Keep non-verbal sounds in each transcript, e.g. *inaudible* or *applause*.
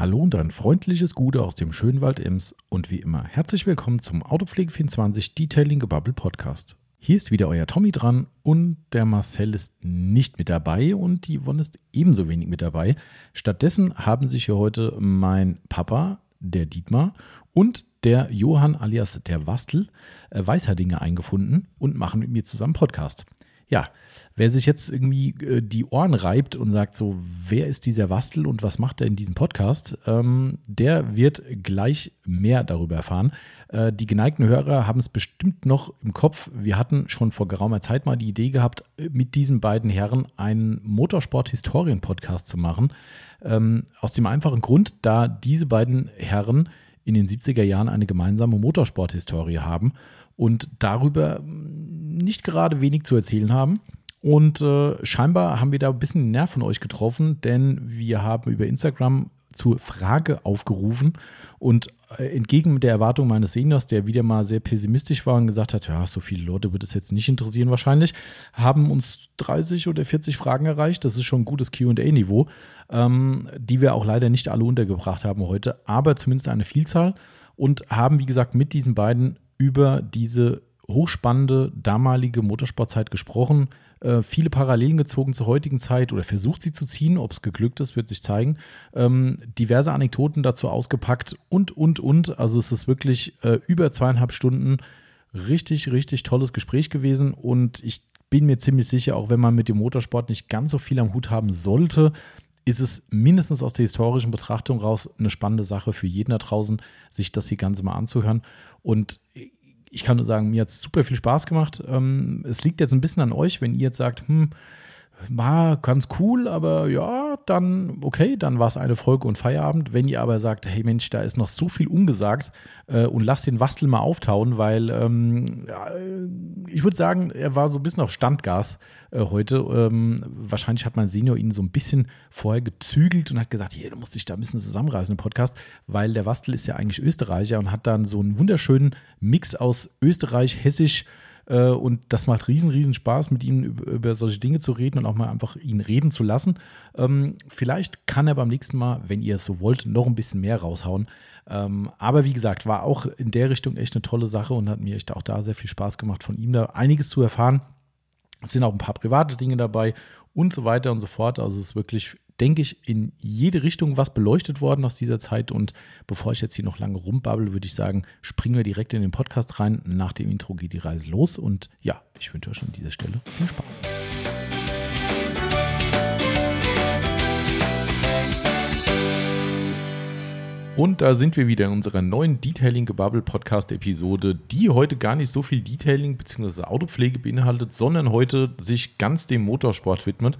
Hallo und ein freundliches Gute aus dem schönen Wald Ems und wie immer herzlich willkommen zum Autopflege24 Detailing Gebubble Podcast. Hier ist wieder euer Tommy dran und der Marcel ist nicht mit dabei und die Yvonne ist ebenso wenig mit dabei. Stattdessen haben sich hier heute mein Papa, der Dietmar und der Johann alias der Wastel äh, Weißerdinger eingefunden und machen mit mir zusammen Podcast. Ja, wer sich jetzt irgendwie äh, die Ohren reibt und sagt so, wer ist dieser Wastel und was macht er in diesem Podcast, ähm, der wird gleich mehr darüber erfahren. Äh, die geneigten Hörer haben es bestimmt noch im Kopf. Wir hatten schon vor geraumer Zeit mal die Idee gehabt, äh, mit diesen beiden Herren einen Motorsport-Historien-Podcast zu machen. Ähm, aus dem einfachen Grund, da diese beiden Herren in den 70er Jahren eine gemeinsame Motorsport-Historie haben und darüber nicht gerade wenig zu erzählen haben. Und äh, scheinbar haben wir da ein bisschen den Nerv von euch getroffen, denn wir haben über Instagram zur Frage aufgerufen und äh, entgegen der Erwartung meines Seniors, der wieder mal sehr pessimistisch war und gesagt hat, ja, so viele Leute wird es jetzt nicht interessieren wahrscheinlich, haben uns 30 oder 40 Fragen erreicht. Das ist schon ein gutes QA-Niveau, ähm, die wir auch leider nicht alle untergebracht haben heute, aber zumindest eine Vielzahl und haben, wie gesagt, mit diesen beiden über diese hochspannende damalige Motorsportzeit gesprochen, äh, viele Parallelen gezogen zur heutigen Zeit oder versucht sie zu ziehen. Ob es geglückt ist, wird sich zeigen. Ähm, diverse Anekdoten dazu ausgepackt und, und, und. Also es ist wirklich äh, über zweieinhalb Stunden richtig, richtig tolles Gespräch gewesen und ich bin mir ziemlich sicher, auch wenn man mit dem Motorsport nicht ganz so viel am Hut haben sollte, ist es mindestens aus der historischen Betrachtung raus eine spannende Sache für jeden da draußen, sich das hier Ganze mal anzuhören. Und ich kann nur sagen, mir hat es super viel Spaß gemacht. Ähm, es liegt jetzt ein bisschen an euch, wenn ihr jetzt sagt, hm, war ganz cool, aber ja, dann okay, dann war es eine Folge und Feierabend. Wenn ihr aber sagt, hey Mensch, da ist noch so viel ungesagt äh, und lasst den Wastel mal auftauen, weil ähm, ja, ich würde sagen, er war so ein bisschen auf Standgas äh, heute. Ähm, wahrscheinlich hat mein Senior ihn so ein bisschen vorher gezügelt und hat gesagt, hier, du musst dich da ein bisschen zusammenreißen im Podcast, weil der Wastel ist ja eigentlich Österreicher und hat dann so einen wunderschönen Mix aus Österreich, Hessisch, äh, und das macht riesen, riesen Spaß, mit ihm über, über, solche Dinge zu reden und auch mal einfach ihn reden zu lassen. Ähm, vielleicht kann er beim nächsten Mal, wenn ihr es so wollt, noch ein bisschen mehr raushauen. Ähm, aber wie gesagt, war auch in der Richtung echt eine tolle Sache und hat mir echt auch da sehr viel Spaß gemacht, von ihm da einiges zu erfahren. Es sind auch ein paar private Dinge dabei und so weiter und so fort. Also es ist wirklich denke ich, in jede Richtung was beleuchtet worden aus dieser Zeit. Und bevor ich jetzt hier noch lange rumbabbel, würde ich sagen, springen wir direkt in den Podcast rein. Nach dem Intro geht die Reise los. Und ja, ich wünsche euch an dieser Stelle viel Spaß. Und da sind wir wieder in unserer neuen Detailing Gebubble Podcast Episode, die heute gar nicht so viel Detailing bzw. Autopflege beinhaltet, sondern heute sich ganz dem Motorsport widmet.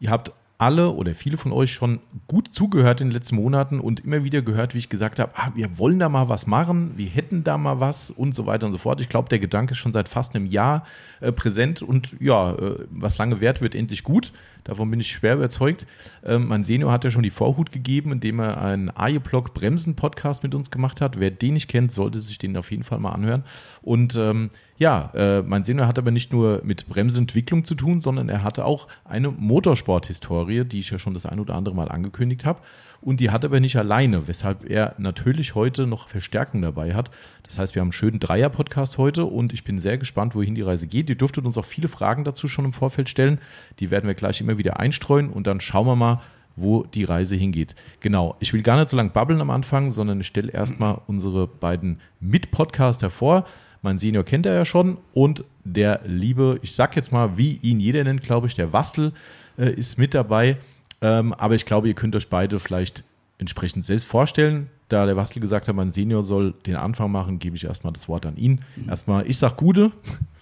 Ihr habt alle oder viele von euch schon gut zugehört in den letzten Monaten und immer wieder gehört, wie ich gesagt habe, ah, wir wollen da mal was machen, wir hätten da mal was und so weiter und so fort. Ich glaube, der Gedanke ist schon seit fast einem Jahr äh, präsent und ja, äh, was lange währt, wird endlich gut. Davon bin ich schwer überzeugt. Ähm, mein Senior hat ja schon die Vorhut gegeben, indem er einen Aje-Block Bremsen-Podcast mit uns gemacht hat. Wer den nicht kennt, sollte sich den auf jeden Fall mal anhören. Und ähm, ja, äh, mein Senior hat aber nicht nur mit Bremsentwicklung zu tun, sondern er hatte auch eine Motorsport-Historie, die ich ja schon das ein oder andere Mal angekündigt habe. Und die hat er aber nicht alleine, weshalb er natürlich heute noch Verstärkung dabei hat. Das heißt, wir haben einen schönen Dreier-Podcast heute und ich bin sehr gespannt, wohin die Reise geht. Ihr dürftet uns auch viele Fragen dazu schon im Vorfeld stellen. Die werden wir gleich immer wieder einstreuen und dann schauen wir mal, wo die Reise hingeht. Genau, ich will gar nicht so lange babbeln am Anfang, sondern ich stelle erstmal unsere beiden Mit-Podcaster vor. Mein Senior kennt er ja schon und der liebe, ich sag jetzt mal, wie ihn jeder nennt, glaube ich, der Wastel äh, ist mit dabei. Ähm, aber ich glaube, ihr könnt euch beide vielleicht entsprechend selbst vorstellen. Da der Wastel gesagt hat, mein Senior soll den Anfang machen, gebe ich erstmal das Wort an ihn. Mhm. Erstmal, ich sag Gute,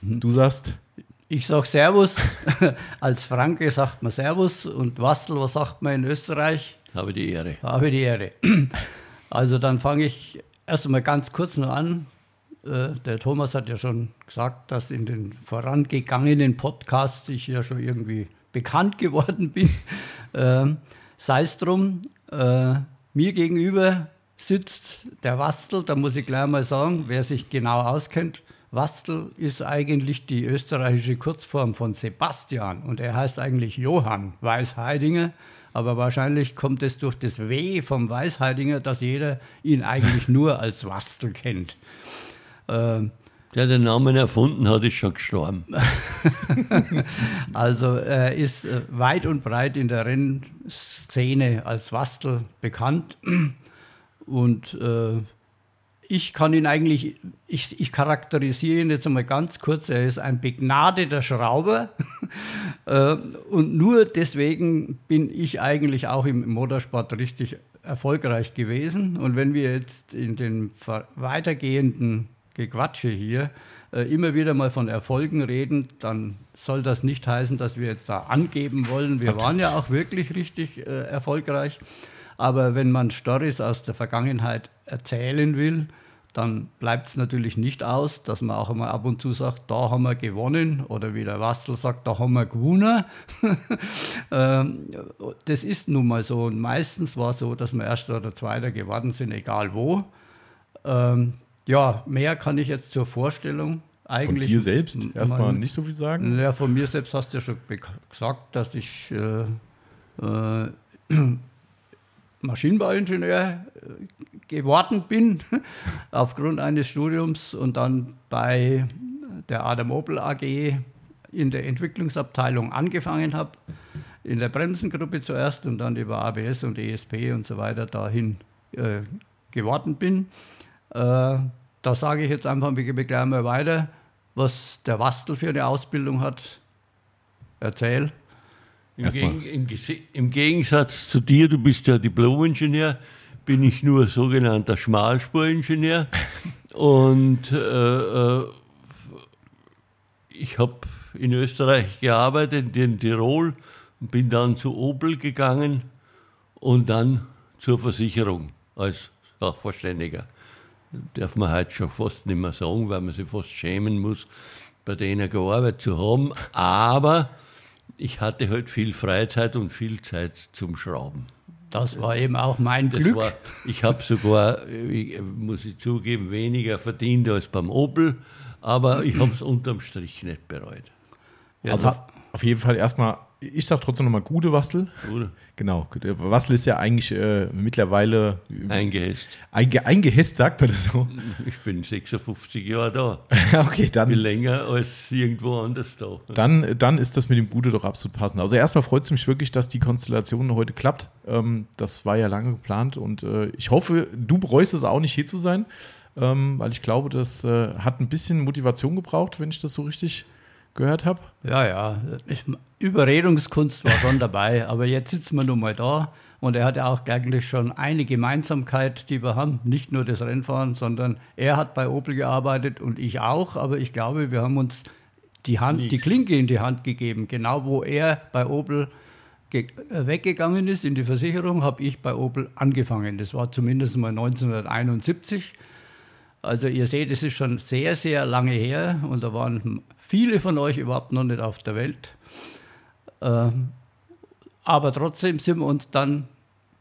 mhm. du sagst. Ich sag Servus. *laughs* Als Franke sagt man Servus. Und Wastel, was sagt man in Österreich? Habe die Ehre. Habe die Ehre. *clears throat* Also dann fange ich erst einmal ganz kurz nur an. Äh, der Thomas hat ja schon gesagt, dass in den vorangegangenen Podcasts ich ja schon irgendwie bekannt geworden bin. *laughs* Ähm, sei es drum, äh, mir gegenüber sitzt der Wastel, da muss ich gleich mal sagen, wer sich genau auskennt, Wastel ist eigentlich die österreichische Kurzform von Sebastian und er heißt eigentlich Johann Weißheidinger, Aber wahrscheinlich kommt es durch das W vom Weißheidinger, dass jeder ihn eigentlich nur als Wastel kennt. Ähm, der den Namen erfunden hat, ist schon gestorben. *laughs* also er ist äh, weit und breit in der Rennszene als Wastel bekannt. Und äh, ich kann ihn eigentlich, ich, ich, charakterisiere ihn jetzt einmal ganz kurz. Er ist ein begnadeter Schrauber. *laughs* äh, und nur deswegen bin ich eigentlich auch im Motorsport richtig erfolgreich gewesen. Und wenn wir jetzt in den weitergehenden Gequatsche hier äh, immer wieder mal von Erfolgen reden, dann soll das nicht heißen, dass wir jetzt da angeben wollen. Wir waren ja auch wirklich richtig äh, erfolgreich. Aber wenn man Stories aus der Vergangenheit erzählen will, dann bleibt es natürlich nicht aus, dass man auch immer ab und zu sagt, da haben wir gewonnen oder wie der Wastel sagt, da haben wir gewonnen. *laughs* Ähm, das ist nun mal so und meistens war es so, dass wir Erster oder Zweiter geworden sind, egal wo. Ja, mehr kann ich jetzt zur Vorstellung eigentlich. Von dir selbst erstmal nicht so viel sagen? Ja, von mir selbst hast du ja schon gesagt, dass ich äh, äh, *clears throat* Maschinenbauingenieur äh, geworden bin *laughs* aufgrund eines Studiums und dann bei der Adam Opel AG in der Entwicklungsabteilung angefangen habe, in der Bremsengruppe zuerst und dann über ABS und ESP und so weiter dahin äh, geworden bin. Äh, da sage ich jetzt einfach, wir gehen gleich mal weiter, was der Wastel für eine Ausbildung hat. Erzähl. Im, Geg im, Im, Gegensatz zu dir, du bist ja Diplom-Ingenieur, bin ich nur sogenannter Schmalspuringenieur. *laughs* Und äh, äh, ich habe in Österreich gearbeitet, in Tirol, und bin dann zu Opel gegangen und dann zur Versicherung als Sachverständiger darf man heute schon fast nicht mehr sagen, weil man sich fast schämen muss, bei denen gearbeitet zu haben. Aber ich hatte halt viel Freizeit und viel Zeit zum Schrauben. Das war eben auch mein das Glück. War, ich habe sogar, muss ich zugeben, weniger verdient als beim Opel, aber ich habe es unterm Strich nicht bereut. Also auf jeden Fall erstmal ich sage trotzdem nochmal gute Wastel. Gute. Genau. Wastel ist ja eigentlich äh, mittlerweile eingehisst. Einge, eingehisst, sagt man das so. Ich bin 56 Jahre da. *laughs* okay, dann. Bin länger als irgendwo anders da. Dann, dann ist das mit dem Gute doch absolut passend. Also erstmal freut es mich wirklich, dass die Konstellation heute klappt. Ähm, das war ja lange geplant und äh, ich hoffe, du bereust es auch nicht hier zu sein, ähm, weil ich glaube, das äh, hat ein bisschen Motivation gebraucht, wenn ich das so richtig gehört habe? Ja, ja. Ich, Überredungskunst war schon dabei, *laughs* aber jetzt sitzen wir nun mal da und er hat ja auch eigentlich schon eine Gemeinsamkeit, die wir haben. Nicht nur das Rennfahren, sondern er hat bei Opel gearbeitet und ich auch, aber ich glaube, wir haben uns die Hand, die Klinke in die Hand gegeben. Genau wo er bei Opel weggegangen ist in die Versicherung, habe ich bei Opel angefangen. Das war zumindest mal 1971. Also ihr seht, es ist schon sehr, sehr lange her und da waren viele von euch überhaupt noch nicht auf der Welt. Ähm, aber trotzdem sind wir uns dann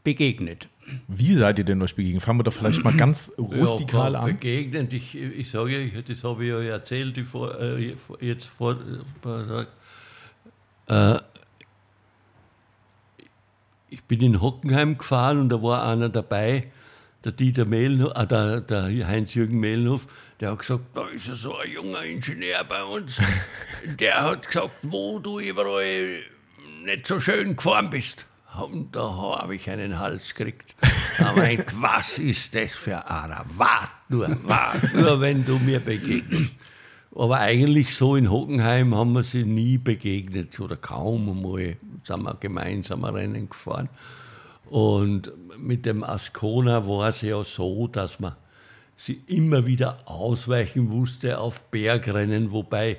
begegnet. Wie seid ihr denn euch begegnet? Fangen wir doch vielleicht mal ganz *clears throat* rustikal ja, an. Begegnet, ich, ich sage, ich, das habe ich ja erzählt, ich vor, äh, jetzt vor. Äh, ich bin in Hockenheim gefahren und da war einer dabei, der Dieter Mehlhoff, äh, der, der Heinz-Jürgen Mehlhoff, der hat gesagt, da ist ja so ein junger Ingenieur bei uns. *laughs* der hat gesagt, wo du überall nicht so schön gefahren bist. Und da habe ich einen Hals gekriegt. Da meint, *laughs* was ist das für einer? Wart nur, wart nur, wenn du mir begegnest. Aber eigentlich so in Hockenheim haben wir sie nie begegnet oder kaum einmal sind wir gemeinsam Rennen gefahren. Und mit dem Ascona war es ja so, dass man sie immer wieder ausweichen wusste auf Bergrennen, wobei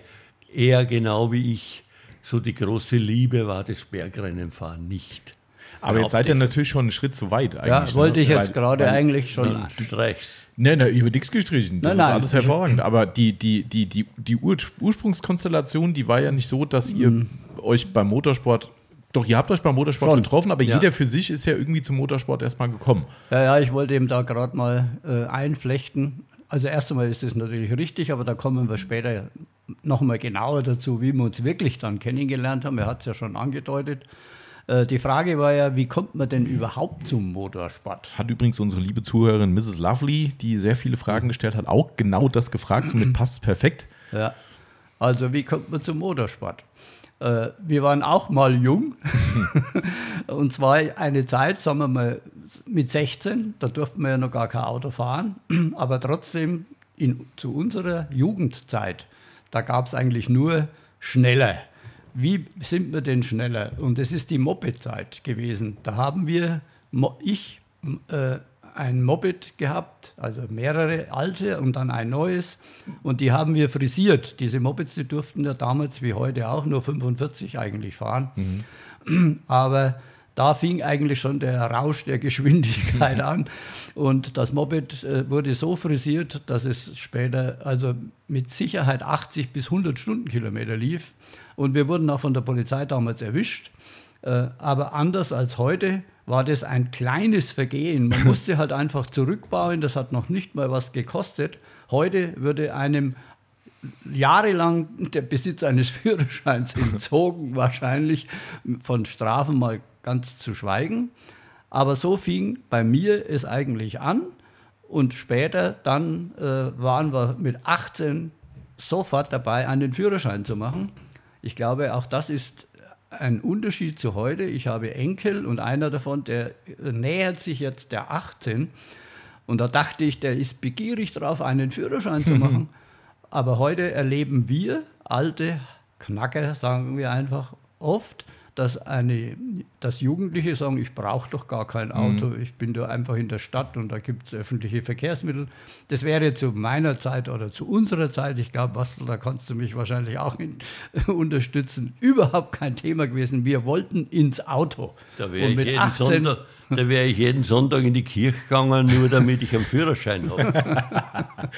er genau wie ich so die große Liebe war, das Bergrennenfahren nicht. Aber jetzt seid ihr natürlich schon einen Schritt zu weit. Ja, wollte ne? ich jetzt gerade eigentlich schon. Reichs. Nein, nein, über nichts gestrichen. Das nein, nein, ist alles hervorragend. Aber die, die, die, die, die Ursprungskonstellation, die war ja nicht so, dass ihr mhm. euch beim Motorsport doch, ihr habt euch beim Motorsport Schon. getroffen, aber ja. jeder für sich ist ja irgendwie zum Motorsport erstmal gekommen. Ja, ja, ich wollte eben da gerade mal äh, einflechten. Also erst einmal ist das natürlich richtig, aber da kommen wir später noch mal genauer dazu, wie wir uns wirklich dann kennengelernt haben. Er hat es ja schon angedeutet. Äh, die Frage war ja, wie kommt man denn überhaupt zum Motorsport? Hat übrigens unsere liebe Zuhörerin Mrs. Lovely, die sehr viele Fragen gestellt hat, auch genau das gefragt. Somit *clears throat* passt es perfekt. Ja. Also, wie kommt man zum Motorsport? Äh, wir waren auch mal jung. *laughs* und zwar eine Zeit, sagen wir mal, mit 16, da durften wir ja noch gar kein Auto fahren, *clears throat* aber trotzdem in, zu unserer Jugendzeit, da gab es eigentlich nur schneller. Wie sind wir denn schneller? Und das ist die Moped-Zeit gewesen. Da haben wir, ich, äh, ein Moped gehabt, also mehrere alte und dann ein neues. Und die haben wir frisiert. Diese Mopeds, die durften ja damals wie heute auch nur 45 eigentlich fahren. Mhm. Aber da fing eigentlich schon der Rausch der Geschwindigkeit *laughs* an. Und das Moped äh, wurde so frisiert, dass es später also mit Sicherheit 80 bis 100 Stundenkilometer lief. Und wir wurden auch von der Polizei damals erwischt. Äh, aber anders als heute war das ein kleines Vergehen. Man *laughs* musste halt einfach zurückbauen, das hat noch nicht mal was gekostet. Heute würde einem jahrelang der Besitz eines *laughs* Führerscheins entzogen, wahrscheinlich von Strafen mal ganz zu schweigen. Aber so fing bei mir es eigentlich an. Und später dann äh, waren wir mit 18 sofort dabei, einen Führerschein zu machen. Ich glaube, auch das ist ein Unterschied zu heute. Ich habe Enkel und einer davon, der nähert sich jetzt der 18. Und da dachte ich, der ist begierig drauf, einen Führerschein zu *laughs* machen. Aber heute erleben wir alte Knacker, sagen wir einfach, oft, dass, eine, dass Jugendliche sagen, ich brauche doch gar kein Auto, mhm. ich bin da einfach in der Stadt und da gibt es öffentliche Verkehrsmittel. Das wäre zu meiner Zeit oder zu unserer Zeit, ich glaube, Bastel, da kannst du mich wahrscheinlich auch in, *laughs* unterstützen, überhaupt kein Thema gewesen. Wir wollten ins Auto. Da wäre ich, jeden 18, Sonntag, wär ich jeden Sonntag in die Kirche gegangen, nur damit ich einen Führerschein habe. *laughs*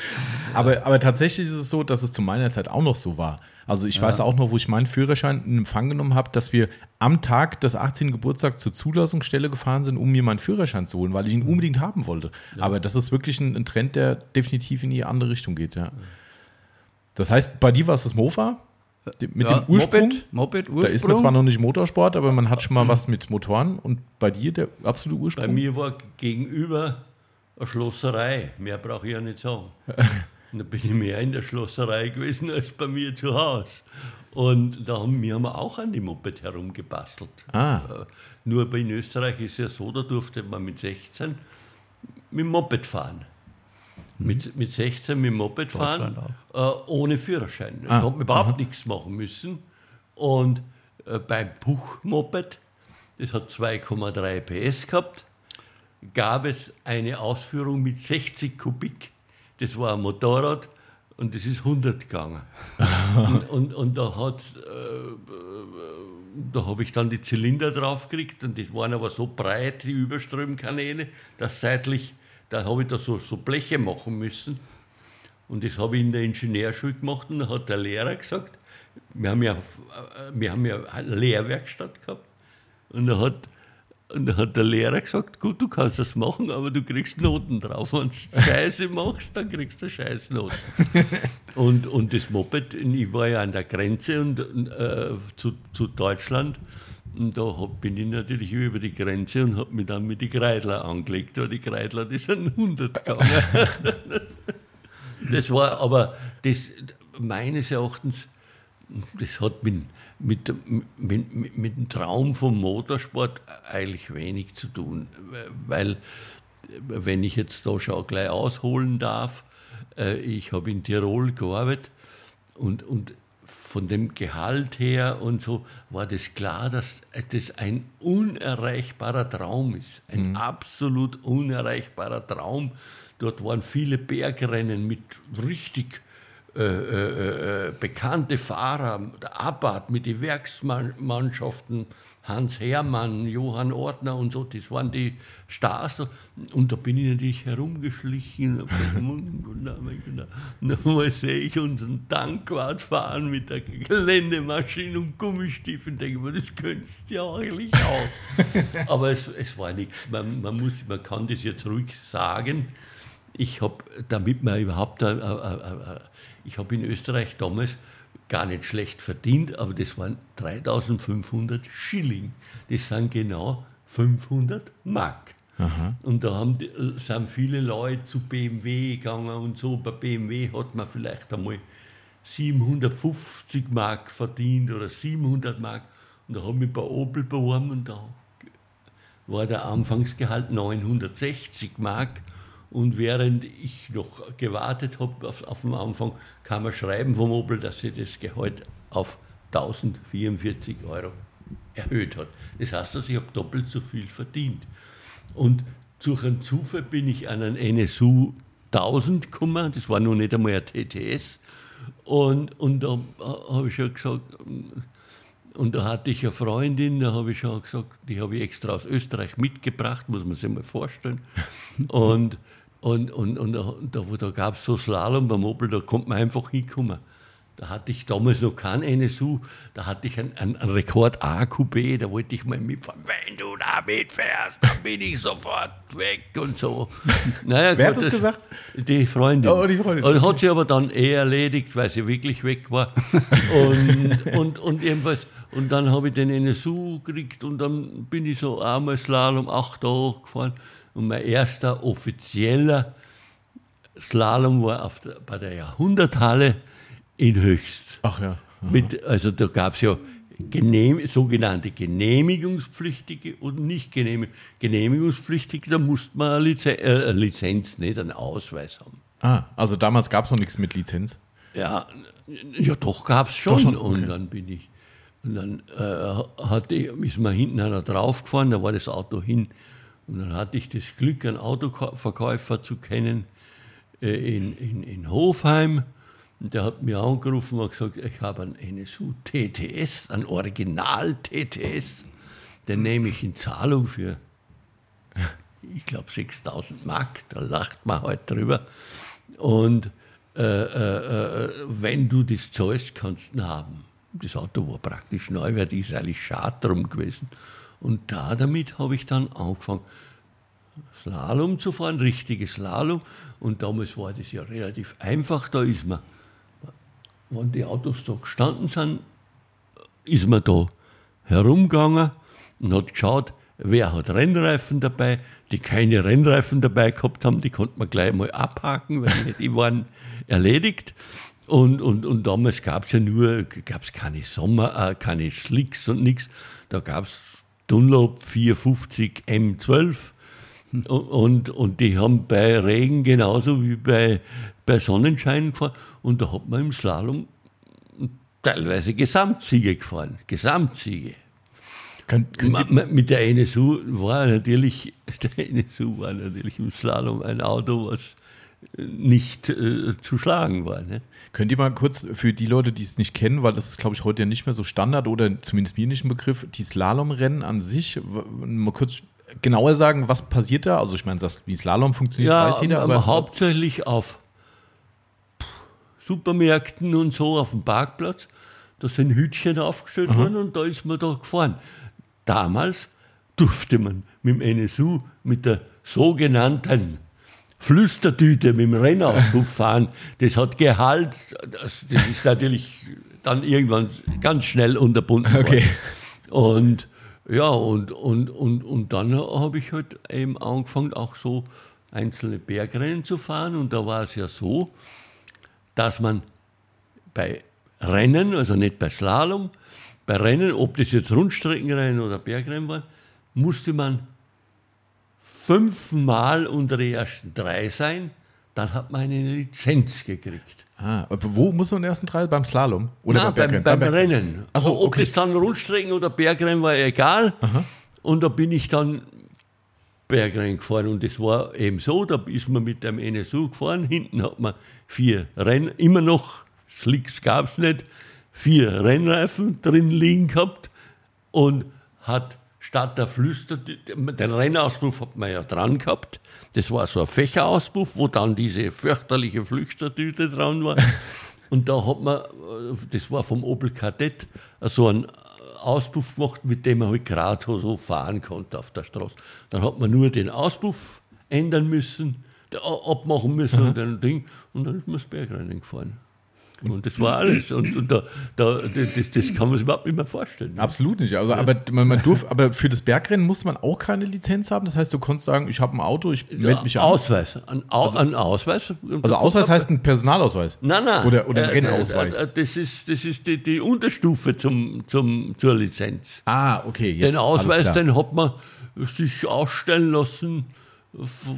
aber, aber tatsächlich ist es so, dass es zu meiner Zeit auch noch so war. Also ich ja. weiß auch noch, wo ich meinen Führerschein in Empfang genommen habe, dass wir am Tag des 18. Geburtstags zur Zulassungsstelle gefahren sind, um mir meinen Führerschein zu holen, weil ich ihn unbedingt haben wollte. Ja. Aber das ist wirklich ein, ein, Trend, der definitiv in die andere Richtung geht, ja. Das heißt, bei dir war es das Mofa? Mit ja, dem Ursprung? Moped, Moped Ursprung. Da ist man zwar noch nicht Motorsport, aber man hat schon mal was mit Motoren. Und bei dir der absolute Ursprung? Bei mir war gegenüber eine Schlosserei. Mehr brauche ich ja nicht sagen. Und *laughs* da bin ich mehr in der Schlosserei gewesen als bei mir zu Hause. Und da haben wir haben auch an dem Moped herumgebastelt. Ah. Äh, nur in Österreich ist es ja so, da durfte man mit 16 mit dem Moped fahren. Mit, mit 16 mit dem Moped fahren, äh, ohne Führerschein. Ah. Da hat man überhaupt Aha. nichts machen müssen. Und äh, beim Puch-Moped, das hat 2,3 PS gehabt, gab es eine Ausführung mit 60 Kubik das war ein Motorrad und das ist 100 gegangen. *laughs* und, und, und, da hat, äh, da habe ich dann die Zylinder drauf gekriegt und die waren aber so breit, die Überströmkanäle, dass seitlich, da habe ich da so, so Bleche machen müssen. Und das habe ich in der Ingenieurschule gemacht und da hat der Lehrer gesagt, wir haben ja, wir haben ja eine Lehrwerkstatt gehabt und da hat und da hat der Lehrer gesagt, gut, du kannst das machen, aber du kriegst Noten drauf. Wenn du *laughs* Scheiße machst, dann kriegst du Scheißnoten. *laughs* und, und das Moped, ich war ja an der Grenze und, äh, zu, zu Deutschland. Und da bin ich natürlich über die Grenze und habe mich dann mit den Kreidler angelegt, weil die Kreidler, die sind 100 gegangen. *laughs* das war aber, das, meines Erachtens, das hat mit, mit, mit, mit dem Traum vom Motorsport eigentlich wenig zu tun. Weil, wenn ich jetzt da schon gleich ausholen darf, äh, ich habe in Tirol gearbeitet und, und von dem Gehalt her und so war das klar, dass das ein unerreichbarer Traum ist. Ein mhm. absolut unerreichbarer Traum. Dort waren viele Bergrennen mit richtig äh, äh, äh, bekannte Fahrer, der Abbott mit den Werksmannschaften, Hans Hermann, Johann Ortner und so, das waren die Stars. Und da bin ich natürlich herumgeschlichen. dann sehe ich unseren Tankwart fahren mit der Geländemaschine und Gummistiefeln. Denke mir, das könntest du ja eigentlich auch. *laughs* Aber es, es war nichts. Man, man, muss, man kann das jetzt ruhig sagen. Ich habe, damit man überhaupt äh, äh, ich habe in Österreich damals gar nicht schlecht verdient, aber das waren 3500 Schilling. Das sind genau 500 Mark. Aha. Und da haben die, sind viele Leute zu BMW gegangen und so. Bei BMW hat man vielleicht einmal 750 Mark verdient oder 700 Mark. Und da habe ich bei Opel beworben und da war der Anfangsgehalt 960 Mark. Und während ich noch gewartet habe auf, auf den Anfang, kam ein Schreiben vom Opel, dass sie das Gehalt auf 1044 Euro erhöht hat. Das heißt, dass ich habe doppelt so viel verdient. Und durch einen Zufall bin ich an einen NSU 1000 gekommen, das war noch nicht einmal ein TTS. Und, und da habe ich schon gesagt, und da hatte ich eine Freundin, da habe ich schon gesagt, die habe ich extra aus Österreich mitgebracht, muss man sich mal vorstellen. *laughs* Und, und, und, und da, da gab es so Slalom beim Opel, da konnte man einfach hinkommen. Da hatte ich damals noch kein NSU, da hatte ich einen, einen Rekord AQB, da wollte ich mal mitfahren. Wenn du da mitfährst, dann bin ich sofort weg und so. *laughs* Naja, Wer gut, hat das gesagt? Die Freundin. Oh, die Freundin. Und hat sie aber dann eh erledigt, weil sie wirklich weg war. *laughs* und, und, und jedenfalls, und dann habe ich den NSU gekriegt und dann bin ich so einmal Slalom acht Tage gefahren. Und mein erster offizieller Slalom war der, bei der Jahrhunderthalle in Höchst. Ach ja. Mit, also da gab es ja genehm, sogenannte genehmigungspflichtige und nicht genehm, genehmigungspflichtige, da musste man eine Lizenz, äh, eine Lizenz, nicht einen Ausweis haben. Ah, also damals gab es noch nichts mit Lizenz? Ja, ja doch gab es schon. schon? Okay. Und dann bin ich, und dann äh, hatte ich, ist mir hinten einer draufgefahren, da war das Auto hin. Und dann hatte ich das Glück, einen Autoverkäufer zu kennen äh, in, in, in Hofheim. Und der hat mir angerufen und gesagt, ich habe einen NSU TTS, einen Original TTS. Den nehme ich in Zahlung für, ich glaube, 6000 Mark. Da lacht man halt drüber. Und äh, äh, äh, wenn du das zahlst, kannst du ihn haben. Das Auto war praktisch neu, weil ist eigentlich schade drum gewesen. Und da damit habe ich dann angefangen, Slalom zu fahren, richtiges Slalom. Und damals war das ja relativ einfach. Da ist man wenn die Autos da gestanden sind, ist man da herumgegangen und hat geschaut, wer hat Rennreifen dabei. Die keine Rennreifen dabei gehabt haben, die konnte man gleich mal abhaken, weil die waren erledigt. Und, und, und damals gab es ja nur, gab es keine Sommer, äh, keine Slicks und nichts. Da gab es Dunlop 450 M12 und, und, und die haben bei Regen genauso wie bei, bei Sonnenschein gefahren. Und da hat man im Slalom teilweise Gesamtsiege gefahren. Gesamtsiege. Kann, mit der NSU war natürlich, *laughs* der NSU war natürlich im Slalom ein Auto, was nicht äh, zu schlagen war. Ne? Könnt ihr mal kurz für die Leute, die es nicht kennen, weil das ist, glaube ich, heute ja nicht mehr so Standard oder zumindest mir nicht ein Begriff, die Slalomrennen an sich, mal kurz genauer sagen, was passiert da? Also ich meine, das, wie Slalom funktioniert, ja, weiß jeder. Aber hauptsächlich auf Supermärkten und so auf dem Parkplatz. Da sind Hütchen aufgestellt Aha. worden und da ist man da gefahren. Damals durfte man mit dem NSU mit der sogenannten Flüstertüte mit dem Rennauspuff *laughs* fahren. Das hat Gehalt. Das, das, ist natürlich dann irgendwann ganz schnell unterbunden okay. Und ja, und, und, und, und dann habe ich halt eben angefangen, auch so einzelne Bergrennen zu fahren. Und da war es ja so, dass man bei Rennen, also nicht bei Slalom, bei Rennen, ob das jetzt Rundstreckenrennen oder Bergrennen war, musste man fünfmal unter die ersten drei sein, dann hat man eine Lizenz gekriegt. Ah, wo muss man den ersten drei? Beim Slalom? Oder Nein, beim, beim, beim, beim Rennen. Also, okay. Ob das dann Rundstrecken oder Bergrennen war, egal. Aha. Und da bin ich dann Bergrennen gefahren und das war eben so, da ist man mit dem NSU gefahren, hinten hat man vier Rennen, immer noch, Slicks gab es nicht, vier Rennreifen drin liegen gehabt und hat statt der Flüster, den Rennauspuff hat man ja dran gehabt, das war so ein Fächerauspuff, wo dann diese fürchterliche Flüchtertüte dran war. *laughs* Und da hat man, das war vom Opel Kadett, so ein Auspuff gemacht, mit dem man halt gerade so fahren konnte auf der Straße. Dann hat man nur den Auspuff ändern müssen, abmachen müssen und, Ding, und dann ist man das Bergrennen gefahren. Und das war alles. Und, und da, da, das, das kann man sich überhaupt nicht mehr vorstellen. Absolut nicht. Also, aber, man, man durf, aber für das Bergrennen muss man auch keine Lizenz haben. Das heißt, du konntest sagen, ich habe ein Auto, ich melde mich an. Ausweis. Ein, Au Also- ein Ausweis. Also Ausweis heißt ein Personalausweis. Nein, nein. Oder, oder ein Äh, Rennausweis. äh, äh, Das ist, das ist die, die Unterstufe zum, zum, zur Lizenz. ah, okay. Jetzt, den Ausweis, den hat man sich ausstellen lassen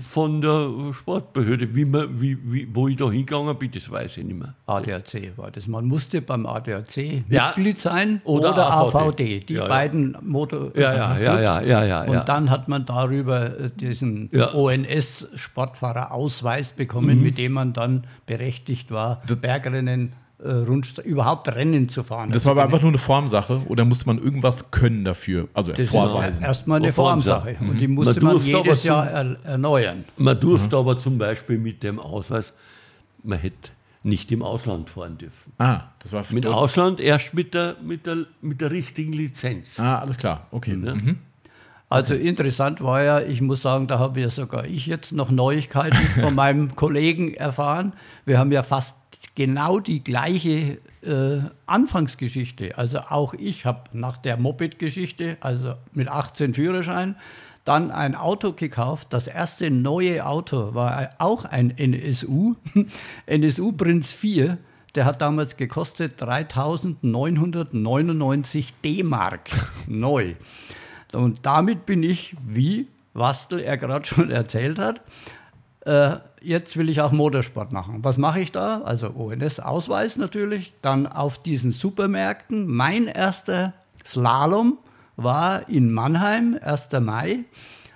von der Sportbehörde. Wie man, wie, wie, wo ich da hingegangen bin, das weiß ich nicht mehr. ADAC war das. Man musste beim ADAC Ja. Mitglied sein Oder oder, AVD. AVD. Die Ja, ja. beiden Motor. Ja, ja, ja, ja, ja, ja, Und ja. dann hat man darüber äh, diesen Ja. ONS-Sportfahrerausweis bekommen, mit dem man dann berechtigt war, Bergrennen, Rundst überhaupt Rennen zu fahren. Das war aber einfach nur eine Formsache oder musste man irgendwas können dafür? Also das vorweisen. erstmal eine Formsache. Formsache. Und die musste Man man, jedes zum- Jahr er, erneuern. Man durfte aber zum Beispiel mit dem Ausweis, man hätte nicht im Ausland fahren dürfen. ah, das war Mit Ausland erst mit der, mit der, mit der richtigen Lizenz. Ah, alles klar. Okay. Mhm. Also interessant war ja, ich muss sagen, da habe ja sogar ich jetzt noch Neuigkeiten *laughs* von meinem Kollegen erfahren. Wir haben ja genau die gleiche äh, Anfangsgeschichte. Also auch ich habe nach der Moped-Geschichte, also mit 18 Führerschein, dann ein Auto gekauft. Das erste neue Auto war auch ein NSU, *laughs* NSU Prinz 4. Der hat damals gekostet 3.999 D-Mark *laughs* neu. Und damit bin ich, wie Wastel er gerade schon *laughs* erzählt hat, äh, jetzt will ich auch Motorsport machen. Was mache ich da? Also ONS-Ausweis natürlich, dann auf diesen Supermärkten. Mein erster Slalom war in Mannheim, 1. Mai,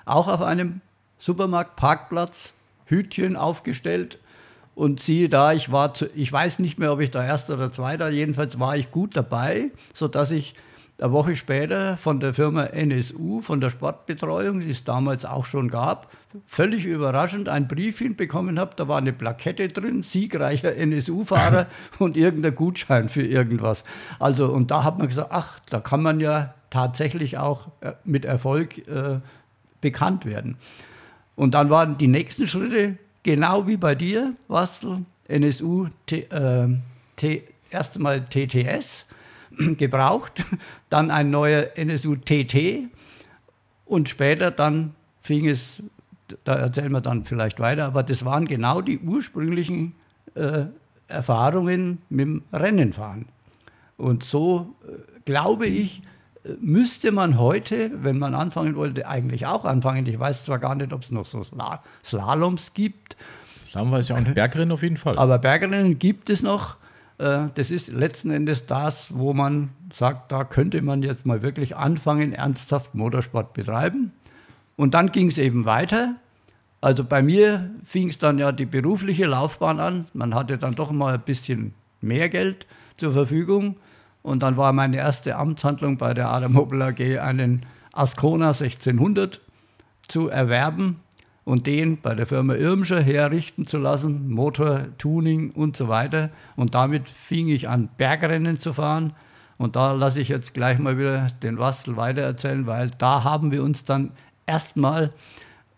auch auf einem Supermarktparkplatz, Hütchen aufgestellt. Und siehe da, ich war, zu, ich weiß nicht mehr, ob ich da erster oder zweiter, jedenfalls war ich gut dabei, sodass ich eine Woche später von der Firma NSU, von der Sportbetreuung, die es damals auch schon gab, völlig überraschend ein Brief hinbekommen habe. Da war eine Plakette drin, siegreicher NSU-Fahrer *laughs* und irgendein Gutschein für irgendwas. Also, und da hat man gesagt, ach, da kann man ja tatsächlich auch äh, mit Erfolg äh, bekannt werden. Und dann waren die nächsten Schritte genau wie bei dir, Wastel, NSU, T, äh, T, erst einmal TTS *clears throat* gebraucht, dann ein neuer NSU TT und später dann fing es, da erzählen wir dann vielleicht weiter, aber das waren genau die ursprünglichen äh, Erfahrungen mit dem Rennenfahren. Und so äh, glaube ich, müsste man heute, wenn man anfangen wollte, eigentlich auch anfangen. Ich weiß zwar gar nicht, ob es noch so Sla Slaloms gibt, Slalom war es ja auch ein *laughs* Bergrennen auf jeden Fall. aber Bergrennen gibt es noch. Äh, Das ist letzten Endes das, wo man sagt, da könnte man jetzt mal wirklich anfangen, ernsthaft Motorsport betreiben. Und dann ging es eben weiter. Also bei mir fing es dann ja die berufliche Laufbahn an. Man hatte dann doch mal ein bisschen mehr Geld zur Verfügung. Und dann war meine erste Amtshandlung bei der Adamobel AG einen Ascona 1600 zu erwerben und den bei der Firma Irmscher herrichten zu lassen, Motor, Tuning und so weiter. Und damit fing ich an, Bergrennen zu fahren. Und da lasse ich jetzt gleich mal wieder den Wastel weitererzählen, weil da haben wir uns dann erstmal,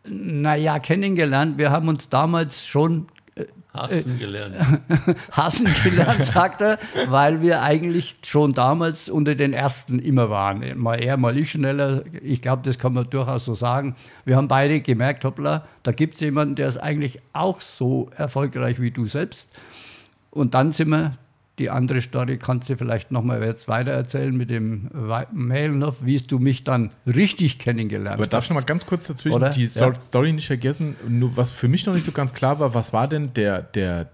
naja, kennengelernt. Wir haben uns damals schon Hassen gelernt. *laughs* hassen gelernt, sagt er, weil wir eigentlich schon damals unter den Ersten immer waren. Mal er, mal ich schneller. Ich glaube, das kann man durchaus so sagen. Wir haben beide gemerkt, hoppla, da gibt es jemanden, der ist eigentlich auch so erfolgreich wie du selbst. Und dann sind wir, die andere Story kannst du vielleicht nochmal jetzt weiter erzählen mit dem Mailenhof, wie du mich dann richtig kennengelernt Aber darf hast. ich noch mal ganz kurz dazwischen Oder? die Ja. Sto- Story nicht vergessen? Nur was für mich noch nicht so ganz klar war, was war denn der, der,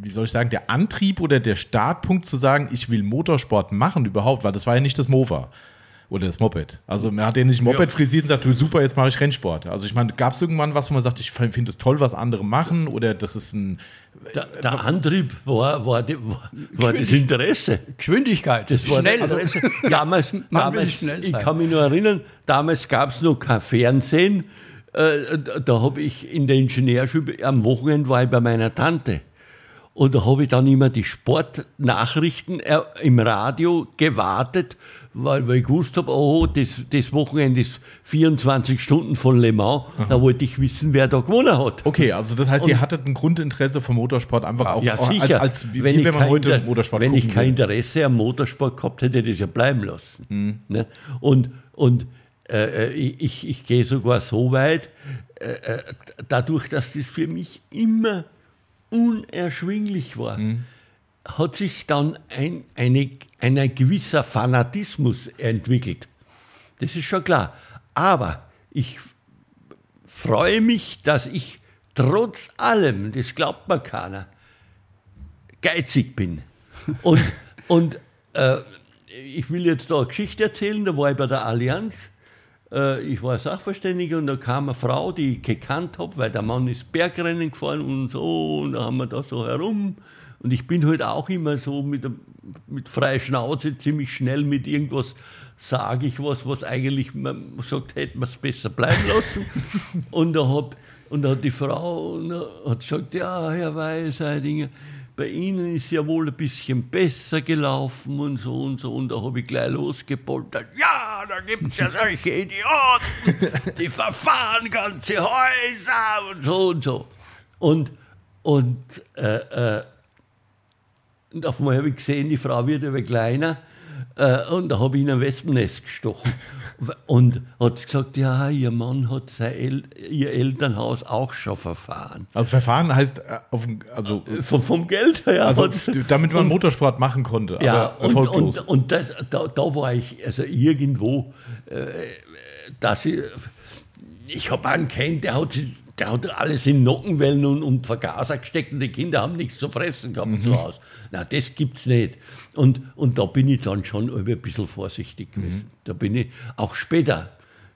wie soll ich sagen, der Antrieb oder der Startpunkt zu sagen, ich will Motorsport machen überhaupt, weil das war ja nicht das Mova oder das Moped. Also man hat ja nicht Moped frisiert und sagt, du super, jetzt mache ich Rennsport. Also ich meine, gab es irgendwann was, wo man sagt, ich finde es toll, was andere machen oder das ist ein Der, der Antrieb war, war, die, war, war das Interesse. Geschwindigkeit, Das war schnell. das Interesse. *laughs* Damals, damals schnell ich kann mich nur erinnern, damals gab es noch kein Fernsehen. Äh, da habe ich in der Ingenieurschule, am Wochenende war ich bei meiner Tante. und da habe ich dann immer die Sportnachrichten äh, im Radio gewartet, weil, weil ich gewusst habe, oh, das, das Wochenende ist 24 Stunden von Le Mans. Da wollte ich wissen, wer da gewonnen hat. Okay, also das heißt, ihr hattet ein Grundinteresse vom Motorsport einfach auch, Ja, sicher. als, als wie, wenn wenn man kein heute Motorsport Wenn ich kein. Interesse am Motorsport gehabt hätte, hätte ich das ja bleiben lassen. Mhm. Ne? Und, und äh, äh, ich, ich, ich gehe sogar so weit, äh, äh, dadurch, dass das für mich immer unerschwinglich war, Mhm. Hat sich dann ein, eine, ein gewisser Fanatismus entwickelt. Das ist schon klar. Aber ich freue mich, dass ich trotz allem, das glaubt mir keiner, geizig bin. Und, *laughs* und äh, ich will jetzt da eine Geschichte erzählen, da war ich bei der Allianz. Äh, ich war Sachverständiger und da kam eine Frau, die ich gekannt habe, weil der Mann ist Bergrennen gefahren und so, und da haben wir da so herum. Und ich bin halt auch immer so mit, mit freier Schnauze ziemlich schnell mit irgendwas sage ich was, was eigentlich man sagt, hätten wir es besser bleiben lassen. *laughs* und da hat und da hat die Frau hat gesagt, ja, Herr Weißeidinger, bei Ihnen ist ja wohl ein bisschen besser gelaufen und so und so. Und da habe ich gleich losgepoltert. Ja, da gibt es ja solche Idioten, die verfahren ganze Häuser und so und so. Und, und, äh, äh, und auf einmal habe ich gesehen, die Frau wird immer kleiner. Äh, und da habe ich in ein Wespennest gestochen. *laughs* Und hat gesagt, ja, ihr Mann hat sein El ihr Elternhaus auch schon verfahren. Also Verfahren heißt, äh, auf, also, Vom, vom Geld her. also damit man Motorsport machen konnte, ja, aber und, erfolglos. und, und das, da, da war ich also irgendwo, äh, dass ich, ich habe einen kennt, der hat, sich- der hat alles in Nockenwellen und, und Vergaser gesteckt und die Kinder haben nichts zu fressen gehabt Mhm. zu Hause. Na, das gibt's nicht. Und, und da bin ich dann schon ein bisschen vorsichtig Mhm. gewesen. Da bin ich auch später.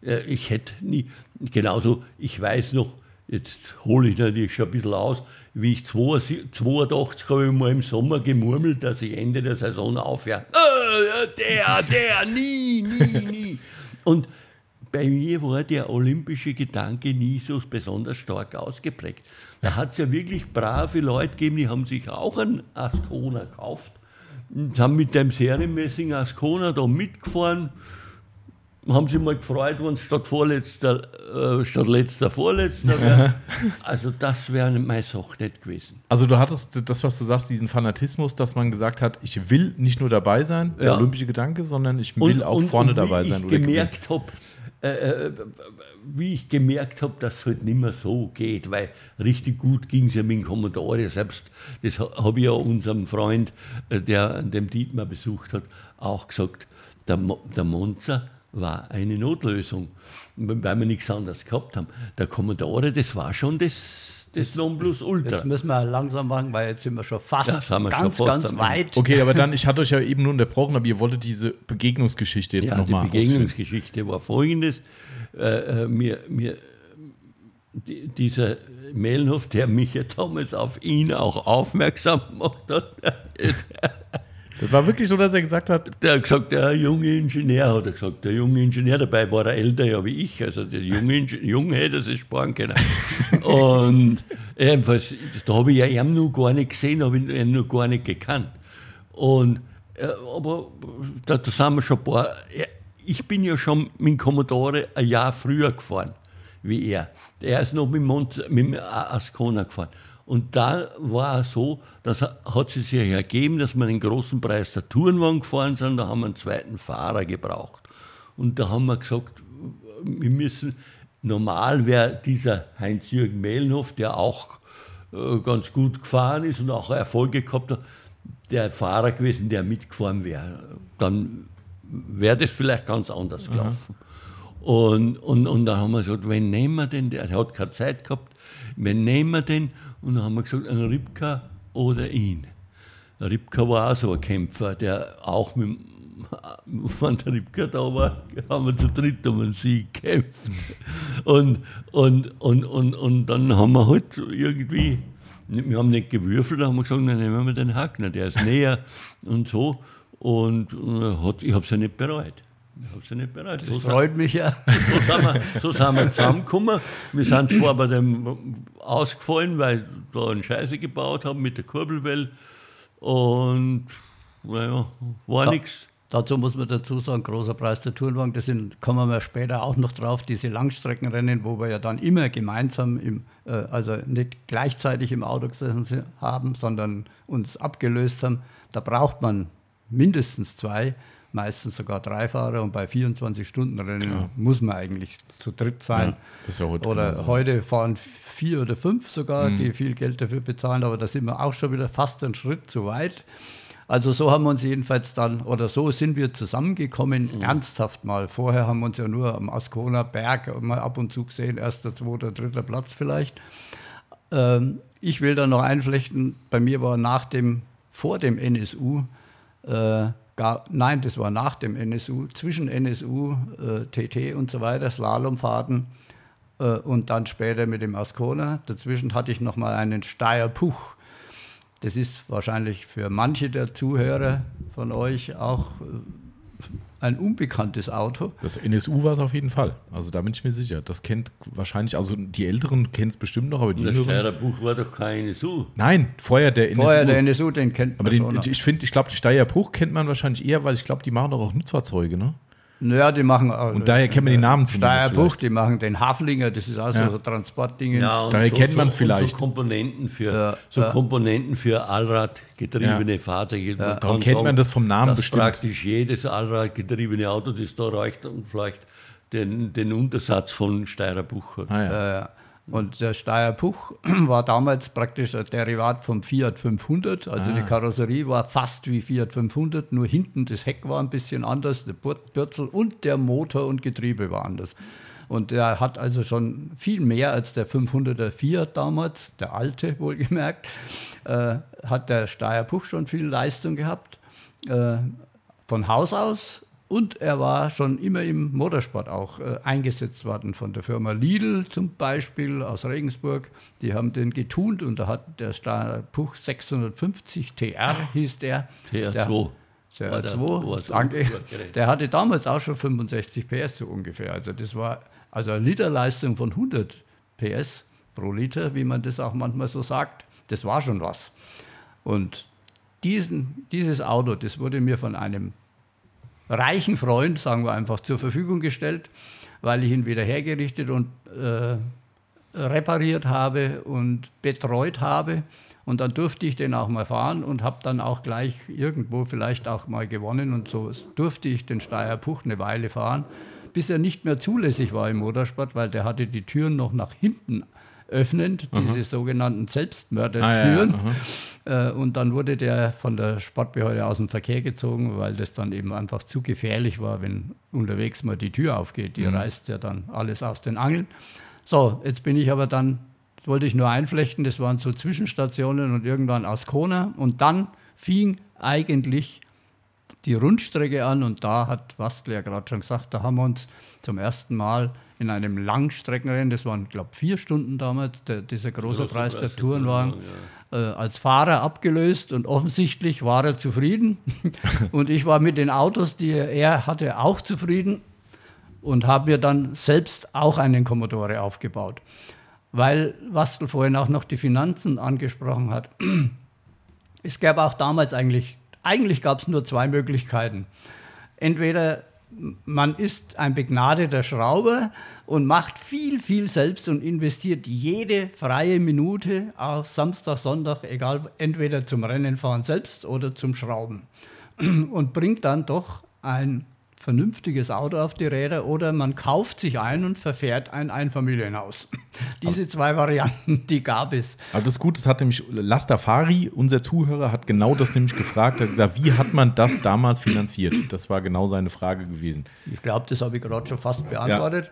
äh, Ich hätte nie, genauso, ich weiß noch, jetzt hole ich natürlich schon ein bisschen aus, wie ich 82 82 habe ich mal im Sommer gemurmelt, dass ich Ende der Saison aufhöre. Äh, der, der, nie, nie, nie. *laughs* Und bei mir war der olympische Gedanke nie so besonders stark ausgeprägt. Da hat es ja wirklich brave Leute gegeben, die haben sich auch einen Ascona gekauft und haben mit dem serienmäßigen Ascona da mitgefahren haben sich mal gefreut, wenn es statt vorletzter, äh, statt letzter vorletzter wäre. also das wäre meine Sache nicht gewesen. Also du hattest das, was du sagst, diesen Fanatismus, dass man gesagt hat, ich will nicht nur dabei sein, der Ja. olympische Gedanke, sondern ich will auch vorne und dabei wie sein. Ich oder gewinnen. gemerkt habe, äh, äh, wie ich gemerkt habe, dass es halt nicht mehr so geht, weil richtig gut ging es ja mit dem Commodore. Selbst das ha- habe ich ja unserem Freund, äh, der dem Dietmar besucht hat, auch gesagt. Der, Mo- der Monza war eine Notlösung, weil wir nichts anderes gehabt haben. Der Commodore, das war schon das, das Nonplusultra. Jetzt müssen wir langsam machen, weil jetzt sind wir schon fast Ja, wir schon ganz, fast ganz weit. Okay, aber dann, ich hatte euch ja eben nur unterbrochen, aber ihr wolltet diese Begegnungsgeschichte jetzt ja, nochmal die Begegnungsgeschichte war folgendes. Äh, äh, mir, mir, die, dieser Mellenhof, der mich ja damals auf ihn auch aufmerksam gemacht hat, *laughs* Das war wirklich so, dass er gesagt hat, der hat gesagt, der junge Ingenieur, hat er gesagt, der junge Ingenieur, dabei war er älter ja wie ich, also der junge Ingenieur, Junge hätte sich sparen können. *laughs* Und jedenfalls, da habe ich ja ihn noch gar nicht gesehen, habe ich ihn noch gar nicht gekannt. Und, äh, aber da, da sind wir schon ein paar, ja, ich bin ja schon mit dem Commodore ein Jahr früher gefahren wie er. Er ist noch mit Mont, mit dem Ascona gefahren. Und da war es so, dass hat es sich ja ergeben, dass wir den großen Preis der Tourenwagen gefahren sind, da haben wir einen zweiten Fahrer gebraucht. Und da haben wir gesagt, wir müssen, normal wäre dieser Heinz-Jürgen Mehlenhof, der auch äh, ganz gut gefahren ist und auch Erfolge gehabt hat, der Fahrer gewesen, der mitgefahren wäre. Dann wäre das vielleicht ganz anders gelaufen. Und, und, und dann haben wir gesagt, wen nehmen wir denn? Der hat keine Zeit gehabt. Wen nehmen wir denn? Und dann haben wir gesagt, einen Ripka oder ihn. Der Ripka war auch so ein Kämpfer, der auch mit *laughs* wenn der Ripka da war, haben wir zu dritt um einen Sieg gekämpft. Und, und, und, und, und dann haben wir halt irgendwie, wir haben nicht gewürfelt, dann haben wir gesagt, dann nehmen wir den Hackner, der ist näher und so. Und äh, hat, ich habe es ja nicht bereut. Ich habe sie nicht bereit. Das So, freut mich ja. so, sind wir, so sind wir zusammengekommen. Wir sind *laughs* zwar bei dem ausgefallen, weil da einen Scheiße gebaut haben mit der Kurbelwelle. Und naja, war nichts. Dazu muss man dazu sagen, großer Preis der Tourenwagen, das sind, kommen wir später auch noch drauf, diese Langstreckenrennen, wo wir ja dann immer gemeinsam, im, äh, also nicht gleichzeitig im Auto gesessen haben, sondern uns abgelöst haben. Da braucht man mindestens zwei, meistens sogar drei Fahrer und bei 24-Stunden-Rennen muss man eigentlich zu dritt sein. Ja, ja heute oder genauso. heute fahren vier oder fünf sogar, Mhm. die viel Geld dafür bezahlen, aber da sind wir auch schon wieder fast einen Schritt zu weit. Also so haben wir uns jedenfalls dann, oder so sind wir zusammengekommen, Mhm. ernsthaft mal. Vorher haben wir uns ja nur am Ascona Berg mal ab und zu gesehen, erster, zweiter, dritter Platz vielleicht. Ähm, ich will da noch einflechten, bei mir war nach dem, vor dem NSU, äh, gar, nein, das war nach dem NSU, zwischen NSU, äh, TT und so weiter, Slalomfahrten äh, und dann später mit dem Ascona. Dazwischen hatte ich noch mal einen Steyr-Puch. Das ist wahrscheinlich für manche der Zuhörer von euch auch äh, ein unbekanntes Auto. Das NSU war es auf jeden Fall. Also da bin ich mir sicher. Das kennt wahrscheinlich, also die Älteren kennen es bestimmt noch, aber die Der Jüngeren. Steirer Buch war doch kein NSU. Nein, vorher der NSU. Vorher der NSU, den kennt man aber schon. den, noch. ich finde, ich glaube, die Steyr Bruch kennt man wahrscheinlich eher, weil ich glaube, die machen doch auch Nutzfahrzeuge, ne? Naja, die machen. äh, Und daher kennt man die Namen zumindest Steierbuch, vielleicht. die machen den Haflinger, das ist auch Ja. so, so Transportdingens. Ja, Daher kennt man's und vielleicht. So Komponenten für, Ja, so. Komponenten für Allradgetriebene Fahrzeuge. Man Darum kennt man das vom Namen dass bestimmt. praktisch jedes Allradgetriebene Auto, das da reicht, und vielleicht den, den Untersatz von Steirer Buch hat. Ah, ja. Äh, und der Steyr Puch *clears throat* war damals praktisch ein Derivat vom Fiat 500. Also Ah. die Karosserie war fast wie Fiat 500, nur hinten das Heck war ein bisschen anders, der Bürzel und der Motor und Getriebe war anders. Und der hat also schon viel mehr als der 500er Fiat damals, der alte wohlgemerkt, äh, hat der Steyr Puch schon viel Leistung gehabt. Äh, von Haus aus und er war schon immer im Motorsport auch äh, eingesetzt worden von der Firma Lidl zum Beispiel aus Regensburg. Die haben den getunt und da hat der Steyr Puch 650 TR hieß der. TR2. Der, der- war CR2, so danke. gut gerechnet. Der hatte damals auch schon 65 PS so ungefähr. Also das war also eine Literleistung von 100 PS pro Liter, wie man das auch manchmal so sagt. Das war schon was. Und diesen, dieses Auto, das wurde mir von einem reichen Freund, sagen wir einfach, zur Verfügung gestellt, weil ich ihn wieder hergerichtet und äh, repariert habe und betreut habe. Und dann durfte ich den auch mal fahren und habe dann auch gleich irgendwo vielleicht auch mal gewonnen. Und so durfte ich den Steyr Puch eine Weile fahren, bis er nicht mehr zulässig war im Motorsport, weil der hatte die Türen noch nach hinten öffnend, diese sogenannten Selbstmördertüren. Ah, ja, Äh, und dann wurde der von der Sportbehörde aus dem Verkehr gezogen, weil das dann eben einfach zu gefährlich war, wenn unterwegs mal die Tür aufgeht. Die reißt ja dann alles aus den Angeln. So, jetzt bin ich aber dann, wollte ich nur einflechten, das waren so Zwischenstationen und irgendwann Ascona. Und dann fing eigentlich die Rundstrecke an und da hat Wastl ja gerade schon gesagt, da haben wir uns zum ersten Mal in einem Langstreckenrennen, das waren glaube ich vier Stunden damals, der, dieser große Preis der Tourenwagen, Tourenwagen, äh, als Fahrer abgelöst und offensichtlich war er zufrieden. *laughs* und ich war mit den Autos, die er hatte, auch zufrieden und habe mir dann selbst auch einen Commodore aufgebaut. Weil Wastl vorhin auch noch die Finanzen angesprochen hat. Es gab auch damals eigentlich, eigentlich gab es nur zwei Möglichkeiten. Entweder man ist ein begnadeter Schrauber und macht viel, viel selbst und investiert jede freie Minute, auch Samstag, Sonntag, egal, entweder zum Rennenfahren selbst oder zum Schrauben. *clears throat* Und bringt dann doch ein vernünftiges Auto auf die Räder oder man kauft sich ein und verfährt ein Einfamilienhaus. *laughs* Diese zwei Varianten, die gab es. Aber das ist gut, das hat nämlich Lastafari, unser Zuhörer, hat genau das nämlich gefragt. Er hat gesagt, wie hat man das damals finanziert? Das war genau seine Frage gewesen. Ich glaube, das habe ich gerade schon fast beantwortet.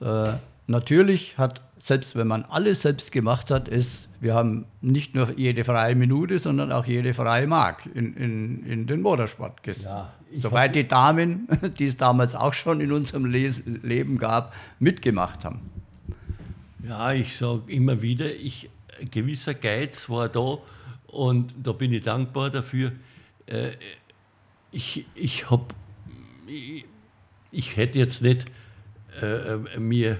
Äh, natürlich hat, selbst wenn man alles selbst gemacht hat, ist, wir haben nicht nur jede freie Minute, sondern auch jede freie Mark in, in, in den Motorsport gesetzt. Ja, Soweit die Damen, *laughs* die es damals auch schon in unserem Les Leben gab, mitgemacht haben. Ja, ich sage immer wieder, ich, ein gewisser Geiz war da und da bin ich dankbar dafür. Äh, Ich, ich habe ich hätte jetzt nicht äh, mir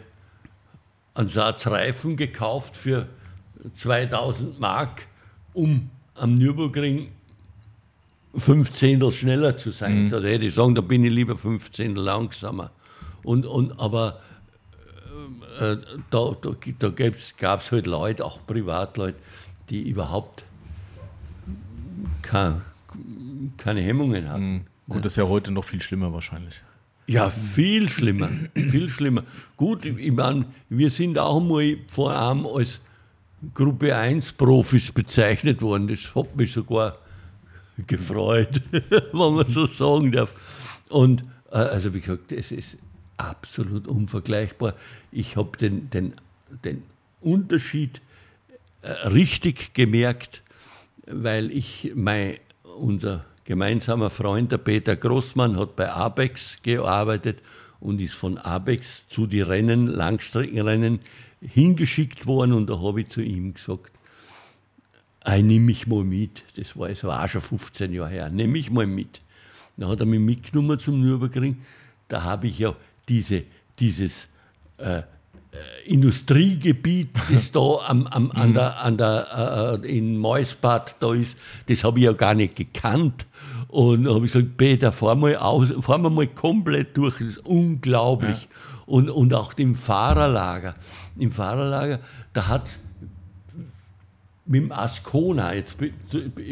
einen Satz Reifen gekauft für 2000 Mark, um am Nürburgring 15 schneller zu sein. Mhm. Da hätte ich sagen, da bin ich lieber 15 langsamer. Und, und, aber äh, äh da, da, da gab es halt Leute, auch Privatleute, die überhaupt keine, keine Hemmungen hatten. Mhm. Gut, das ist ja heute noch viel schlimmer wahrscheinlich. Ja, viel schlimmer, viel schlimmer. Gut, ich meine, wir sind auch mal vor allem als Gruppe 1 Profis bezeichnet worden. Das hat mich sogar *laughs* gefreut, *laughs* wenn man so sagen darf. Und äh, also wie gesagt, es ist absolut unvergleichbar. Ich habe den, den, den Unterschied äh, richtig gemerkt, weil ich mein, unser gemeinsamer Freund, der Peter Großmann, hat bei Abex gearbeitet und ist von Abex zu den Rennen, Langstreckenrennen hingeschickt worden und da habe ich zu ihm gesagt, ich nehme mich mal mit. Das war, das war auch schon 15 Jahre her. Nehme mich mal mit. Dann hat er mich mitgenommen zum Nürburgring. Da habe ich ja diese, dieses äh, äh Industriegebiet, *laughs* das da am, am, an mhm. der, an der, äh, in Mausbad da ist, das habe ich ja gar nicht gekannt. Und habe ich gesagt, Peter, fahren wir, aus, fahren wir mal komplett durch, das ist unglaublich. Ja. Und, und auch im Fahrerlager. Im Fahrerlager, da hat mit dem Ascona, jetzt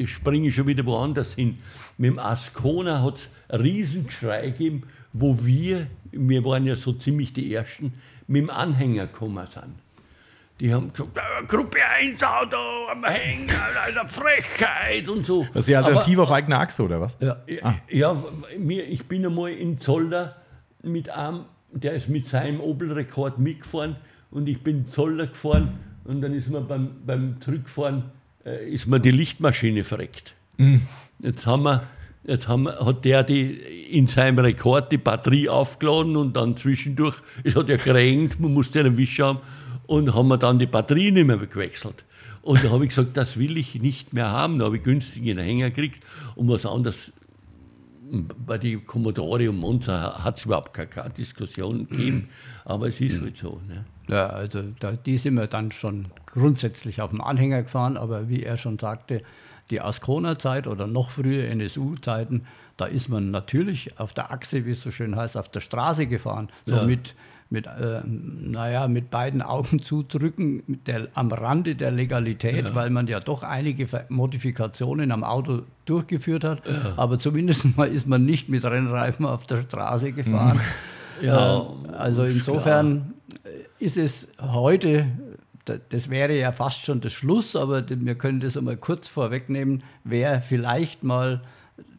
springe ich schon wieder woanders hin, mit dem Ascona hat es einen Riesengeschrei gegeben, wo wir, wir waren ja so ziemlich die Ersten, mit dem Anhänger gekommen sind. Die haben gesagt, äh, Gruppe 1 Auto am Hänger, eine Frechheit und so. Das ist die Alternative Aber, auf eigener Achse, oder was? Ja, ah. ja mir, ich bin einmal in Zolder mit einem, der ist mit seinem Opel-Rekord mitgefahren und ich bin Zolder gefahren und dann ist mir beim, beim Zurückfahren äh, ist mir die Lichtmaschine verreckt. Mhm. Jetzt haben wir Jetzt haben, hat der die, in seinem Rekord die Batterie aufgeladen und dann zwischendurch, es hat ja geregnet, man musste einen Wisch haben und haben wir dann die Batterie nicht mehr gewechselt. Und da habe ich gesagt, das will ich nicht mehr haben. Da habe ich günstig einen Hänger gekriegt und was anderes. Bei den Commodore und Monza hat es überhaupt keine, keine, Diskussion *clears throat* gegeben, aber es ist halt so. Ne? Ja, also da, die sind wir dann schon grundsätzlich auf dem Anhänger gefahren, aber wie er schon sagte, die Ascona-Zeit oder noch früher NSU-Zeiten, da ist man natürlich auf der Achse, wie es so schön heißt, auf der Straße gefahren. So ja. mit, mit, äh, naja, mit beiden Augen *laughs* zudrücken, mit der, am Rande der Legalität, ja. weil man ja doch einige Modifikationen am Auto durchgeführt hat. Ja. Aber zumindest mal ist man nicht mit Rennreifen auf der Straße gefahren. *laughs* Ja, äh, also insofern klar. ist es heute das wäre ja fast schon das Schluss, aber wir können das einmal kurz vorwegnehmen. Wer vielleicht mal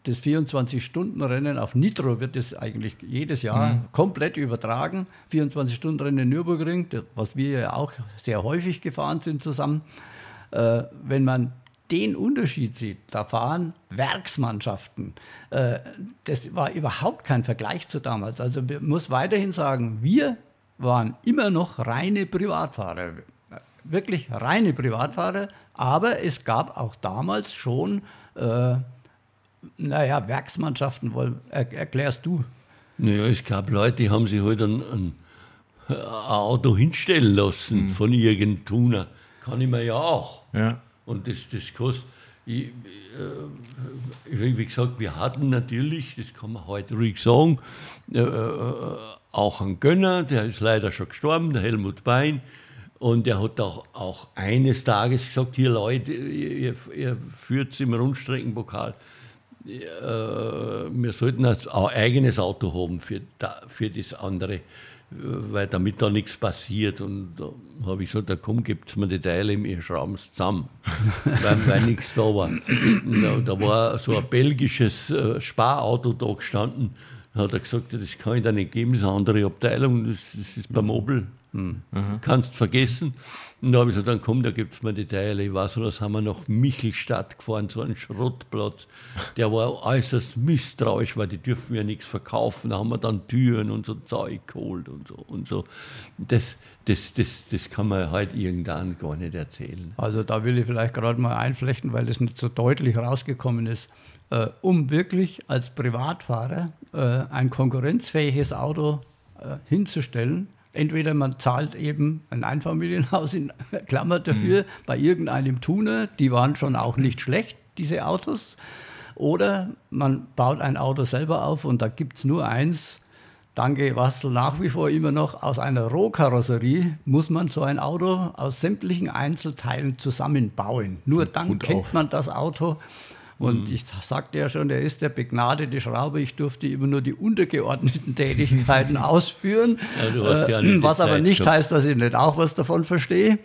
das 24-Stunden-Rennen auf Nitro wird es eigentlich jedes Jahr mhm. komplett übertragen. 24-Stunden-Rennen Nürburgring, was wir ja auch sehr häufig gefahren sind zusammen. Äh, wenn man den Unterschied sieht, da fahren Werksmannschaften. Äh, das war überhaupt kein Vergleich zu damals. Also man muss weiterhin sagen, wir waren immer noch reine Privatfahrer wirklich reine Privatfahrer, aber es gab auch damals schon, äh, naja, Werksmannschaften, wohl, er, erklärst du. Naja, es gab Leute, die haben sich halt ein, ein, Auto hinstellen lassen mhm. von irgendeinem Tuner. Kann ich mir ja auch. Ja. Und das, das kostet. Ich, äh, wie gesagt, wir hatten natürlich, das kann man heute ruhig sagen, äh, äh, auch einen Gönner, der ist leider schon gestorben, der Helmut Bein, und er hat auch, auch eines Tages gesagt, hier Leute, ihr, ihr führt im Rundstreckenpokal, äh, wir sollten ein eigenes Auto haben für, für das andere, weil damit da nichts passiert. Und da habe ich gesagt, da komm, gibt mir die Teile, wir schrauben es zusammen, *laughs* weil, weil nichts da war. Da, da, war so ein belgisches äh, Sparauto da gestanden, da hat er gesagt, das kann ich da nicht geben, das ist eine andere Abteilung, das, das ist beim Opel Hm. Kannst vergessen. Und da habe ich gesagt, dann komm, da gibt es mir die Teile. Ich weiß das haben wir nach Michelstadt gefahren, so einen Schrottplatz. Der war äußerst misstrauisch, weil die dürfen ja nichts verkaufen. Da haben wir dann Türen und so Zeug geholt und so. Und so. Das, das, das, das kann man halt irgendwann gar nicht erzählen. Also da will ich vielleicht gerade mal einflechten, weil das nicht so deutlich rausgekommen ist. Äh, um wirklich als Privatfahrer äh, ein konkurrenzfähiges Auto äh, hinzustellen, Entweder man zahlt eben ein Einfamilienhaus in *laughs* Klammer dafür mhm. bei irgendeinem Tuner, die waren schon auch nicht schlecht, diese Autos. Oder man baut ein Auto selber auf und da gibt es nur eins. Danke, Wastel, nach wie vor immer noch. Aus einer Rohkarosserie muss man so ein Auto aus sämtlichen Einzelteilen zusammenbauen. Nur dann kennt man das Auto und mhm. ich sagte ja schon, er ist der begnadete Schraube. Ich durfte immer nur die untergeordneten *laughs* Tätigkeiten *laughs* ausführen. Ja, ja äh, was aber nicht gehabt. heißt, dass ich nicht auch was davon verstehe.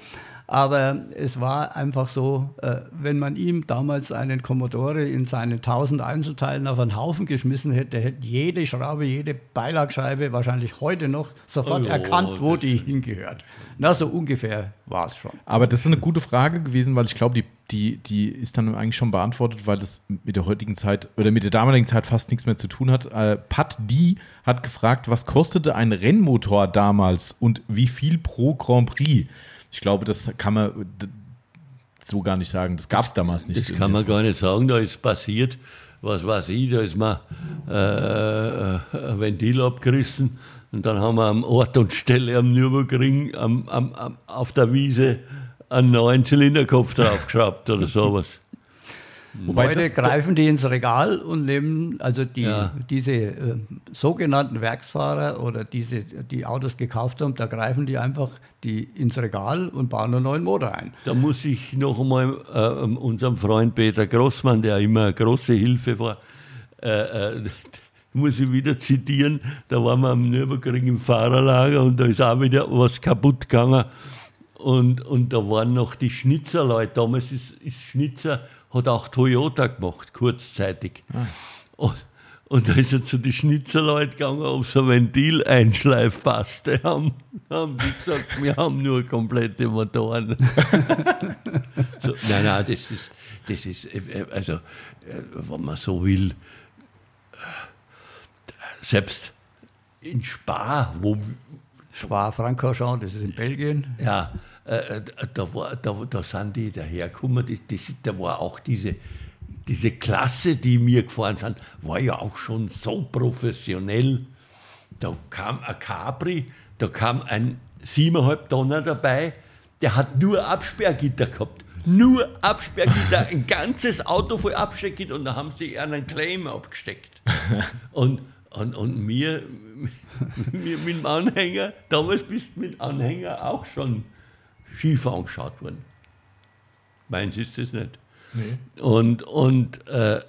Aber es war einfach so, äh, wenn man ihm damals einen Commodore in seinen tausend Einzelteilen auf einen Haufen geschmissen hätte, hätte jede Schraube, jede Beilagscheibe wahrscheinlich heute noch sofort oh, erkannt, wo die hingehört. Na, so ungefähr war es schon. Aber das ist eine gute Frage gewesen, weil ich glaube, die, die, die ist dann eigentlich schon beantwortet, weil das mit der heutigen Zeit oder mit der damaligen Zeit fast nichts mehr zu tun hat. Äh, Pat D hat gefragt, was kostete ein Rennmotor damals und wie viel pro Grand Prix? Ich glaube, das kann man so gar nicht sagen. Das gab es damals nicht. Das kann man gar nicht sagen. Da ist passiert, was weiß ich, da ist mal äh, äh, ein Ventil abgerissen und dann haben wir am Ort und Stelle am Nürburgring am, am, am, auf der Wiese einen neuen Zylinderkopf draufgeschraubt oder sowas. Wobei Heute greifen die ins Regal und nehmen also die, ja. diese äh, sogenannten Werksfahrer oder diese, die Autos gekauft haben, da greifen die einfach die ins Regal und bauen einen neuen Motor ein. Da muss ich noch einmal äh, unserem Freund Peter Grossmann, der immer eine große Hilfe war, äh, äh *laughs* muss ich wieder zitieren, da waren wir am Nürburgring im Fahrerlager und da ist auch wieder was kaputt gegangen. Und, und da waren noch die Schnitzerleute. Damals ist, ist Schnitzer hat auch Toyota gemacht, kurzzeitig. Ah. Und, und da ist er zu den Schnitzerleuten gegangen, ob so ein Ventileinschleif passt. Die haben, haben die gesagt, wir haben nur komplette Motoren. *laughs* so, nein, nein, das ist, das ist, äh, also, äh, wenn man so will, selbst in Spa, wo. Spa-Francorchamps, das ist in Belgien. Ja, äh, da, war, da, da sind die dahergekommen, das, das, da war auch diese, diese Klasse, die mir gefahren sind, war ja auch schon so professionell. Da kam ein Capri, da kam ein 7,5 Tonner dabei, der hat nur Absperrgitter gehabt. Nur Absperrgitter, ein *laughs* ganzes Auto voll Absperrgitter und da haben sie einen Claim abgesteckt. Und, und, und mir, *laughs* mir mit dem Anhänger, damals bist du mit Anhänger auch schon schief angeschaut worden. Meins ist das nicht. Nee. Und, und äh,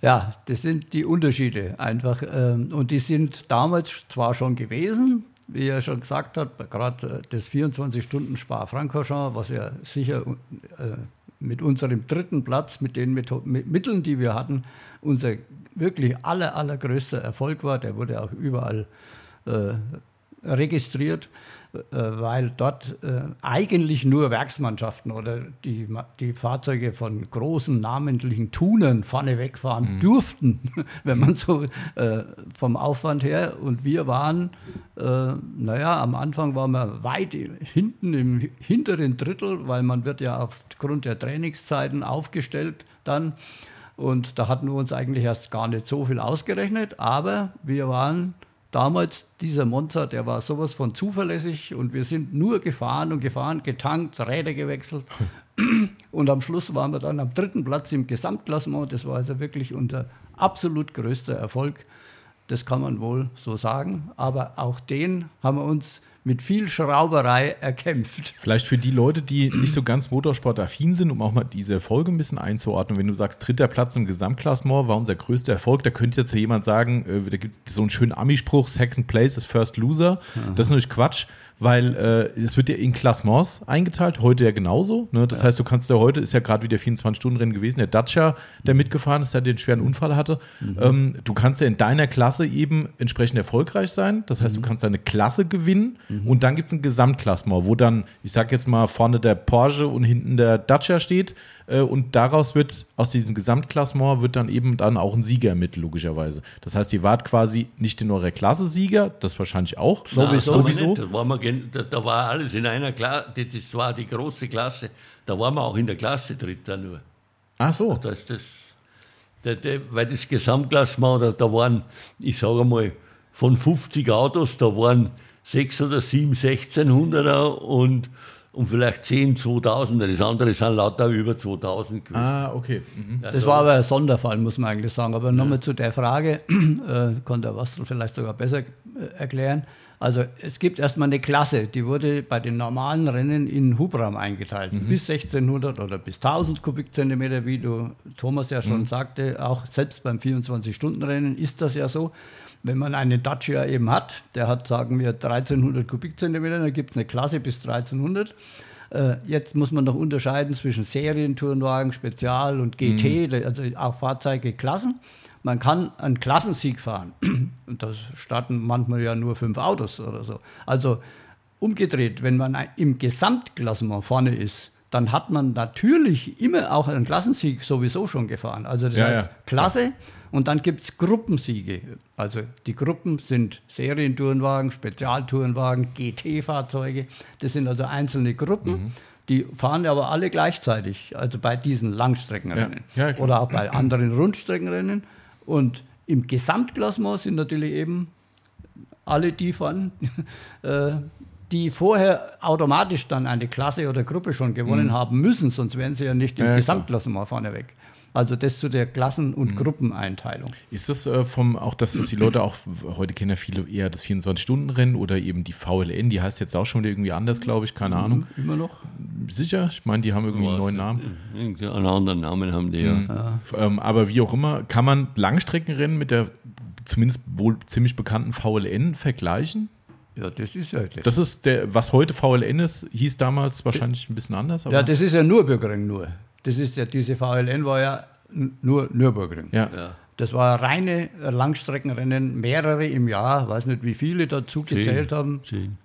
ja, das sind die Unterschiede einfach. Ähm, und die sind damals zwar schon gewesen, wie er schon gesagt hat, gerade äh, das 24-Stunden-Spar-Francorchamps, was ja sicher äh, mit unserem dritten Platz, mit den Mitteln, die wir hatten, unser wirklich aller, allergrößter Erfolg war. Der wurde auch überall äh, registriert. Äh, weil dort äh, eigentlich nur Werksmannschaften oder die, die Fahrzeuge von großen namentlichen Tunern vorne wegfahren mhm. durften, *laughs* wenn man so äh, vom Aufwand her. Und wir waren, äh, naja, am Anfang waren wir weit hinten im hinteren Drittel, weil man wird ja aufgrund der Trainingszeiten aufgestellt dann. Und da hatten wir uns eigentlich erst gar nicht so viel ausgerechnet, aber wir waren damals dieser Monza, der war sowas von zuverlässig und wir sind nur gefahren und gefahren, getankt, Räder gewechselt. *clears throat* Und am Schluss waren wir dann am dritten Platz im Gesamtklassement. Das war also wirklich unser absolut größter Erfolg. Das kann man wohl so sagen. Aber auch den haben wir uns mit viel Schrauberei erkämpft. Vielleicht für die Leute, die nicht so ganz motorsportaffin sind, um auch mal diese Folge ein bisschen einzuordnen. Wenn du sagst, dritter Platz im Gesamtklassement war unser größter Erfolg, da könnte jetzt ja jemand sagen, äh, da gibt es so einen schönen Ami-Spruch, Second Place is First Loser. Aha. Das ist natürlich Quatsch, weil äh, es wird ja in Klassements eingeteilt, heute ja genauso. Ne? Das ja. heißt, du kannst ja heute, ist ja gerade wieder 24-Stunden-Rennen gewesen, der Dacia, der mhm. mitgefahren ist, der den schweren Unfall hatte. Mhm. Ähm, du kannst ja in deiner Klasse eben entsprechend erfolgreich sein. Das heißt, mhm. du kannst deine Klasse gewinnen mhm. und dann gibt es ein Gesamtklassement, wo dann, ich sag jetzt mal, vorne der Porsche und hinten der Dacia steht. Äh, und daraus wird, aus diesem Gesamtklassement wird dann eben dann auch ein Sieger mit, logischerweise. Das heißt, ihr wart quasi nicht in eurer Klasse Sieger, das wahrscheinlich auch. Na, sowieso. sowieso. Da, war man, da, da, war alles in einer Klasse, das war die große Klasse. Da waren wir auch in der Klasse Dritter nur. Ach so. Das, das, das, weil das Gesamtklassement, da, da waren, ich sage mal, von 50 Autos, da waren sechs oder sieben 1600er und und vielleicht 10, 2000. Das andere sind lauter über 2000 gewesen. Ah, okay. Mhm. Das war aber ein Sonderfall, muss man eigentlich sagen. Aber ja. nochmal zu der Frage, *clears throat* äh, konnte der Wastel vielleicht sogar besser äh, erklären. Also es gibt erstmal eine Klasse, die wurde bei den normalen Rennen in Hubraum eingeteilt. Mhm. Bis 1600 oder bis 1000 Kubikzentimeter, wie du Thomas ja schon mhm. sagte. Auch selbst beim 24-Stunden-Rennen ist das ja so wenn man einen Dacia eben hat, der hat, sagen wir, 1300 Kubikzentimeter, dann gibt es eine Klasse bis 1300. Äh, jetzt muss man noch unterscheiden zwischen Serientourenwagen, Spezial und GT, mhm. also auch Fahrzeugklassen. Man kann einen Klassensieg fahren. *clears throat* Und das starten manchmal ja nur fünf Autos oder so. Also umgedreht, wenn man im Gesamtklassement vorne ist, dann hat man natürlich immer auch einen Klassensieg sowieso schon gefahren. Also das ja, heißt, ja. Klasse und dann gibt es Gruppensiege. Also die Gruppen sind Serientourenwagen, Spezialtourenwagen, GT-Fahrzeuge. Das sind also einzelne Gruppen. Mhm. Die fahren aber alle gleichzeitig, also bei diesen Langstreckenrennen ja, ja, oder auch bei anderen Rundstreckenrennen. Und im Gesamtklassement sind natürlich eben alle die fahren, *laughs* äh, die vorher automatisch dann eine Klasse oder Gruppe schon gewonnen mhm. haben müssen, sonst wären sie ja nicht im ja, Gesamtklassement vorne weg. Also das zu der Klassen- und mhm. Gruppeneinteilung. Ist das äh, vom, auch, dass das die Leute auch, heute kennen ja viele eher das 24-Stunden-Rennen oder eben die VLN, die heißt jetzt auch schon irgendwie anders, glaube ich, keine mhm, Ahnung. Immer noch? Sicher? Ich meine, die haben irgendwie einen neuen Namen. Einen anderen Namen haben die, ja. Mhm. ja. Ähm, aber wie auch immer, kann man Langstreckenrennen mit der zumindest wohl ziemlich bekannten VLN vergleichen? Ja, das ist ja. Das, das ist der, was heute VLN ist, hieß damals wahrscheinlich ein bisschen anders. ja, das ist ja nur Bürgerring nur. Das ist ja, diese VLN war ja nur Nürburgring. Ja. ja. Das war reine Langstreckenrennen, mehrere im Jahr, weiß nicht, wie viele dazu Zehn. gezählt haben. Zehn.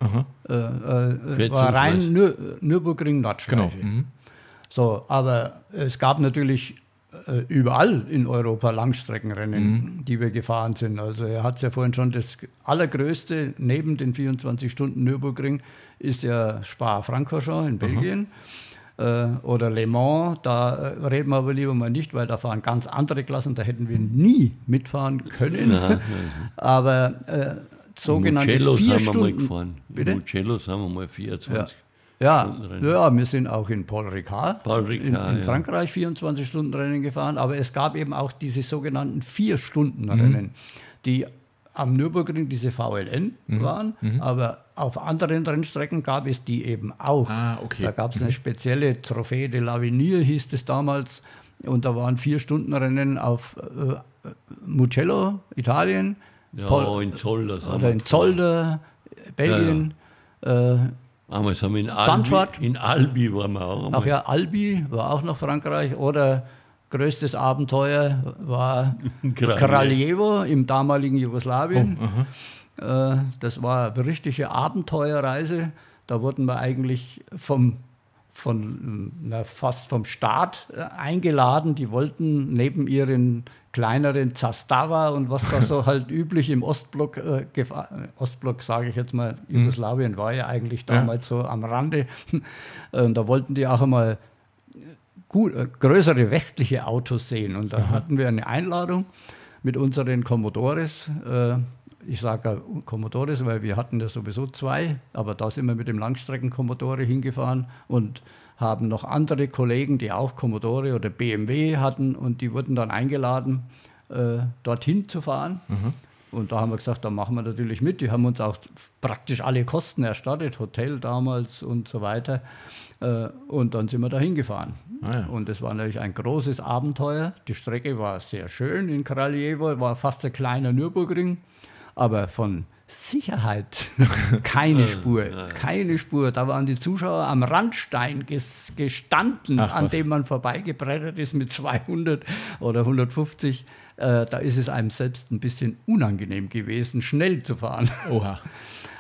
Äh, äh, war rein Nür Nürburgring Nordschleife. Genau. Mhm. So, aber es gab natürlich äh, überall in Europa Langstreckenrennen, mhm. die wir gefahren sind. Also er hat es ja vorhin schon, das allergrößte neben den 24 Stunden Nürburgring ist ja Spa-Francorchamps in Belgien. Mhm äh, oder Le Mans, da äh, reden wir aber lieber mal nicht, weil da fahren ganz andere Klassen, da hätten wir nie mitfahren können. Ja, *laughs* aber äh, sogenannte Mugellos vier haben Stunden. Wir mal gefahren. Bitte? Mugellos haben wir mal 24. Ja. Ja, ja, wir sind auch in Paul Ricard, Paul Ricard in, in ja. Frankreich 24 Stunden Rennen gefahren, aber es gab eben auch diese sogenannten vier Stunden Rennen, mhm. die am Nürburgring diese VLN mhm. waren, mhm. aber auf anderen Rennstrecken gab es die eben auch. Ah, okay. Da gab es eine mhm. spezielle Trophäe de l'Avenir, hieß es damals, und da waren vier Stunden Rennen auf äh, Mugello, Italien. Ja, Pol in Zolder. Oder in Zolder, Belgien. Ja, ja. Äh, Damals haben wir in Albi, in Albi waren wir auch. Ach ja, Albi war auch noch Frankreich. Oder größtes Abenteuer war *laughs* Kraljevo im damaligen Jugoslawien. Oh, äh, das war eine richtige Abenteuerreise. Da wurden wir eigentlich vom, von, na, fast vom Staat äh, eingeladen. Die wollten neben ihren kleineren Zastava und was da so *laughs* halt üblich im Ostblock, äh, Ostblock sage ich jetzt mal, mhm. Jugoslawien war ja eigentlich damals ja. so am Rande. Und *laughs* da wollten die auch einmal gut, äh, größere westliche Autos sehen. Und da mhm. hatten wir eine Einladung mit unseren Commodores. Äh, ich sage Commodores, weil wir hatten ja sowieso zwei, aber da sind wir mit dem Langstrecken-Commodore hingefahren und haben noch andere Kollegen, die auch Commodore oder BMW hatten und die wurden dann eingeladen, äh, dorthin zu fahren. Mhm. Und da haben wir gesagt, da machen wir natürlich mit. Die haben uns auch praktisch alle Kosten erstattet, Hotel damals und so weiter. Äh, und dann sind wir da hingefahren. Ah ja. Und es war natürlich ein großes Abenteuer. Die Strecke war sehr schön in Kraljewo, war fast ein kleiner Nürburgring, aber von Sicherheit *laughs* keine Spur, keine Spur. Da waren die Zuschauer am Randstein gestanden, Ach, an dem man vorbeigebrettert ist mit 200 oder 150 äh, da ist es einem selbst ein bisschen unangenehm gewesen, schnell zu fahren. Oha. *laughs*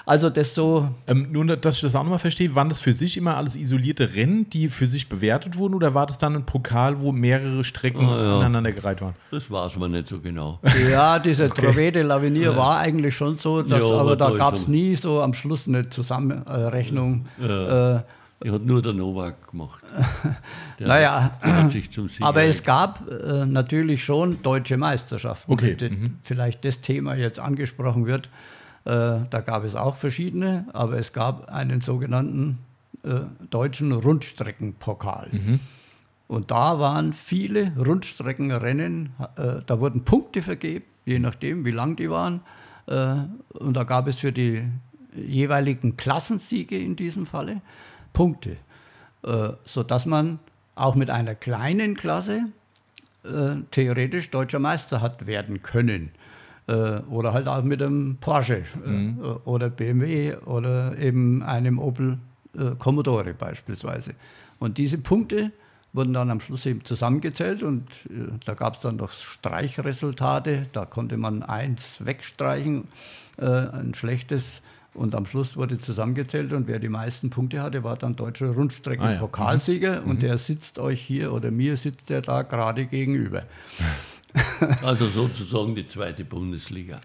Also das so. Ähm, nur, dass ich das auch nochmal verstehe, waren das für sich immer alles isolierte Rennen, die für sich bewertet wurden, oder war das dann ein Pokal, wo mehrere Strecken oh, ja. aneinandergereiht waren? Das war es mir nicht so genau. Ja, diese okay. Trove de l'Avenir ja. war eigentlich schon so, dass, ja, aber, aber da gab es nie so am Schluss eine Zusammenrechnung. Ja. Äh, die hat nur der Novak gemacht. *laughs* Der naja, hat, sich zum Sieg aber es gab äh, natürlich schon deutsche Meisterschaften. Okay. Mhm. Vielleicht das Thema jetzt angesprochen wird. Äh, da gab es auch verschiedene, aber es gab einen sogenannten äh, deutschen Rundstreckenpokal. Mhm. Und da waren viele Rundstreckenrennen, äh, da wurden Punkte vergeben, je nachdem, wie lang die waren. Und da gab es für die jeweiligen Klassensiege in diesem Falle Punkte, äh, sodass man auch mit einer kleinen Klasse theoretisch deutscher Meister hat werden können. Äh, oder halt auch mit einem Porsche äh, mhm. oder BMW oder eben einem Opel äh, Commodore beispielsweise. Und diese Punkte wurden dann am Schluss eben zusammengezählt und äh, da gab es dann noch Streichresultate. Da konnte man eins wegstreichen, ein schlechtes und am Schluss wurde zusammengezählt und wer die meisten Punkte hatte, war dann deutscher Rundstreckenpokalsieger. Ah, ja. mhm. Und der sitzt euch hier oder mir sitzt der da gerade gegenüber. *laughs* *laughs* Also sozusagen die zweite Bundesliga.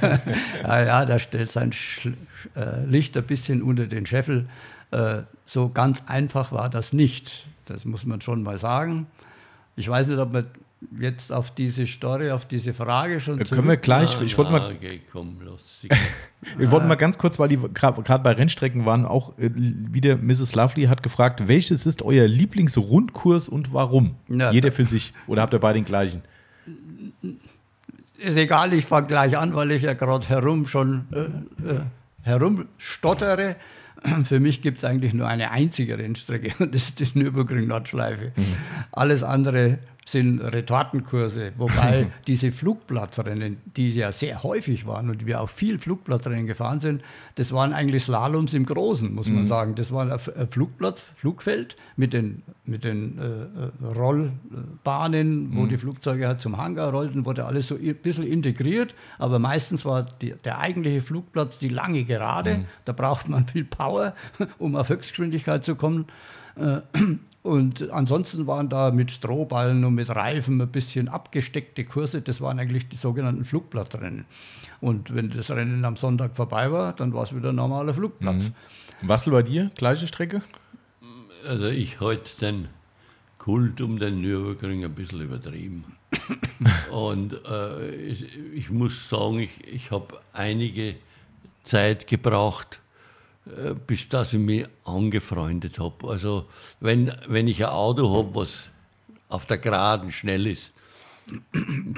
*laughs* ja, ja, da stellt sein Sch äh, Licht ein bisschen unter den Scheffel. Äh, so ganz einfach war das nicht. Das muss man schon mal sagen. Ich weiß nicht, ob man jetzt auf diese Story, auf diese Frage schon. Da können wir gleich. ich wollte mal. Okay, komm, los. wir *laughs* wollten mal ganz kurz, weil die gerade bei Rennstrecken waren, auch äh, wieder Mrs. Lovely hat gefragt, welches ist euer Lieblingsrundkurs und warum? Ja, Jeder für sich. Oder habt ihr beide den gleichen? Ist egal, ich fange gleich an, weil ich ja gerade herum schon äh, äh, herumstottere. *clears throat* Für mich gibt es eigentlich nur eine einzige Rennstrecke *laughs* und das ist die Nürburgring-Nordschleife. Mhm. Alles andere sind Retortenkurse, wobei *laughs* diese Flugplatzrennen, die ja sehr häufig waren und wir auch viel Flugplatzrennen gefahren sind, das waren eigentlich Slaloms im Großen, muss man mhm. sagen. Das war ein Flugplatz, Flugfeld mit den, mit den äh, äh, Rollbahnen, wo mhm. die Flugzeuge halt zum Hangar rollten, wurde alles so ein bisschen integriert, aber meistens war die, der eigentliche Flugplatz die lange Gerade. Mhm. Da braucht man viel Power, *laughs* um auf Höchstgeschwindigkeit zu kommen. Und ansonsten waren da mit Strohballen und mit Reifen ein bisschen abgesteckte Kurse. Das waren eigentlich die sogenannten Flugplatzrennen. Und wenn das Rennen am Sonntag vorbei war, dann war es wieder ein normaler Flugplatz. Mhm. Was bei dir? Gleiche Strecke? Also ich halte den Kult um den Nürburgring ein bisschen übertrieben. *coughs* und äh, ich, ich, muss sagen, ich, ich habe einige Zeit gebraucht, bis dass ich mich angefreundet habe. Also wenn, wenn ich ein Auto habe, was auf der Geraden schnell ist,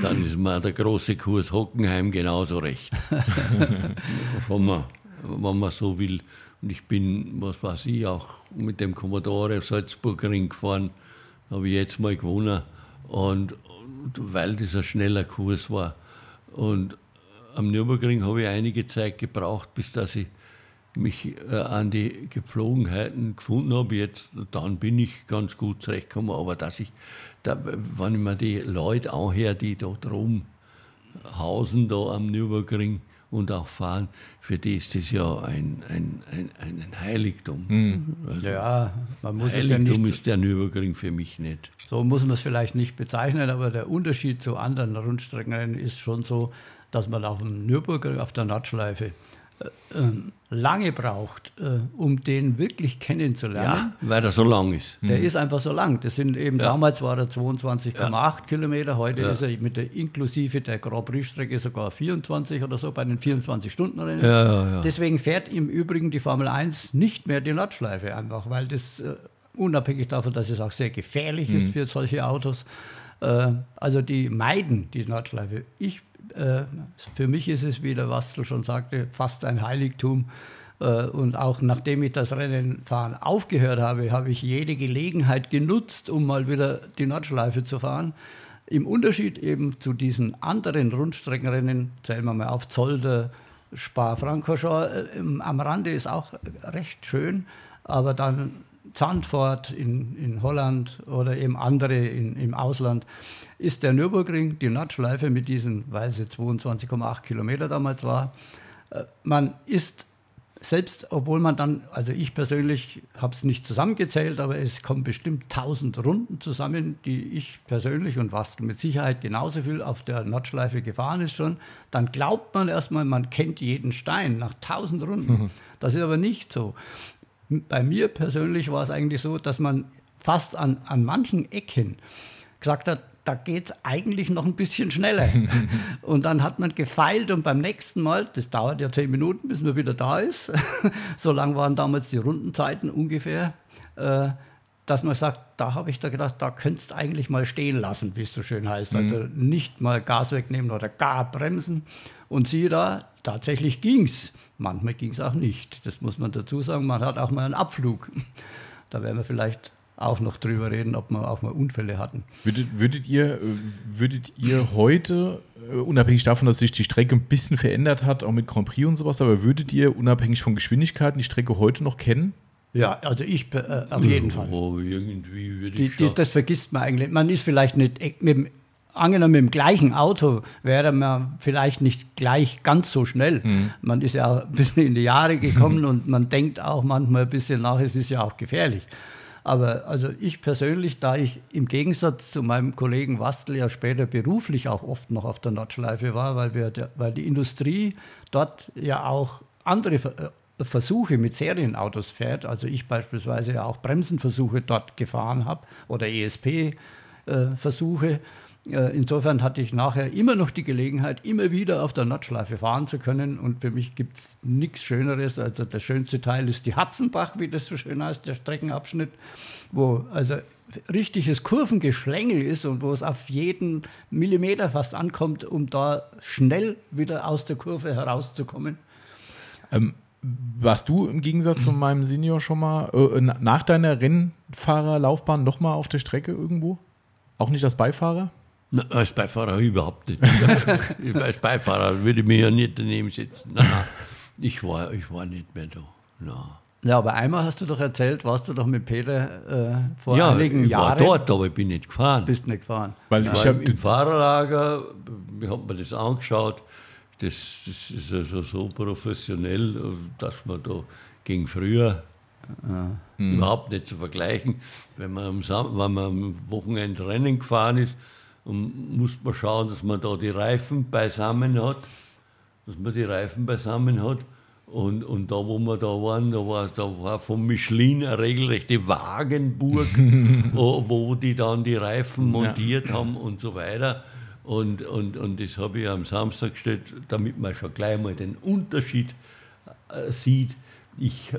dann ist mir der große Kurs Hockenheim genauso recht. *laughs* wenn, man, wenn man so will. Und ich bin, was weiß ich, auch mit dem Commodore Salzburgring gefahren, habe ich jetzt mal gewonnen. Und, und weil das ein schneller Kurs war. Und am Nürburgring habe ich einige Zeit gebraucht, bis dass ich mich äh, an die Gepflogenheiten gefunden habe, jetzt, dann bin ich ganz gut zurechtgekommen. Aber dass ich, da, wenn ich mir die Leute anhöre, die da drum hausen, da am Nürburgring und auch fahren, für die ist das ja ein, ein, ein, ein Heiligtum. Mhm. Also ja, man muss Heiligtum es ja nicht, ist der Nürburgring für mich nicht. So muss man es vielleicht nicht bezeichnen, aber der Unterschied zu anderen Rundstreckenrennen ist schon so, dass man auf dem Nürburgring, auf der Nordschleife, lange braucht, äh, um den wirklich kennenzulernen. Ja, weil er so lang ist. Der mhm. ist einfach so lang. Das sind eben ja. damals war er 22,8 ja. Kilometer, heute ja. ist er mit der inklusive der Grand Prix-Strecke sogar 24 oder so bei den 24-Stunden-Rennen. Ja, Deswegen fährt im Übrigen die Formel 1 nicht mehr die Nordschleife einfach, weil das äh, unabhängig davon, dass es auch sehr gefährlich mhm. ist für solche Autos. Äh, also die meiden die Nordschleife. Ich äh, für mich ist es, wie der Wastel schon sagte, fast ein Heiligtum. Äh, und auch nachdem ich das Rennenfahren aufgehört habe, habe ich jede Gelegenheit genutzt, um mal wieder die Nordschleife zu fahren. Im Unterschied eben zu diesen anderen Rundstreckenrennen, zählen wir mal auf Zolder, Spa-Francorchamps, äh, am Rande ist auch recht schön, aber dann Zandvoort in, in Holland oder eben andere in, im Ausland, ist der Nürburgring, die Nordschleife mit diesen, weil sie 22,8 Kilometer damals war. Äh, man ist selbst, obwohl man dann, also ich persönlich habe es nicht zusammengezählt, aber es kommen bestimmt 1000 Runden zusammen, die ich persönlich und was mit Sicherheit genauso viel auf der Nordschleife gefahren ist schon, dann glaubt man erstmal, man kennt jeden Stein nach 1000 Runden. Mhm. Das ist aber nicht so. Bei mir persönlich war es eigentlich so, dass man fast an, an manchen Ecken gesagt hat, da geht es eigentlich noch ein bisschen schneller. *laughs* und dann hat man gefeilt und beim nächsten Mal, das dauert ja zehn Minuten, bis man wieder da ist, *laughs* so lang waren damals die Rundenzeiten ungefähr, äh, dass man sagt, da habe ich da gedacht, da könntest du eigentlich mal stehen lassen, wie es so schön heißt. Also mhm. Also nicht mal Gas wegnehmen oder gar bremsen. Und siehe da, tatsächlich ging es. Manchmal ging es auch nicht. Das muss man dazu sagen. Man hat auch mal einen Abflug. Da werden wir vielleicht auch noch drüber reden, ob wir auch mal Unfälle hatten. Würdet, würdet, ihr, würdet ihr heute, äh, unabhängig davon, dass sich die Strecke ein bisschen verändert hat, auch mit Grand Prix und sowas, aber würdet ihr unabhängig von Geschwindigkeiten die Strecke heute noch kennen? Ja, also ich äh, auf jeden Fall. Oh, irgendwie würde ich die, die, Das vergisst man eigentlich. Man ist vielleicht nicht mit dem, angenommen mit dem gleichen Auto wäre man vielleicht nicht gleich ganz so schnell. Mhm. Man ist ja ein bisschen in die Jahre gekommen *laughs* und man denkt auch manchmal ein bisschen nach, es ist ja auch gefährlich. Aber also ich persönlich, da ich im Gegensatz zu meinem Kollegen Wastel ja später beruflich auch oft noch auf der Nordschleife war, weil, wir, weil die Industrie dort ja auch andere äh, Versuche mit Serienautos fährt, also ich beispielsweise ja auch Bremsenversuche dort gefahren habe oder ESP-Versuche, äh, insofern hatte ich nachher immer noch die Gelegenheit, immer wieder auf der Nordschleife fahren zu können. Und für mich gibt es nichts Schöneres. Also der schönste Teil ist die Hatzenbach, wie das so schön heißt, der Streckenabschnitt, wo also richtiges Kurvengeschlängel ist und wo es auf jeden Millimeter fast ankommt, um da schnell wieder aus der Kurve herauszukommen. Ähm, warst du im Gegensatz zu meinem Senior schon mal äh, nach deiner Rennfahrerlaufbahn nochmal auf der Strecke irgendwo? Auch nicht als Beifahrer? Als Beifahrer überhaupt nicht. *laughs* als Beifahrer würde ich mich ja nicht daneben sitzen. Nein, nein, ich war, ich war nicht mehr da. Nein. Ja, aber einmal hast du doch erzählt, warst du doch mit Peter äh, vor ja, einigen ich Jahren. war dort, aber ich bin nicht gefahren. Bist nicht gefahren. Weil ich, ich habe im Fahrerlager, ich habe mir das angeschaut, das, das ist also so professionell, dass man da gegen früher mhm. überhaupt nicht zu vergleichen. Wenn man, am, wenn man am Wochenende Rennen gefahren ist, und muss man schauen, dass man da die Reifen beisammen hat, dass man die Reifen beisammen hat. Und, und da, wo wir da waren, da war, da war von Michelin eine regelrechte Wagenburg, *laughs* wo, die dann die Reifen montiert ja. haben und so weiter. Und, und, und das habe ich am Samstag gestellt, damit man schon gleich mal den Unterschied äh, sieht. Ich